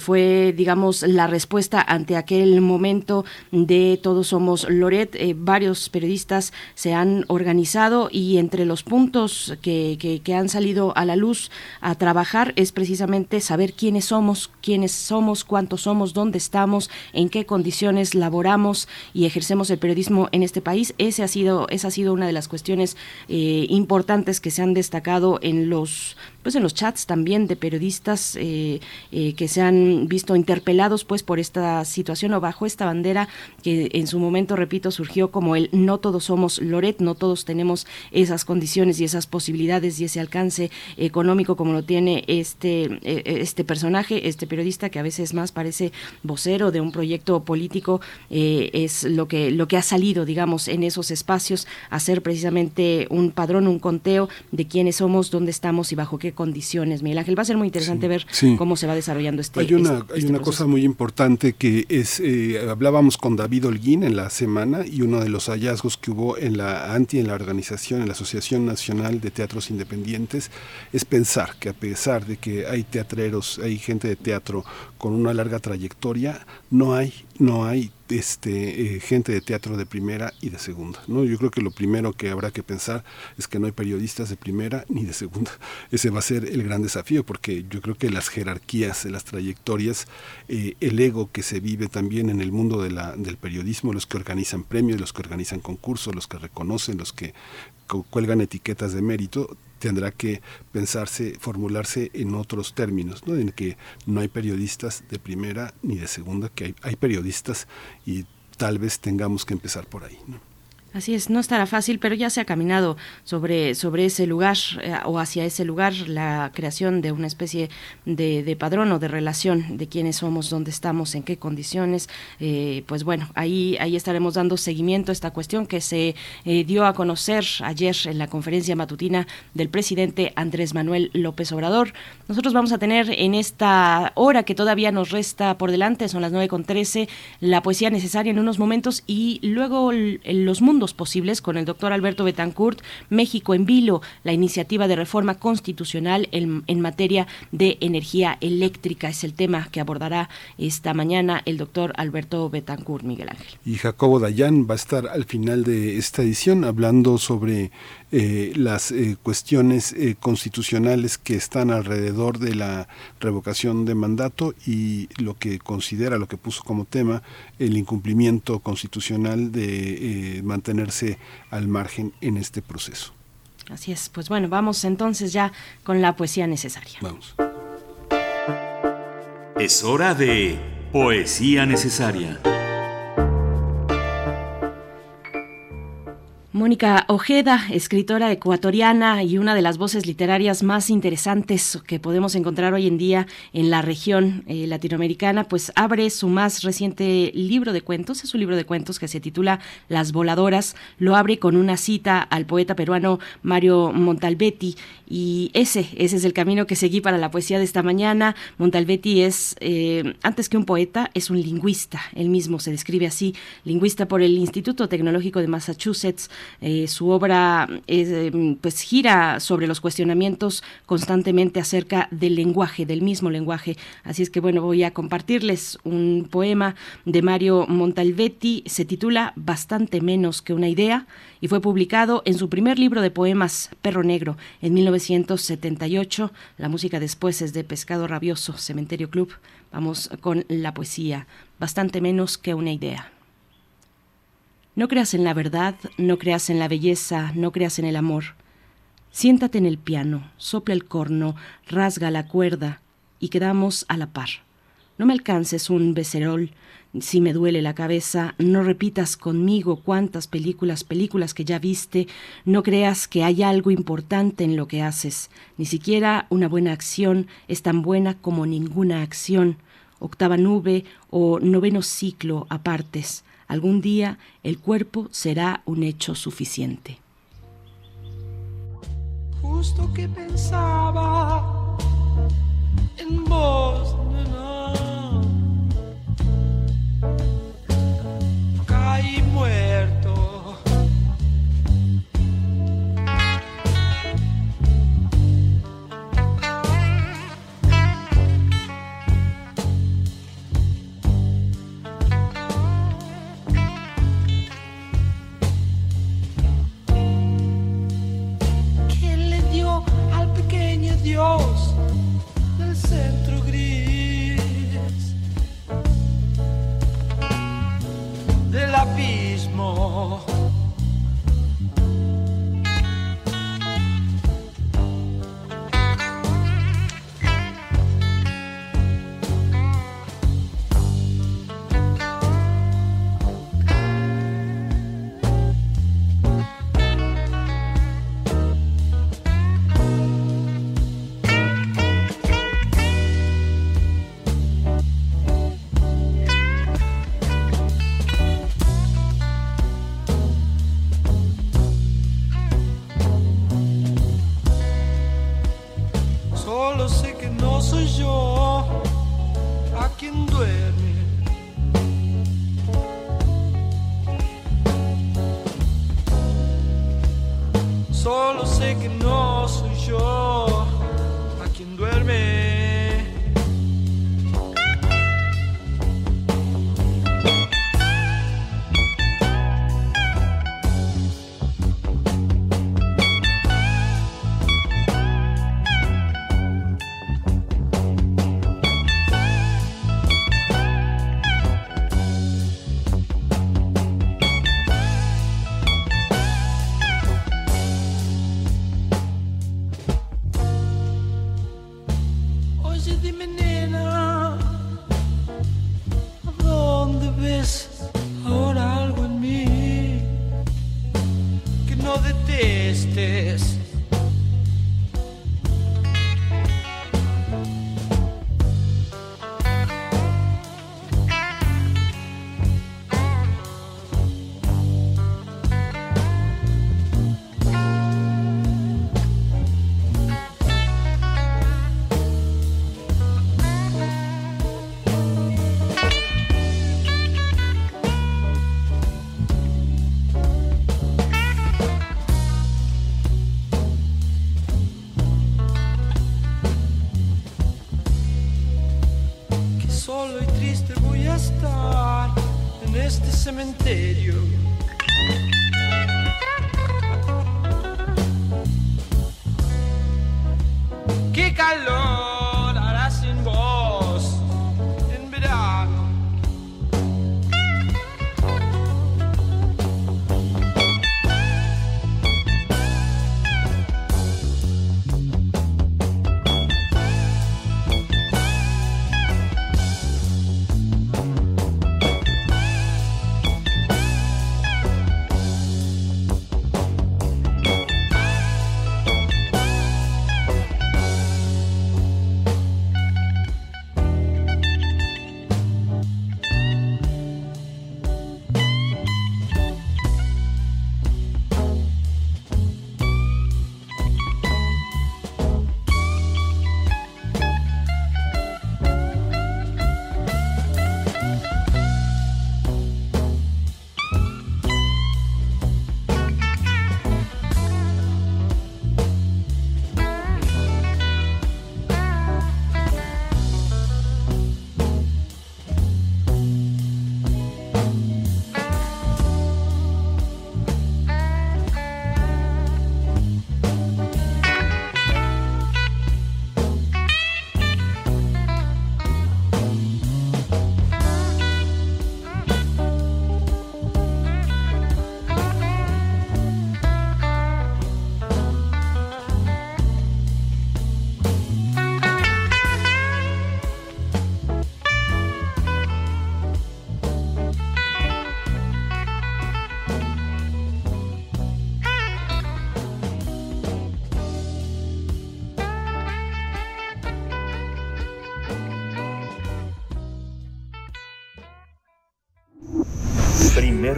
fue, digamos, la respuesta ante aquel el momento de Todos Somos Loret. Eh, varios periodistas se han organizado y entre los puntos que, que, han salido a la luz a trabajar es precisamente saber quiénes somos, quiénes somos, cuántos somos, dónde estamos, en qué condiciones laboramos y ejercemos el periodismo en este país. Ese ha sido, esa ha sido una de las cuestiones eh, importantes que se han destacado en los pues en los chats también de periodistas eh, eh, que se han visto interpelados pues por esta situación o bajo esta bandera que en su momento repito surgió como el no todos somos Loret no todos tenemos esas condiciones y esas posibilidades y ese alcance económico como lo tiene este eh, este personaje este periodista que a veces más parece vocero de un proyecto político es lo que lo que ha salido digamos en esos espacios hacer precisamente un padrón un conteo de quiénes somos dónde estamos y bajo qué condiciones, Miguel Ángel. Va a ser muy interesante ver cómo se va desarrollando este Hay una, este, hay este una cosa muy importante que es, eh, hablábamos con David Holguín en la semana y uno de los hallazgos que hubo en la ANTI, en la organización, en la Asociación Nacional de Teatros Independientes, es pensar que a pesar de que hay teatreros, hay gente de teatro con una larga trayectoria, no hay, no hay este, eh, gente de teatro de primera y de segunda. ¿no? Yo creo que lo primero que habrá que pensar es que no hay periodistas de primera ni de segunda. [laughs] Ese va a ser el gran desafío porque yo creo que las jerarquías, las trayectorias, eh, el ego que se vive también en el mundo de la, del periodismo, los que organizan premios, los que organizan concursos, los que reconocen, los que cuelgan etiquetas de mérito, tendrá que pensarse, formularse en otros términos, ¿no? en que no hay periodistas de primera ni de segunda, que hay, hay periodistas y tal vez tengamos que empezar por ahí. Así es, no estará fácil, pero ya se ha caminado sobre, sobre ese lugar eh, o hacia ese lugar la creación de una especie de, padrón o de relación de quiénes somos, dónde estamos, en qué condiciones. Eh, pues bueno, ahí, ahí estaremos dando seguimiento a esta cuestión que se eh, dio a conocer ayer en la conferencia matutina del presidente Andrés Manuel López Obrador. Nosotros vamos a tener en esta hora que todavía nos resta por delante, son las 9.13, la poesía necesaria en unos momentos y luego los mundos posibles con el doctor Alberto Betancourt, México en Vilo, la iniciativa de reforma constitucional en, materia de energía eléctrica. Es el tema que abordará esta mañana el doctor Alberto Betancourt, Miguel Ángel. Y Jacobo Dayan va a estar al final de esta edición hablando sobre eh, las eh, cuestiones eh, constitucionales que están alrededor de la revocación de mandato y lo que considera, lo que puso como tema, el incumplimiento constitucional de mantenerse al margen en este proceso. Así es, pues bueno, vamos entonces ya con la poesía necesaria. Vamos. Es hora de poesía necesaria. Mónica Ojeda, escritora ecuatoriana y una de las voces literarias más interesantes que podemos encontrar hoy en día en la región eh, latinoamericana, pues abre su más reciente libro de cuentos, es un libro de cuentos que se titula Las Voladoras, lo abre con una cita al poeta peruano Mario Montalbetti y ese, ese es el camino que seguí para la poesía de esta mañana. Montalbetti es, eh, antes que un poeta, es un lingüista, él mismo se describe así, lingüista por el Instituto Tecnológico de Massachusetts, Eh, su obra eh, pues gira sobre los cuestionamientos constantemente acerca del lenguaje, del mismo lenguaje. Así es que bueno, voy a compartirles un poema de Mario Montalvetti, se titula Bastante menos que una idea y fue publicado en su primer libro de poemas Perro Negro en 1978. La música después es de Pescado Rabioso, Cementerio Club. Vamos con la poesía, bastante menos que una idea. No creas en la verdad, no creas en la belleza, no creas en el amor. Siéntate en el piano, sopla el corno, rasga la cuerda y quedamos a la par. No me alcances un becerol, si me duele la cabeza, no repitas conmigo cuántas películas, películas que ya viste, no creas que hay algo importante en lo que haces, ni siquiera una buena acción es tan buena como ninguna acción, octava nube o noveno ciclo apartes, algún día el cuerpo será un hecho suficiente. Justo que pensaba en vos, Dios del centro gris? del abismo.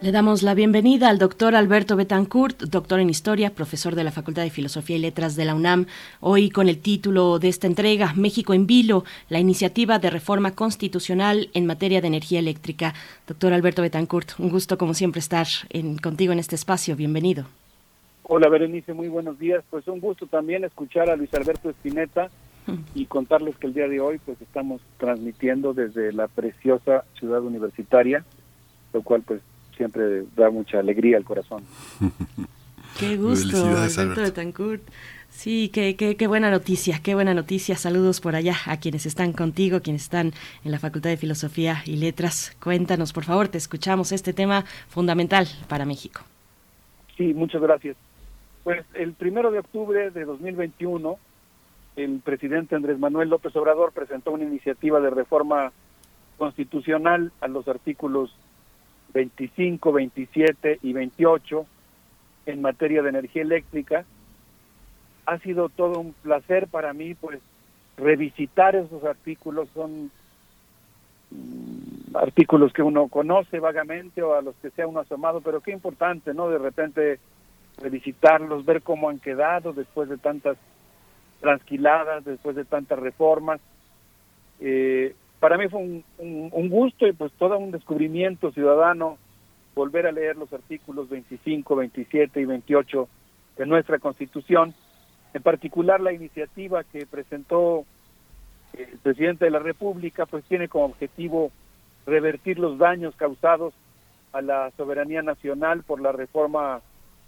Le damos la bienvenida al doctor Alberto Betancourt, doctor en Historia, profesor de la Facultad de Filosofía y Letras de la UNAM, hoy con el título de esta entrega, México en Vilo, la iniciativa de reforma constitucional en materia de energía eléctrica. Doctor Alberto Betancourt, un gusto como siempre estar en, contigo en este espacio, bienvenido. Hola Berenice, muy buenos días. Pues un gusto también escuchar a Luis Alberto Espineta y contarles que el día de hoy pues estamos transmitiendo desde la preciosa ciudad universitaria, lo cual pues siempre da mucha alegría al corazón. Qué gusto, Alberto Betancourt. Sí, qué, qué, qué, buena noticia, qué buena noticia. Saludos por allá a quienes están contigo, quienes están en la Facultad de Filosofía y Letras. Cuéntanos, por favor, te escuchamos este tema fundamental para México. Sí, muchas gracias. Pues el primero de octubre de 2021, el presidente Andrés Manuel López Obrador presentó una iniciativa de reforma constitucional a los artículos 25, 27 y 28 en materia de energía eléctrica. Ha sido todo un placer para mí, pues, revisitar esos artículos. Son mm, artículos que uno conoce vagamente o a los que sea uno asomado, pero qué importante, ¿no? De repente revisitarlos, ver cómo han quedado después de tantas transquiladas, después de tantas reformas. Eh, para mí fue un, un, gusto y pues todo un descubrimiento ciudadano volver a leer los artículos 25, 27 y 28 de nuestra Constitución, en particular la iniciativa que presentó el presidente de la República, pues tiene como objetivo revertir los daños causados a la soberanía nacional por la reforma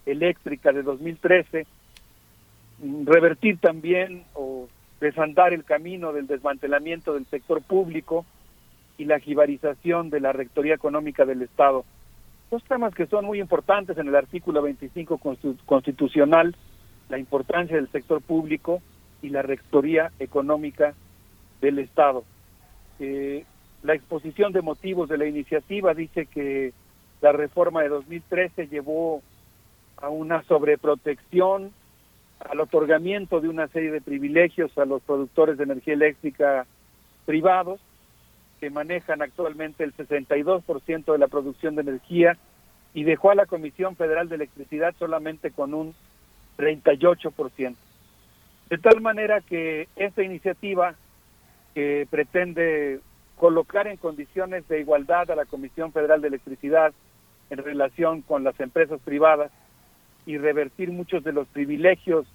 eléctrica de 2013, revertir también o desandar el camino del desmantelamiento del sector público y la jibarización de la Rectoría Económica del Estado. Dos temas que son muy importantes en el artículo 25 constitucional, la importancia del sector público y la Rectoría Económica del Estado. Eh, la exposición de motivos de la iniciativa dice que la reforma de 2013 llevó a una sobreprotección al otorgamiento de una serie de privilegios a los productores de energía eléctrica privados, que manejan actualmente el 62% de la producción de energía, y dejó a la Comisión Federal de Electricidad solamente con un 38%. De tal manera que esta iniciativa que pretende colocar en condiciones de igualdad a la Comisión Federal de Electricidad en relación con las empresas privadas, y revertir muchos de los privilegios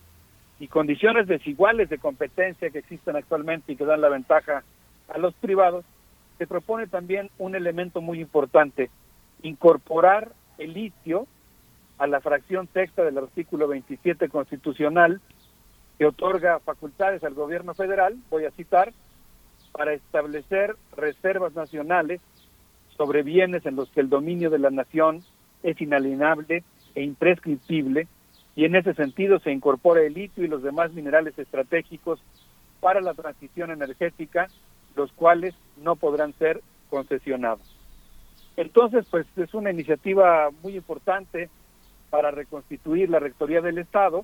y condiciones desiguales de competencia que existen actualmente y que dan la ventaja a los privados, se propone también un elemento muy importante, incorporar el litio a la fracción sexta del artículo 27 constitucional que otorga facultades al gobierno federal, voy a citar, para establecer reservas nacionales sobre bienes en los que el dominio de la nación es inalienable e imprescriptible y en ese sentido se incorpora el litio y los demás minerales estratégicos para la transición energética, los cuales no podrán ser concesionados. Entonces, pues es una iniciativa muy importante para reconstituir la Rectoría del Estado,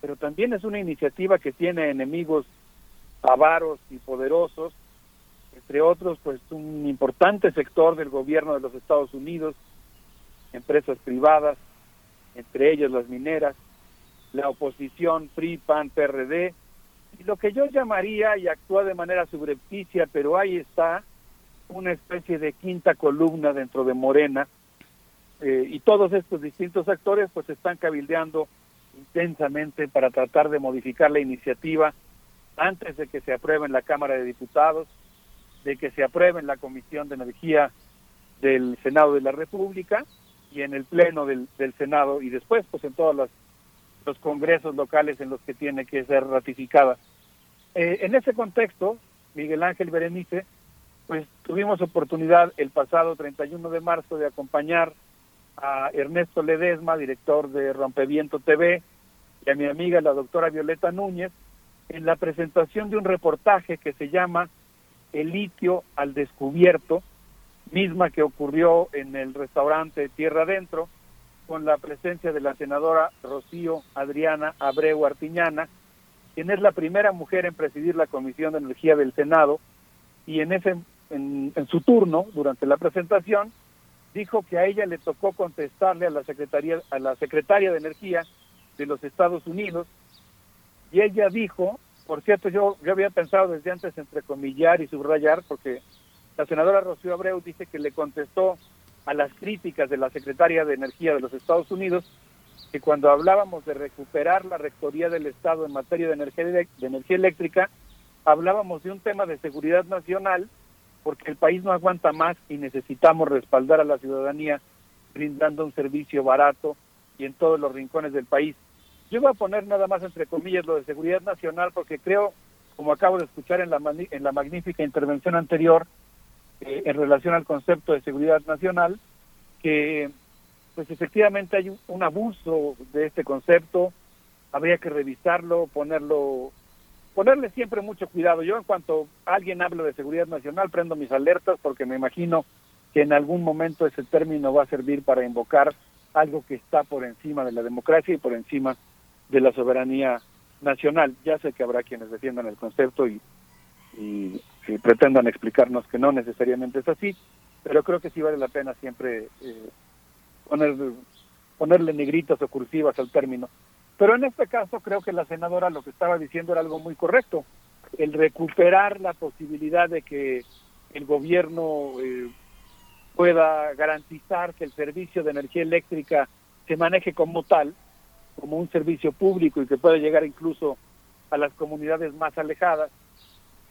pero también es una iniciativa que tiene enemigos avaros y poderosos, entre otros, pues un importante sector del gobierno de los Estados Unidos, empresas privadas, entre ellos las mineras, la oposición PRI, PAN, PRD, y lo que yo llamaría, y actúa de manera subrepticia, pero ahí está, una especie de quinta columna dentro de Morena, eh, y todos estos distintos actores pues están cabildeando intensamente para tratar de modificar la iniciativa antes de que se apruebe en la Cámara de Diputados, de que se apruebe en la Comisión de Energía del Senado de la República y en el Pleno del, Senado y después pues en todos los, los, congresos locales en los que tiene que ser ratificada. Eh, en ese contexto, Miguel Ángel Berenice, pues tuvimos oportunidad el pasado 31 de marzo de acompañar a Ernesto Ledesma, director de Rompeviento TV, y a mi amiga la doctora Violeta Núñez, en la presentación de un reportaje que se llama El litio al descubierto, misma que ocurrió en el restaurante Tierra Adentro, con la presencia de la senadora Rocío Adriana Abreu Artiñana, quien es la primera mujer en presidir la Comisión de Energía del Senado, y en ese en, su turno, durante la presentación, dijo que a ella le tocó contestarle a la secretaría a la secretaria de Energía de los Estados Unidos y ella dijo, por cierto, yo, yo había pensado desde antes entrecomillar y subrayar porque la senadora Rocío Abreu dice que le contestó a las críticas de la secretaria de Energía de los Estados Unidos que cuando hablábamos de recuperar la rectoría del Estado en materia de energía, de energía eléctrica, hablábamos de un tema de seguridad nacional porque el país no aguanta más y necesitamos respaldar a la ciudadanía brindando un servicio barato y en todos los rincones del país. Yo voy a poner nada más entre comillas lo de seguridad nacional porque creo, como acabo de escuchar en la, en la magnífica intervención anterior, eh, en relación al concepto de seguridad nacional, que pues efectivamente hay un, abuso de este concepto, habría que revisarlo, ponerlo, ponerle siempre mucho cuidado. Yo en cuanto alguien habla de seguridad nacional prendo mis alertas porque me imagino que en algún momento ese término va a servir para invocar algo que está por encima de la democracia y por encima de la soberanía nacional. Ya sé que habrá quienes defiendan el concepto y, y que pretendan explicarnos que no necesariamente es así, pero creo que sí vale la pena siempre eh, poner, ponerle negritas o cursivas al término. Pero en este caso creo que la senadora lo que estaba diciendo era algo muy correcto, el recuperar la posibilidad de que el gobierno eh, pueda garantizar que el servicio de energía eléctrica se maneje como tal, como un servicio público y que pueda llegar incluso a las comunidades más alejadas,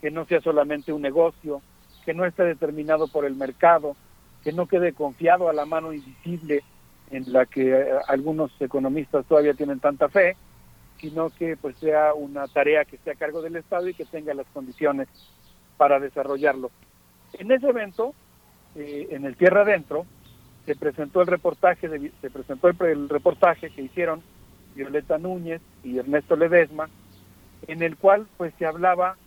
que no sea solamente un negocio, que no esté determinado por el mercado, que no quede confiado a la mano invisible en la que eh, algunos economistas todavía tienen tanta fe, sino que pues sea una tarea que esté a cargo del Estado y que tenga las condiciones para desarrollarlo. En ese evento, eh, en el Tierra Adentro, se presentó el reportaje de, se presentó el reportaje que hicieron Violeta Núñez y Ernesto Ledesma, en el cual pues se hablaba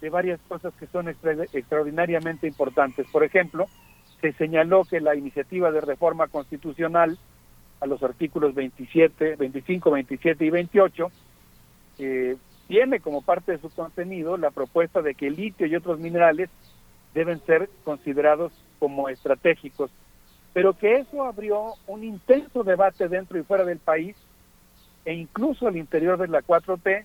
de varias cosas que son extraordinariamente importantes. Por ejemplo, se señaló que la iniciativa de reforma constitucional a los artículos 27, 25, 27 y 28 eh, tiene como parte de su contenido la propuesta de que el litio y otros minerales deben ser considerados como estratégicos, pero que eso abrió un intenso debate dentro y fuera del país e incluso al interior de la 4T,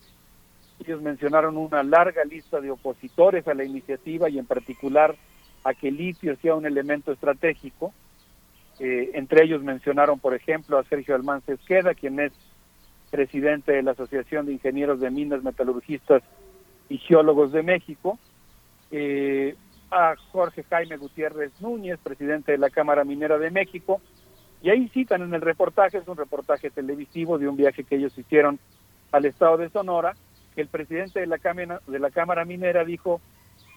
ellos mencionaron una larga lista de opositores a la iniciativa y en particular a que litio sea un elemento estratégico. Eh, entre ellos mencionaron, por ejemplo, a Sergio Almanza Esqueda, quien es presidente de la Asociación de Ingenieros de Minas, Metalurgistas y Geólogos de México, eh, a Jorge Jaime Gutiérrez Núñez, presidente de la Cámara Minera de México, y ahí citan en el reportaje, es un reportaje televisivo de un viaje que ellos hicieron al estado de Sonora, el presidente de la Cámara, de la Cámara Minera dijo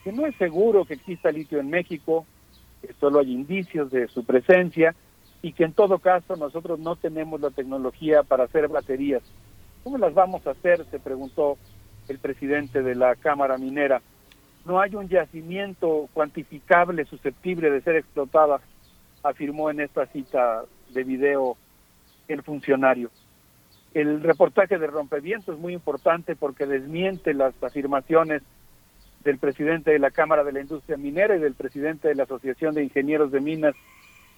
que no es seguro que exista litio en México, que solo hay indicios de su presencia y que en todo caso nosotros no tenemos la tecnología para hacer baterías. ¿Cómo las vamos a hacer? se preguntó el presidente de la Cámara Minera. No hay un yacimiento cuantificable susceptible de ser explotada afirmó en esta cita de video el funcionario. El reportaje de Rompeviento es muy importante porque desmiente las afirmaciones del presidente de la Cámara de la Industria Minera y del presidente de la Asociación de Ingenieros de Minas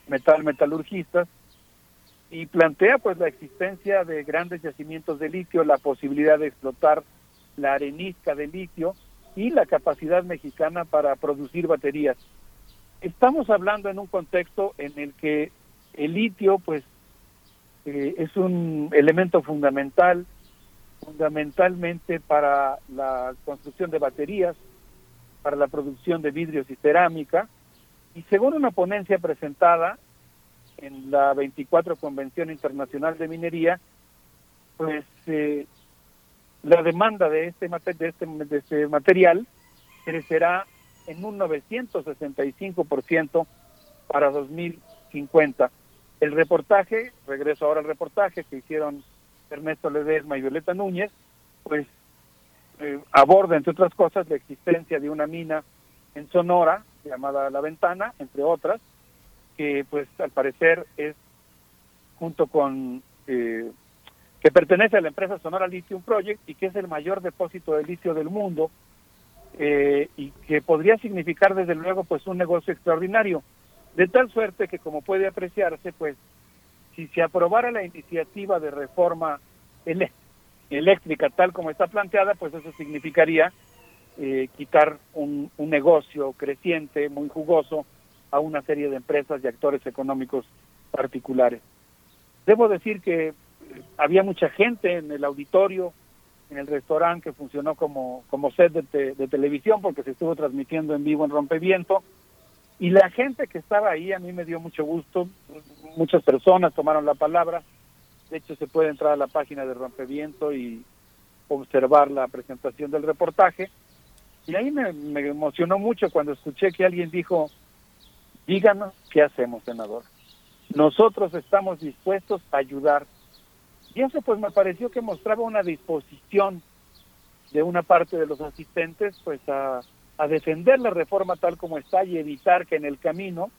Metal Metalurgistas y plantea pues la existencia de grandes yacimientos de litio, la posibilidad de explotar la arenisca de litio y la capacidad mexicana para producir baterías. Estamos hablando en un contexto en el que el litio, pues, eh, es un elemento fundamental, fundamentalmente para la construcción de baterías, para la producción de vidrios y cerámica, y según una ponencia presentada en la 24 Convención Internacional de Minería, pues eh, la demanda de este, de este, de este material crecerá en un 965% para 2050. El reportaje, regreso ahora al reportaje que hicieron Ernesto Ledesma y Violeta Núñez, pues eh, aborda, entre otras cosas, la existencia de una mina en Sonora, llamada La Ventana, entre otras, que pues al parecer es junto con eh, que pertenece a la empresa Sonora Lithium Project y que es el mayor depósito de litio del mundo eh, y que podría significar desde luego pues un negocio extraordinario de tal suerte que como puede apreciarse pues si se aprobara la iniciativa de reforma eléctrica tal como está planteada pues eso significaría eh, quitar un, un negocio creciente muy jugoso a una serie de empresas y actores económicos particulares. Debo decir que eh, había mucha gente en el auditorio, en el restaurante que funcionó como, como set de, de, televisión porque se estuvo transmitiendo en vivo en Rompeviento. Y la gente que estaba ahí a mí me dio mucho gusto, muchas personas tomaron la palabra, de hecho se puede entrar a la página de Rompeviento y observar la presentación del reportaje. Y ahí me, me emocionó mucho cuando escuché que alguien dijo, Díganos qué hacemos, senador. Nosotros estamos dispuestos a ayudar. Y eso pues me pareció que mostraba una disposición de una parte de los asistentes pues a, a defender la reforma tal como está y evitar que en el camino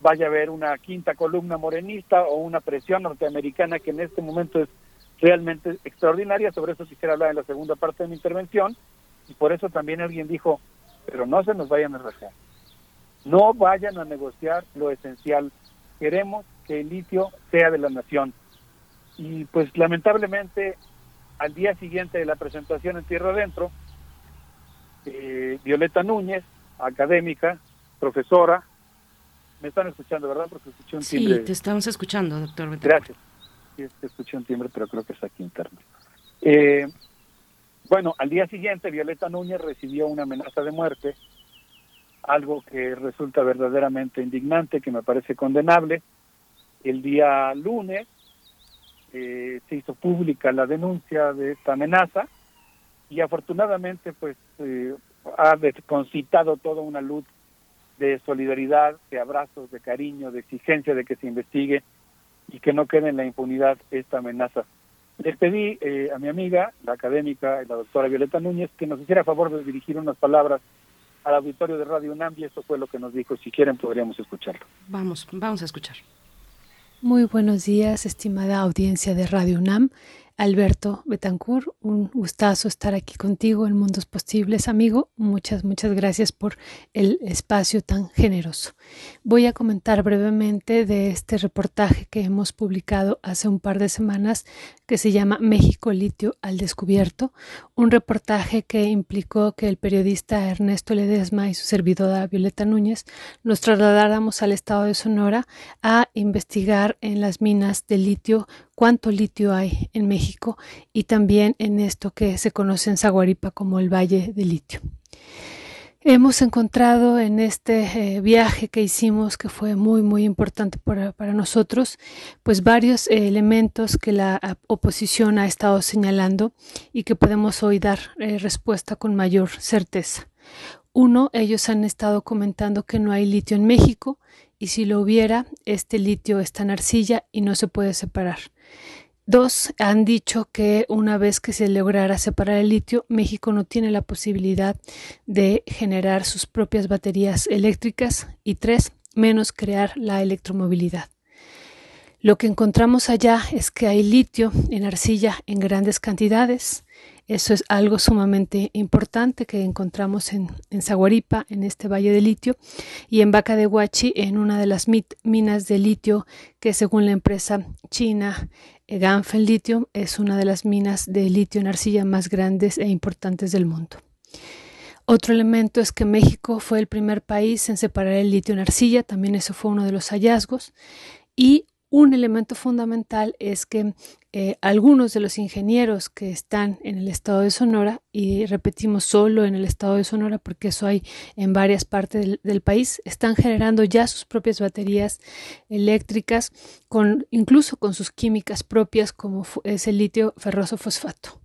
vaya a haber una quinta columna morenista o una presión norteamericana que en este momento es realmente extraordinaria. Sobre eso quisiera hablar en la segunda parte de mi intervención. Y por eso también alguien dijo, pero no se nos vayan a rajar. No vayan a negociar lo esencial. Queremos que el litio sea de la nación. Y pues lamentablemente al día siguiente de la presentación en Tierra Adentro, eh, Violeta Núñez, académica, profesora, me están escuchando, ¿verdad? Porque escuché un timbre. Sí, te estamos escuchando, doctor. Gracias. Sí, escuché un timbre, pero creo que es aquí interno. Eh, bueno, al día siguiente, Violeta Núñez recibió una amenaza de muerte algo que resulta verdaderamente indignante, que me parece condenable. El día lunes eh, se hizo pública la denuncia de esta amenaza y afortunadamente pues eh, ha concitado toda una luz de solidaridad, de abrazos, de cariño, de exigencia de que se investigue y que no quede en la impunidad esta amenaza. Les pedí eh, a mi amiga, la académica, la doctora Violeta Núñez, que nos hiciera favor de dirigir unas palabras al auditorio de Radio UNAM y eso fue lo que nos dijo. Si quieren podríamos escucharlo. Vamos, vamos a escuchar. Muy buenos días, estimada audiencia de Radio UNAM. Alberto Betancourt, un gustazo estar aquí contigo en Mundos Posibles, amigo. Muchas, muchas gracias por el espacio tan generoso. Voy a comentar brevemente de este reportaje que hemos publicado hace un par de semanas que se llama México Litio al Descubierto, un reportaje que implicó que el periodista Ernesto Ledesma y su servidora Violeta Núñez nos trasladáramos al estado de Sonora a investigar en las minas de litio cuánto litio hay en México y también en esto que se conoce en Zaguaripa como el Valle de Litio. Hemos encontrado en este eh, viaje que hicimos, que fue muy, muy importante para, nosotros, pues varios eh, elementos que la oposición ha estado señalando y que podemos hoy dar eh, respuesta con mayor certeza. Uno, ellos han estado comentando que no hay litio en México y si lo hubiera, este litio está en arcilla y no se puede separar. Dos, han dicho que una vez que se lograra separar el litio, México no tiene la posibilidad de generar sus propias baterías eléctricas. Y tres, menos crear la electromovilidad. Lo que encontramos allá es que hay litio en arcilla en grandes cantidades. Eso es algo sumamente importante que encontramos en, en Zaguaripa, en este valle de litio, y en Vaca de Huachi, en una de las minas de litio que según la empresa china Ganfen Lithium es una de las minas de litio en arcilla más grandes e importantes del mundo. Otro elemento es que México fue el primer país en separar el litio en arcilla, también eso fue uno de los hallazgos. Y un elemento fundamental es que eh, algunos de los ingenieros que están en el estado de Sonora, y repetimos solo en el estado de Sonora porque eso hay en varias partes del, país, están generando ya sus propias baterías eléctricas, con, incluso con sus químicas propias como es el litio ferroso fosfato.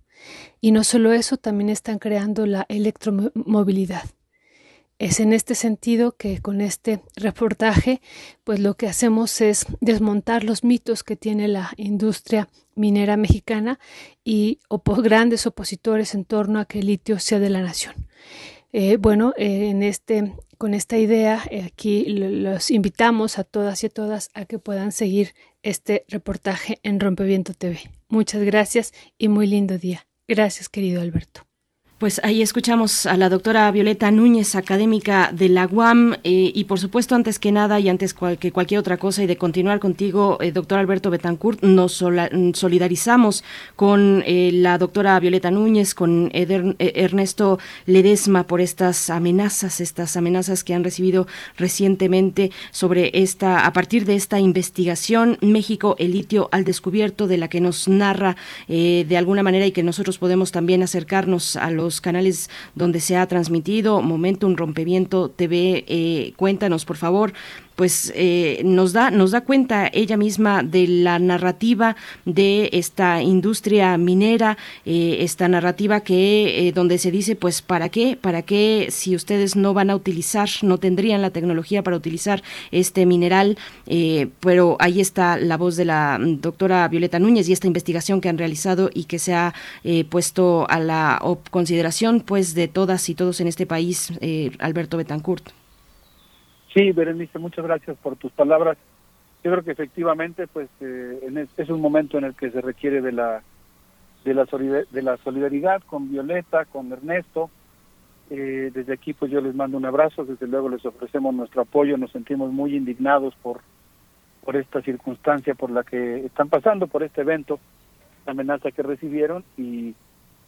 Y no solo eso, también están creando la electromovilidad. Es en este sentido que con este reportaje, pues lo que hacemos es desmontar los mitos que tiene la industria minera mexicana y grandes opositores en torno a que el litio sea de la nación. Eh, bueno, eh, en este con esta idea, eh, aquí los invitamos a todas y a todas a que puedan seguir este reportaje en Rompeviento TV. Muchas gracias y muy lindo día. Gracias, querido Alberto. Pues ahí escuchamos a la doctora Violeta Núñez, académica de la UAM, eh, y por supuesto, antes que nada y antes que cualquier otra cosa, y de continuar contigo, eh, doctor Alberto Betancourt, nos solidarizamos con eh, la doctora Violeta Núñez, con Ernesto Ledesma por estas amenazas, estas amenazas que han recibido recientemente sobre esta, a partir de esta investigación, México, el litio al descubierto, de la que nos narra de alguna manera y que nosotros podemos también acercarnos a los canales donde se ha transmitido, Momentum Rompimiento TV. Eh, cuéntanos, por favor, pues eh, nos da nos da cuenta ella misma de la narrativa de esta industria minera eh, esta narrativa que donde se dice pues para qué para qué si ustedes no van a utilizar no tendrían la tecnología para utilizar este mineral pero ahí está la voz de la doctora Violeta Núñez y esta investigación que han realizado y que se ha puesto a la consideración pues de todas y todos en este país, eh, Alberto Betancourt. Sí, Berenice, muchas gracias por tus palabras. Yo creo que efectivamente pues eh, es, un momento en el que se requiere de la de la, de la solidaridad con Violeta, con Ernesto. Eh, desde aquí pues yo les mando un abrazo, desde luego les ofrecemos nuestro apoyo, nos sentimos muy indignados por, por esta circunstancia por la que están pasando, por este evento, la amenaza que recibieron y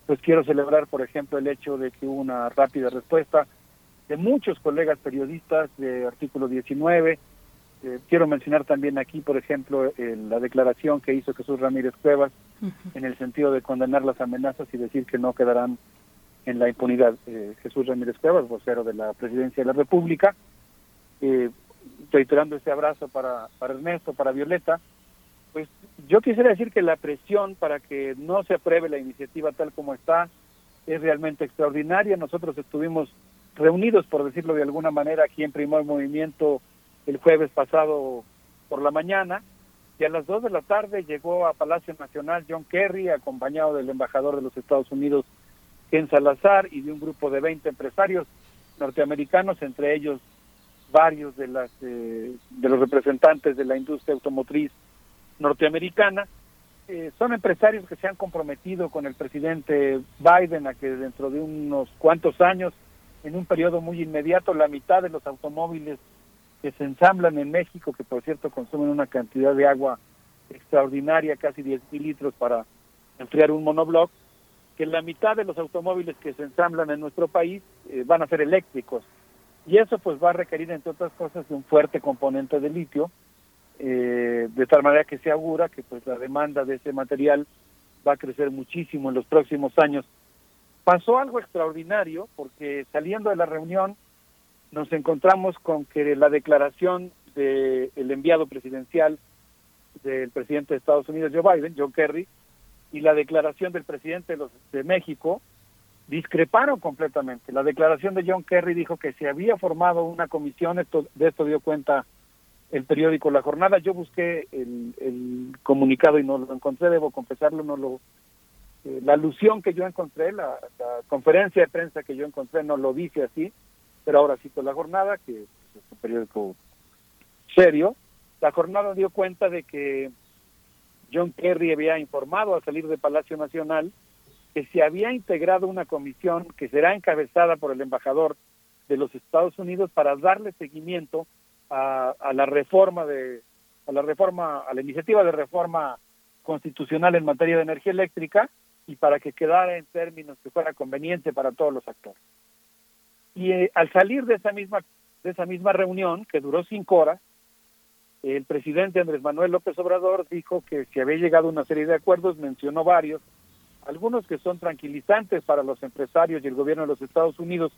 pues quiero celebrar, por ejemplo, el hecho de que hubo una rápida respuesta de muchos colegas periodistas de artículo 19. Eh, quiero mencionar también aquí, por ejemplo, la declaración que hizo Jesús Ramírez Cuevas en el sentido de condenar las amenazas y decir que no quedarán en la impunidad. Eh, Jesús Ramírez Cuevas, vocero de la Presidencia de la República, eh, reiterando este abrazo para, para Ernesto, para Violeta, pues yo quisiera decir que la presión para que no se apruebe la iniciativa tal como está es realmente extraordinaria. Nosotros estuvimos reunidos, por decirlo de alguna manera, aquí en Primer Movimiento el jueves pasado por la mañana y a las dos de la tarde llegó a Palacio Nacional John Kerry acompañado del embajador de los Estados Unidos Ken Salazar y de un grupo de 20 empresarios norteamericanos, entre ellos varios de las eh, de los representantes de la industria automotriz norteamericana. Eh, son empresarios que se han comprometido con el presidente Biden a que dentro de unos cuantos años, en un periodo muy inmediato, la mitad de los automóviles que se ensamblan en México, que por cierto consumen una cantidad de agua extraordinaria, casi 10 mil litros para enfriar un monobloc, que la mitad de los automóviles que se ensamblan en nuestro país eh, van a ser eléctricos. Y eso pues va a requerir, entre otras cosas, de un fuerte componente de litio, eh, de tal manera que se augura que pues la demanda de ese material va a crecer muchísimo en los próximos años. Pasó algo extraordinario porque saliendo de la reunión nos encontramos con que la declaración del enviado presidencial del presidente de Estados Unidos, Joe Biden, John Kerry, y la declaración del presidente de, los, de México discreparon completamente. La declaración de John Kerry dijo que se había formado una comisión, esto, de esto dio cuenta el periódico La Jornada. Yo busqué el, comunicado y no lo encontré, debo confesarlo, no lo la alusión que yo encontré, la, conferencia de prensa que yo encontré no lo dice así, pero ahora cito La Jornada, que es un periódico serio. La Jornada dio cuenta de que John Kerry había informado al salir de Palacio Nacional que se había integrado una comisión que será encabezada por el embajador de los Estados Unidos para darle seguimiento a, la reforma de a la reforma a la iniciativa de reforma constitucional en materia de energía eléctrica y para que quedara en términos que fuera conveniente para todos los actores. Y eh, al salir de esa misma de esa misma reunión que duró cinco horas, el presidente Andrés Manuel López Obrador dijo que se había llegado a una serie de acuerdos, mencionó varios, algunos que son tranquilizantes para los empresarios y el gobierno de los Estados Unidos,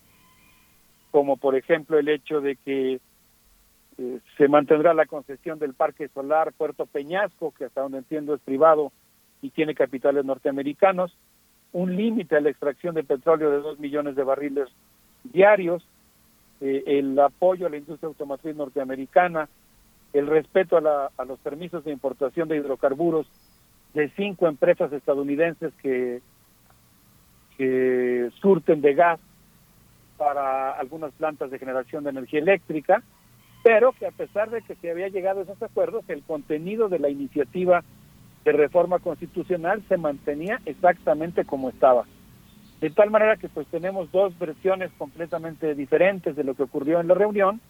como por ejemplo el hecho de que eh, se mantendrá la concesión del Parque Solar Puerto Peñasco, que hasta donde entiendo es privado y tiene capitales norteamericanos, un límite a la extracción de petróleo de dos millones de barriles diarios, eh, el apoyo a la industria automotriz norteamericana, el respeto a, a, los permisos de importación de hidrocarburos de cinco empresas estadounidenses que, que surten de gas para algunas plantas de generación de energía eléctrica, pero que a pesar de que se había llegado a esos acuerdos, el contenido de la iniciativa de reforma constitucional se mantenía exactamente como estaba. De tal manera que pues tenemos dos versiones completamente diferentes de lo que ocurrió en la reunión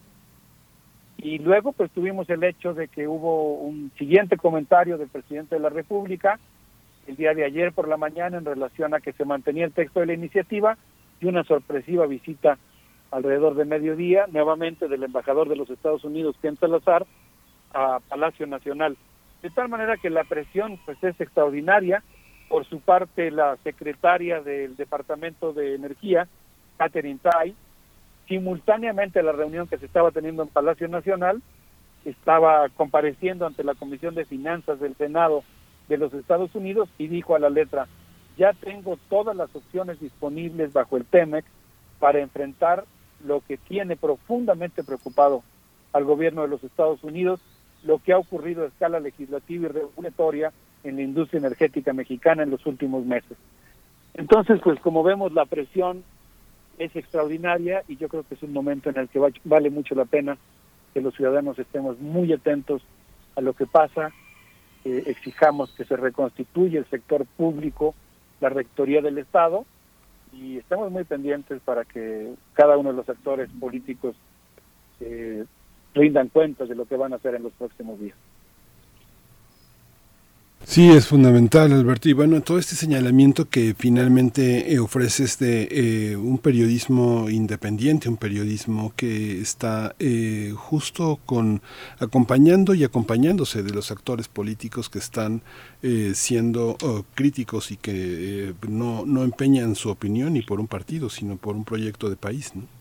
y luego pues tuvimos el hecho de que hubo un siguiente comentario del presidente de la República el día de ayer por la mañana en relación a que se mantenía el texto de la iniciativa y una sorpresiva visita alrededor de mediodía nuevamente del embajador de los Estados Unidos, Ken Salazar, a Palacio Nacional. De tal manera que la presión pues es extraordinaria. Por su parte, la secretaria del Departamento de Energía, Catherine Tai, simultáneamente a la reunión que se estaba teniendo en Palacio Nacional, estaba compareciendo ante la Comisión de Finanzas del Senado de los Estados Unidos y dijo a la letra, ya tengo todas las opciones disponibles bajo el TEMEC para enfrentar lo que tiene profundamente preocupado al gobierno de los Estados Unidos, lo que ha ocurrido a escala legislativa y regulatoria en la industria energética mexicana en los últimos meses. Entonces, pues como vemos, la presión es extraordinaria y yo creo que es un momento en el que vale mucho la pena que los ciudadanos estemos muy atentos a lo que pasa exijamos que se reconstituya el sector público, la rectoría del Estado, y estamos muy pendientes para que cada uno de los actores políticos eh, rindan cuentas de lo que van a hacer en los próximos días. Sí, es fundamental, Alberto. Y bueno, todo este señalamiento que finalmente eh, ofrece este, eh, un periodismo independiente, un periodismo que está eh, justo con acompañando y acompañándose de los actores políticos que están siendo oh, críticos y que no, no empeñan su opinión ni por un partido, sino por un proyecto de país. ¿no?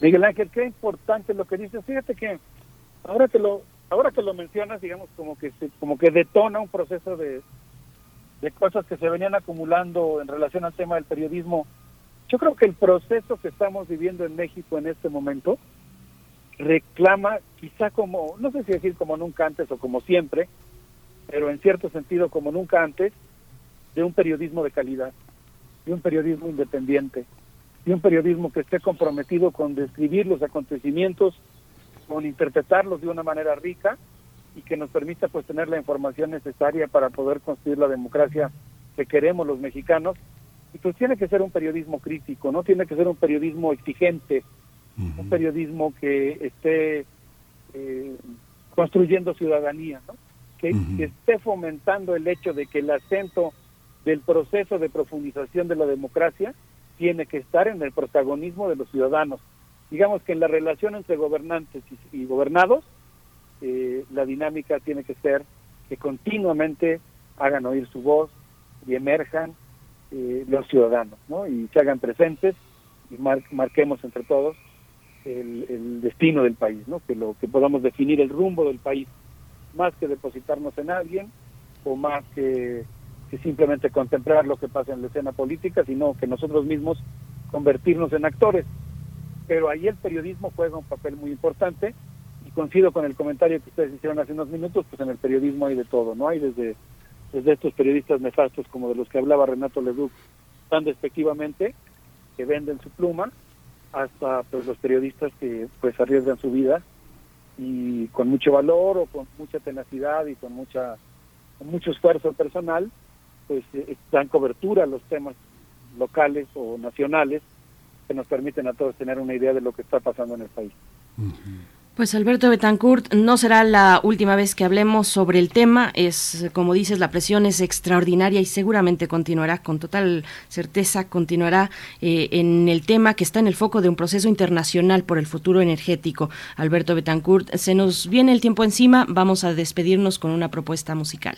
Miguel Ángel, qué importante lo que dices. Fíjate que ahora que lo ahora que lo mencionas, digamos, como que como que detona un proceso de, de cosas que se venían acumulando en relación al tema del periodismo. Yo creo que el proceso que estamos viviendo en México en este momento reclama, quizá como, no sé si decir como nunca antes o como siempre, pero en cierto sentido como nunca antes, de un periodismo de calidad, de un periodismo independiente, de un periodismo que esté comprometido con describir los acontecimientos con interpretarlos de una manera rica y que nos permita pues tener la información necesaria para poder construir la democracia que queremos los mexicanos. Y pues tiene que ser un periodismo crítico, no tiene que ser un periodismo exigente, un periodismo que esté eh, construyendo ciudadanía, que, que esté fomentando el hecho de que el acento del proceso de profundización de la democracia tiene que estar en el protagonismo de los ciudadanos, digamos que en la relación entre gobernantes y, gobernados, eh, la dinámica tiene que ser que continuamente hagan oír su voz y emerjan eh, los ciudadanos, ¿no? Y se hagan presentes y marquemos entre todos el, destino del país, ¿no? Que lo que podamos definir el rumbo del país, más que depositarnos en alguien o más que, que simplemente contemplar lo que pasa en la escena política, sino que nosotros mismos convertirnos en actores pero ahí el periodismo juega un papel muy importante y coincido con el comentario que ustedes hicieron hace unos minutos, pues en el periodismo hay de todo, ¿no? Hay desde, desde estos periodistas nefastos como de los que hablaba Renato Leduc tan despectivamente, que venden su pluma, hasta pues los periodistas que pues arriesgan su vida y con mucho valor o con mucha tenacidad y con mucha con mucho esfuerzo personal pues eh, dan cobertura a los temas locales o nacionales que nos permiten a todos tener una idea de lo que está pasando en el país. Pues Alberto Betancourt, no será la última vez que hablemos sobre el tema. Es, como dices, la presión es extraordinaria y seguramente continuará, con total certeza, continuará eh, en el tema que está en el foco de un proceso internacional por el futuro energético. Alberto Betancourt, se nos viene el tiempo encima, vamos a despedirnos con una propuesta musical.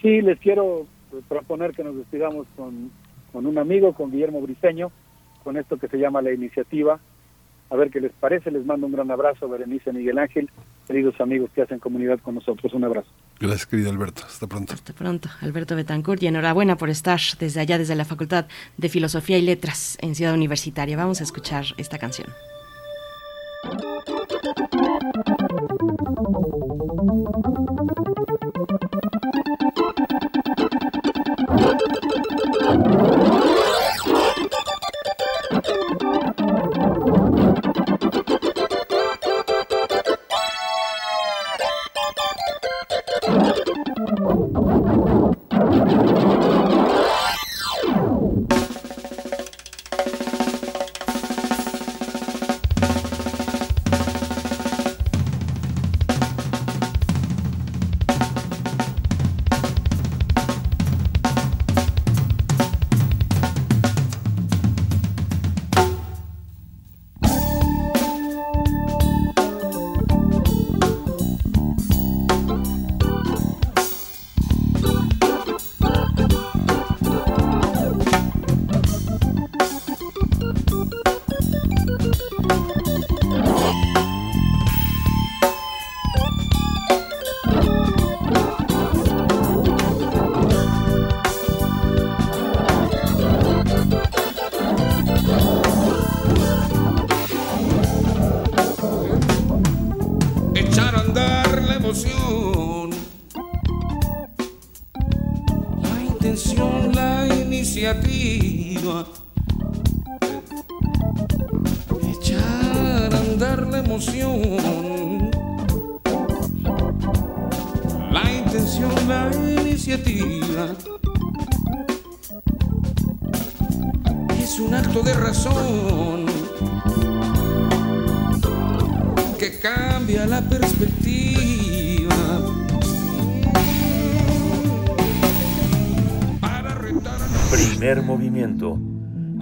Sí, les quiero proponer que nos despidamos con, con un amigo, con Guillermo Briceño con esto que se llama la iniciativa. A ver qué les parece. Les mando un gran abrazo, Berenice Miguel Ángel, queridos amigos que hacen comunidad con nosotros. Un abrazo. Gracias, querido Alberto. Hasta pronto. Hasta pronto, Alberto Betancourt. Y enhorabuena por estar desde allá, desde la Facultad de Filosofía y Letras en Ciudad Universitaria. Vamos a escuchar esta canción.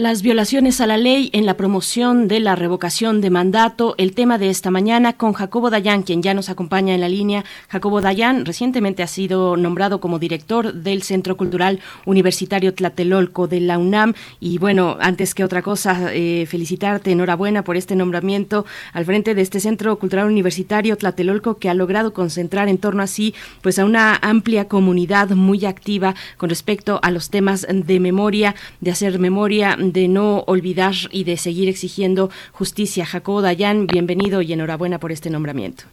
Las violaciones a la ley en la promoción de la revocación de mandato, el tema de esta mañana con Jacobo Dayan, quien ya nos acompaña en la línea. Jacobo Dayan recientemente ha sido nombrado como director del Centro Cultural Universitario Tlatelolco de la UNAM. Y bueno, antes que otra cosa, eh, felicitarte, enhorabuena por este nombramiento al frente de este Centro Cultural Universitario Tlatelolco que ha logrado concentrar en torno a sí pues a una amplia comunidad muy activa con respecto a los temas de memoria, de hacer memoria de no olvidar y de seguir exigiendo justicia. Jacobo Dayan, bienvenido y enhorabuena por este nombramiento.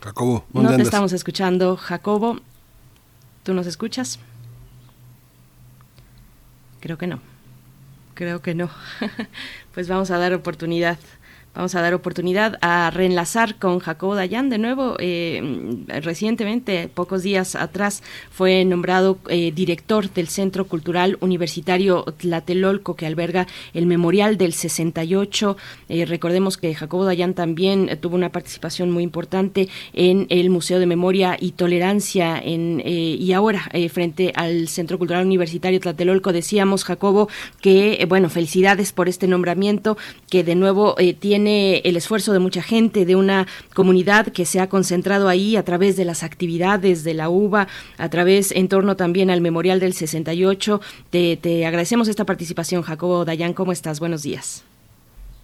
Jacobo, no te estamos escuchando, Jacobo. ¿Tú nos escuchas? Creo que no. Creo que no. [laughs] pues vamos a dar oportunidad Vamos a dar oportunidad a reenlazar con Jacobo Dayan de nuevo. Eh, recientemente, pocos días atrás, fue nombrado eh, director del Centro Cultural Universitario Tlatelolco, que alberga el Memorial del 68. Eh, recordemos que Jacobo Dayan también tuvo una participación muy importante en el Museo de Memoria y Tolerancia. En, y ahora, frente al Centro Cultural Universitario Tlatelolco, decíamos, Jacobo, que, bueno, felicidades por este nombramiento, que de nuevo tiene el esfuerzo de mucha gente, de una comunidad que se ha concentrado ahí a través de las actividades de la UBA, a través en torno también al Memorial del 68. Te, te agradecemos esta participación, Jacobo Dayan. ¿Cómo estás? Buenos días.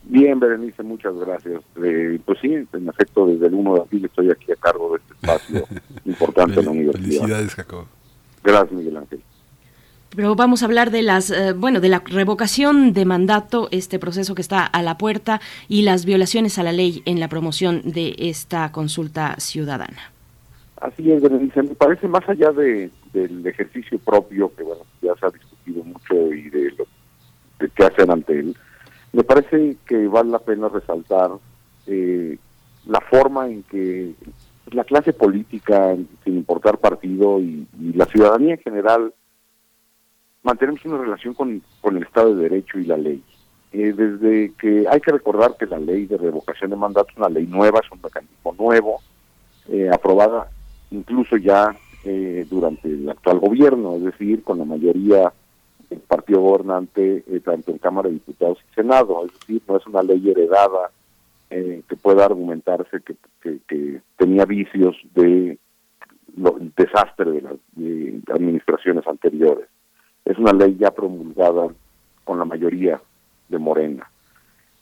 Bien, Berenice, muchas gracias. Eh, pues sí, en efecto, desde el 1 de abril estoy aquí a cargo de este espacio [laughs] importante en la universidad. Felicidades, Jacobo. Gracias, Miguel Ángel. Pero vamos a hablar de las, eh, bueno, de la revocación de mandato, este proceso que está a la puerta y las violaciones a la ley en la promoción de esta consulta ciudadana. Así es. Me parece más allá de, del ejercicio propio, que bueno, ya se ha discutido mucho y de lo que hacen ante él, me parece que vale la pena resaltar eh, la forma en que la clase política, sin importar partido, y la ciudadanía en general, mantenemos una relación con, con el Estado de Derecho y la ley. Eh, desde que hay que recordar que la ley de revocación de mandato es una ley nueva, es un mecanismo nuevo, eh, aprobada incluso ya eh, durante el actual gobierno, es decir, con la mayoría del partido gobernante, tanto en Cámara de Diputados y Senado, es decir, no es una ley heredada que pueda argumentarse que, que, tenía vicios de lo, desastre de las administraciones anteriores es una ley ya promulgada con la mayoría de Morena.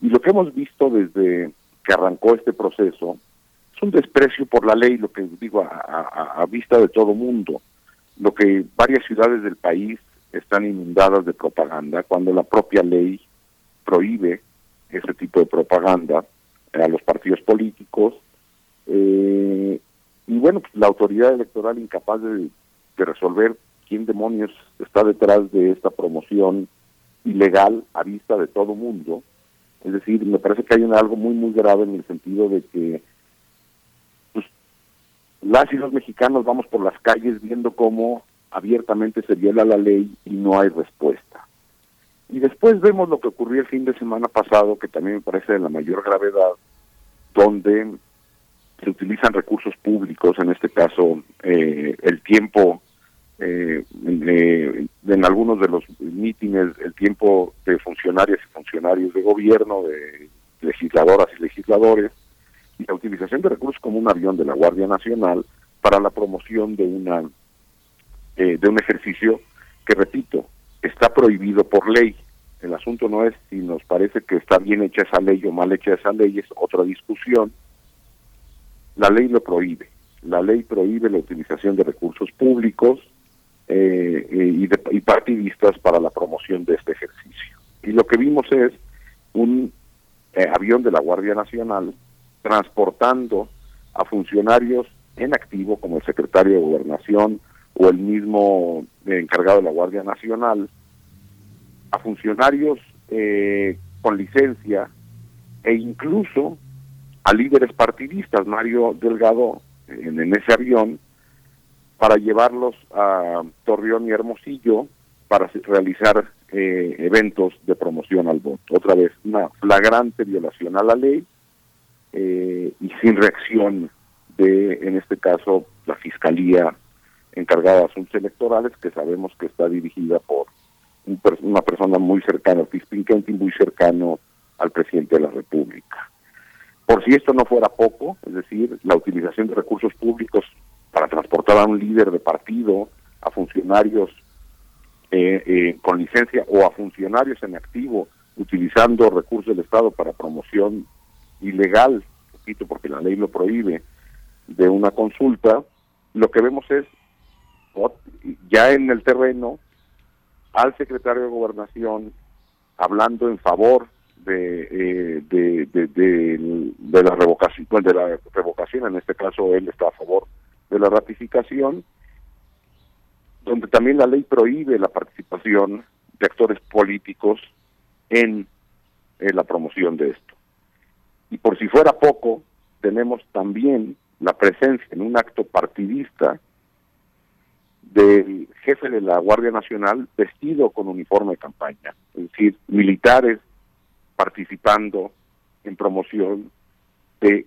Y lo que hemos visto desde que arrancó este proceso es un desprecio por la ley, lo que digo a, vista de todo mundo, lo que varias ciudades del país están inundadas de propaganda, cuando la propia ley prohíbe ese tipo de propaganda a los partidos políticos. Eh, y bueno, pues la autoridad electoral incapaz de resolver quién demonios está detrás de esta promoción ilegal a vista de todo mundo. Es decir, me parece que hay algo muy, muy grave en el sentido de que pues, las y los mexicanos vamos por las calles viendo cómo abiertamente se viola la ley y no hay respuesta. Y después vemos lo que ocurrió el fin de semana pasado, que también me parece de la mayor gravedad, donde se utilizan recursos públicos, en este caso eh, el tiempo eh, en algunos de los mítines el tiempo de funcionarias y funcionarios de gobierno, de legisladoras y legisladores, y la utilización de recursos como un avión de la Guardia Nacional para la promoción de una eh, de un ejercicio que repito está prohibido por ley, el asunto no es si nos parece que está bien hecha esa ley o mal hecha esa ley, es otra discusión. La ley lo prohíbe. La ley prohíbe la utilización de recursos públicos eh, y, de, y partidistas para la promoción de este ejercicio. Y lo que vimos es un eh, avión de la Guardia Nacional transportando a funcionarios en activo, como el secretario de Gobernación o el mismo encargado de la Guardia Nacional, a funcionarios eh, con licencia e incluso a líderes partidistas, Mario Delgado en ese avión, para llevarlos a Torreón y Hermosillo para realizar eh, eventos de promoción al voto. Otra vez, una flagrante violación a la ley eh, y sin reacción de, en este caso, la Fiscalía encargada de asuntos electorales, que sabemos que está dirigida por una persona muy cercana, Pispinquenti, muy cercano al presidente de la República. Por si esto no fuera poco, es decir, la utilización de recursos públicos para transportar a un líder de partido, a funcionarios eh, eh, con licencia o a funcionarios en activo utilizando recursos del Estado para promoción ilegal, repito, porque la ley lo prohíbe, de una consulta, lo que vemos es ya en el terreno al secretario de Gobernación hablando en favor de, eh, de, la revocación, de la revocación, en este caso él está a favor de la ratificación, donde también la ley prohíbe la participación de actores políticos en, la promoción de esto. Y por si fuera poco, tenemos también la presencia en un acto partidista del jefe de la Guardia Nacional vestido con uniforme de campaña, es decir, militares participando en promoción de,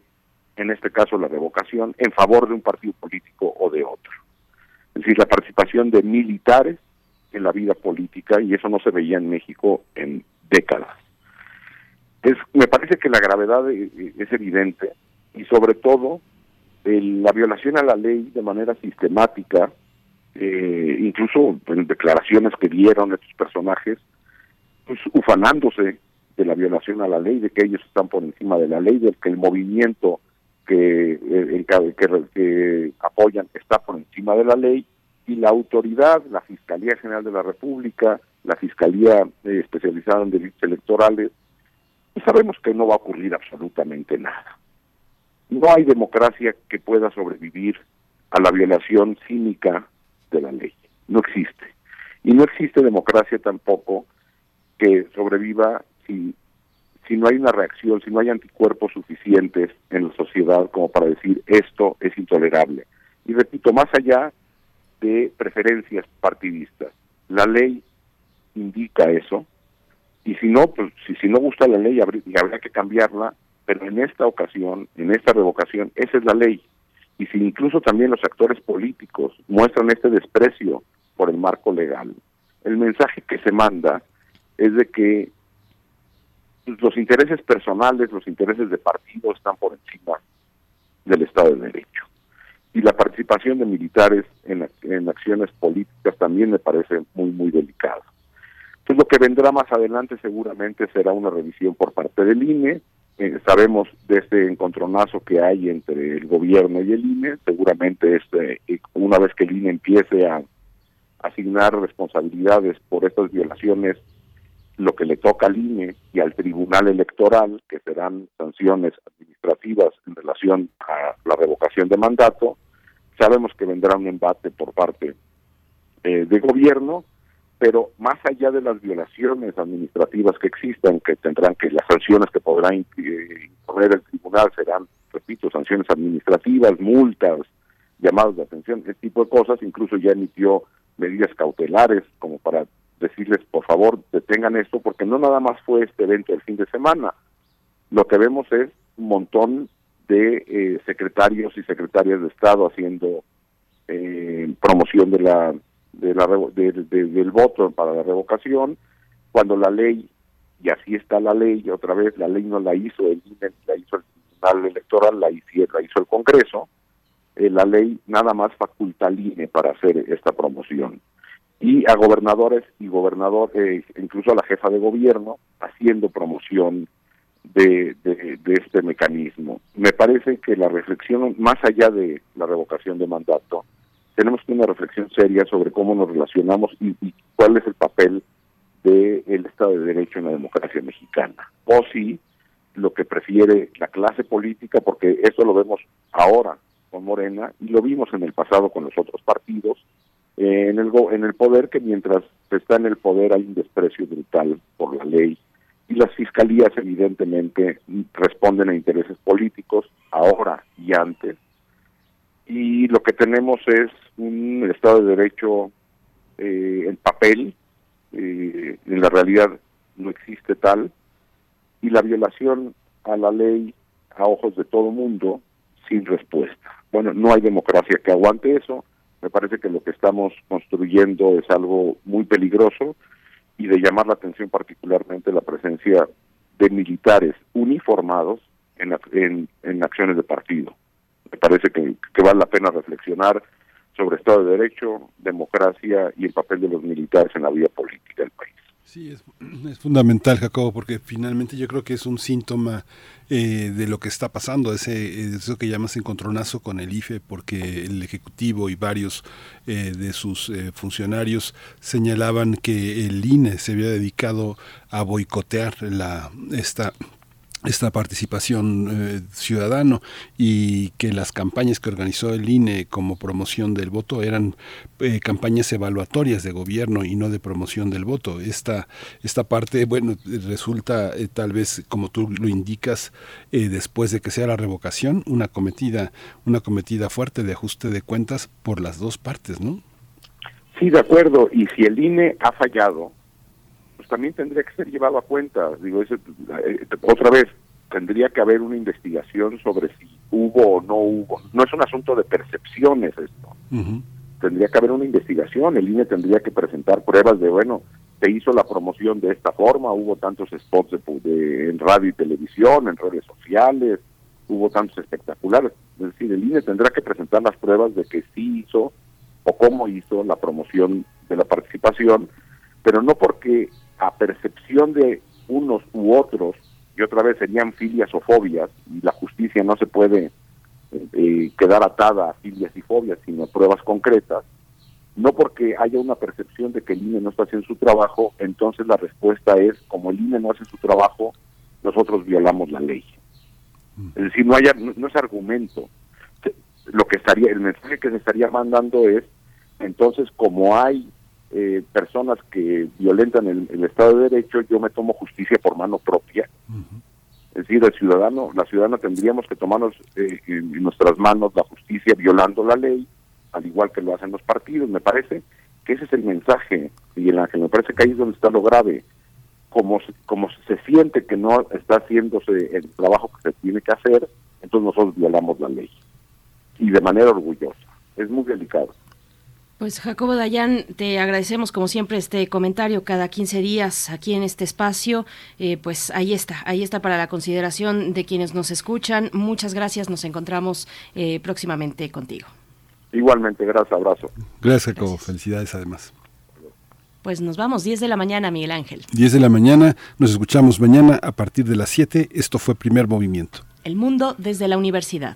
en este caso, la revocación en favor de un partido político o de otro es decir, la participación de militares en la vida política y eso no se veía en México en décadas. Es, me parece que la gravedad e, e, es evidente y sobre todo la violación a la ley de manera sistemática, eh, incluso en declaraciones que dieron estos personajes, pues, ufanándose de la violación a la ley, de que ellos están por encima de la ley, de que el movimiento que, eh, que, que apoyan está por encima de la ley y la autoridad, la Fiscalía General de la República, la Fiscalía eh, especializada en delitos electorales, pues sabemos que no va a ocurrir absolutamente nada. No hay democracia que pueda sobrevivir a la violación cínica de la ley. No existe. Y no existe democracia tampoco que sobreviva si si no hay una reacción, si no hay anticuerpos suficientes en la sociedad como para decir esto es intolerable. Y repito, más allá de preferencias partidistas, la ley indica eso, y si no, pues si, si no gusta la ley habría que cambiarla, pero en esta ocasión, en esta revocación, esa es la ley. Y si incluso también los actores políticos muestran este desprecio por el marco legal, el mensaje que se manda es de que los intereses personales, los intereses de partido están por encima del Estado de Derecho. Y la participación de militares en, en acciones políticas también me parece muy, muy delicado. Entonces lo que vendrá más adelante seguramente será una revisión por parte del INE. Eh, sabemos de este encontronazo que hay entre el gobierno y el INE. Seguramente este, eh, una vez que el INE empiece a asignar responsabilidades por estas violaciones lo que le toca al INE y al Tribunal Electoral, que serán sanciones administrativas en relación a la revocación de mandato. Sabemos que vendrá un embate por parte eh, de gobierno, pero más allá de las violaciones administrativas que existan, que tendrán que las sanciones que podrá eh, imponer el tribunal serán, repito, sanciones administrativas, multas, llamados de atención, ese tipo de cosas, incluso ya emitió medidas cautelares como para decirles, por favor, detengan esto, porque no nada más fue este evento el fin de semana. Lo que vemos es un montón de eh, secretarios y secretarias de Estado haciendo eh, promoción de la, de la del voto para la revocación, cuando la ley, y así está la ley, y otra vez la ley no la hizo el INE, la hizo el Tribunal Electoral, la hizo, la hizo el Congreso, eh, la ley nada más faculta al INE para hacer esta promoción y a gobernadores y gobernador, eh, incluso a la jefa de gobierno, haciendo promoción de, de, este mecanismo. Me parece que la reflexión, más allá de la revocación de mandato, tenemos que una reflexión seria sobre cómo nos relacionamos y, cuál es el papel del Estado de Derecho en la democracia mexicana. O si lo que prefiere la clase política, porque eso lo vemos ahora con Morena y lo vimos en el pasado con los otros partidos, eh, en, el, en el poder, que mientras está en el poder hay un desprecio brutal por la ley y las fiscalías evidentemente responden a intereses políticos ahora y antes. Y lo que tenemos es un Estado de Derecho eh, en papel, eh, en la realidad no existe tal, y la violación a la ley a ojos de todo mundo sin respuesta. Bueno, no hay democracia que aguante eso. Me parece que lo que estamos construyendo es algo muy peligroso y de llamar la atención particularmente la presencia de militares uniformados en, en, acciones de partido. Me parece que, que vale la pena reflexionar sobre Estado de Derecho, democracia y el papel de los militares en la vida política del país. Sí, [clears throat] es, fundamental, Jacobo, porque finalmente yo creo que es un síntoma eh, de lo que está pasando, ese eso que llamas encontronazo con el IFE, porque el Ejecutivo y varios eh, de sus eh, funcionarios señalaban que el INE se había dedicado a boicotear la esta esta participación eh, ciudadano y que las campañas que organizó el INE como promoción del voto eran eh, campañas evaluatorias de gobierno y no de promoción del voto. Esta, esta parte, bueno, resulta eh, tal vez, como tú lo indicas, después de que sea la revocación, una cometida, una cometida fuerte de ajuste de cuentas por las dos partes, ¿no? Sí, de acuerdo. Y si el INE ha fallado, pues también tendría que ser llevado a cuenta. Digo, eh, otra vez, tendría que haber una investigación sobre si hubo o no hubo. No es un asunto de percepciones esto. Tendría que haber una investigación. El INE tendría que presentar pruebas de, bueno, se hizo la promoción de esta forma, hubo tantos spots de, en radio y televisión, en redes sociales, hubo tantos espectaculares. Es decir, el INE tendrá que presentar las pruebas de que sí hizo o cómo hizo la promoción de la participación, pero no porque a percepción de unos u otros, y otra vez serían filias o fobias, y la justicia no se puede eh, quedar atada a filias y fobias, sino a pruebas concretas, no porque haya una percepción de que el INE no está haciendo su trabajo, entonces la respuesta es, como el INE no hace su trabajo, nosotros violamos la ley. Es decir, no, haya, no es argumento. Lo que estaría, el mensaje que se estaría mandando es, entonces, como hay eh, personas que violentan el, Estado de Derecho, yo me tomo justicia por mano propia. Es decir, el ciudadano, la ciudadana tendríamos que tomarnos eh, en nuestras manos la justicia violando la ley, al igual que lo hacen los partidos. Me parece que ese es el mensaje, y en la que me parece que ahí es donde está lo grave. Como, como se siente que no está haciéndose el trabajo que se tiene que hacer, entonces nosotros violamos la ley. Y de manera orgullosa. Es muy delicado. Pues Jacobo Dayan, te agradecemos como siempre este comentario cada 15 días aquí en este espacio. Eh, pues ahí está, ahí está para la consideración de quienes nos escuchan. Muchas gracias, nos encontramos eh, próximamente contigo. Igualmente, gracias, abrazo. Gracias Jacobo, felicidades además. Pues nos vamos, 10 de la mañana, Miguel Ángel. 10 de la mañana, nos escuchamos mañana a partir de las 7. Esto fue Primer Movimiento. El mundo desde la universidad.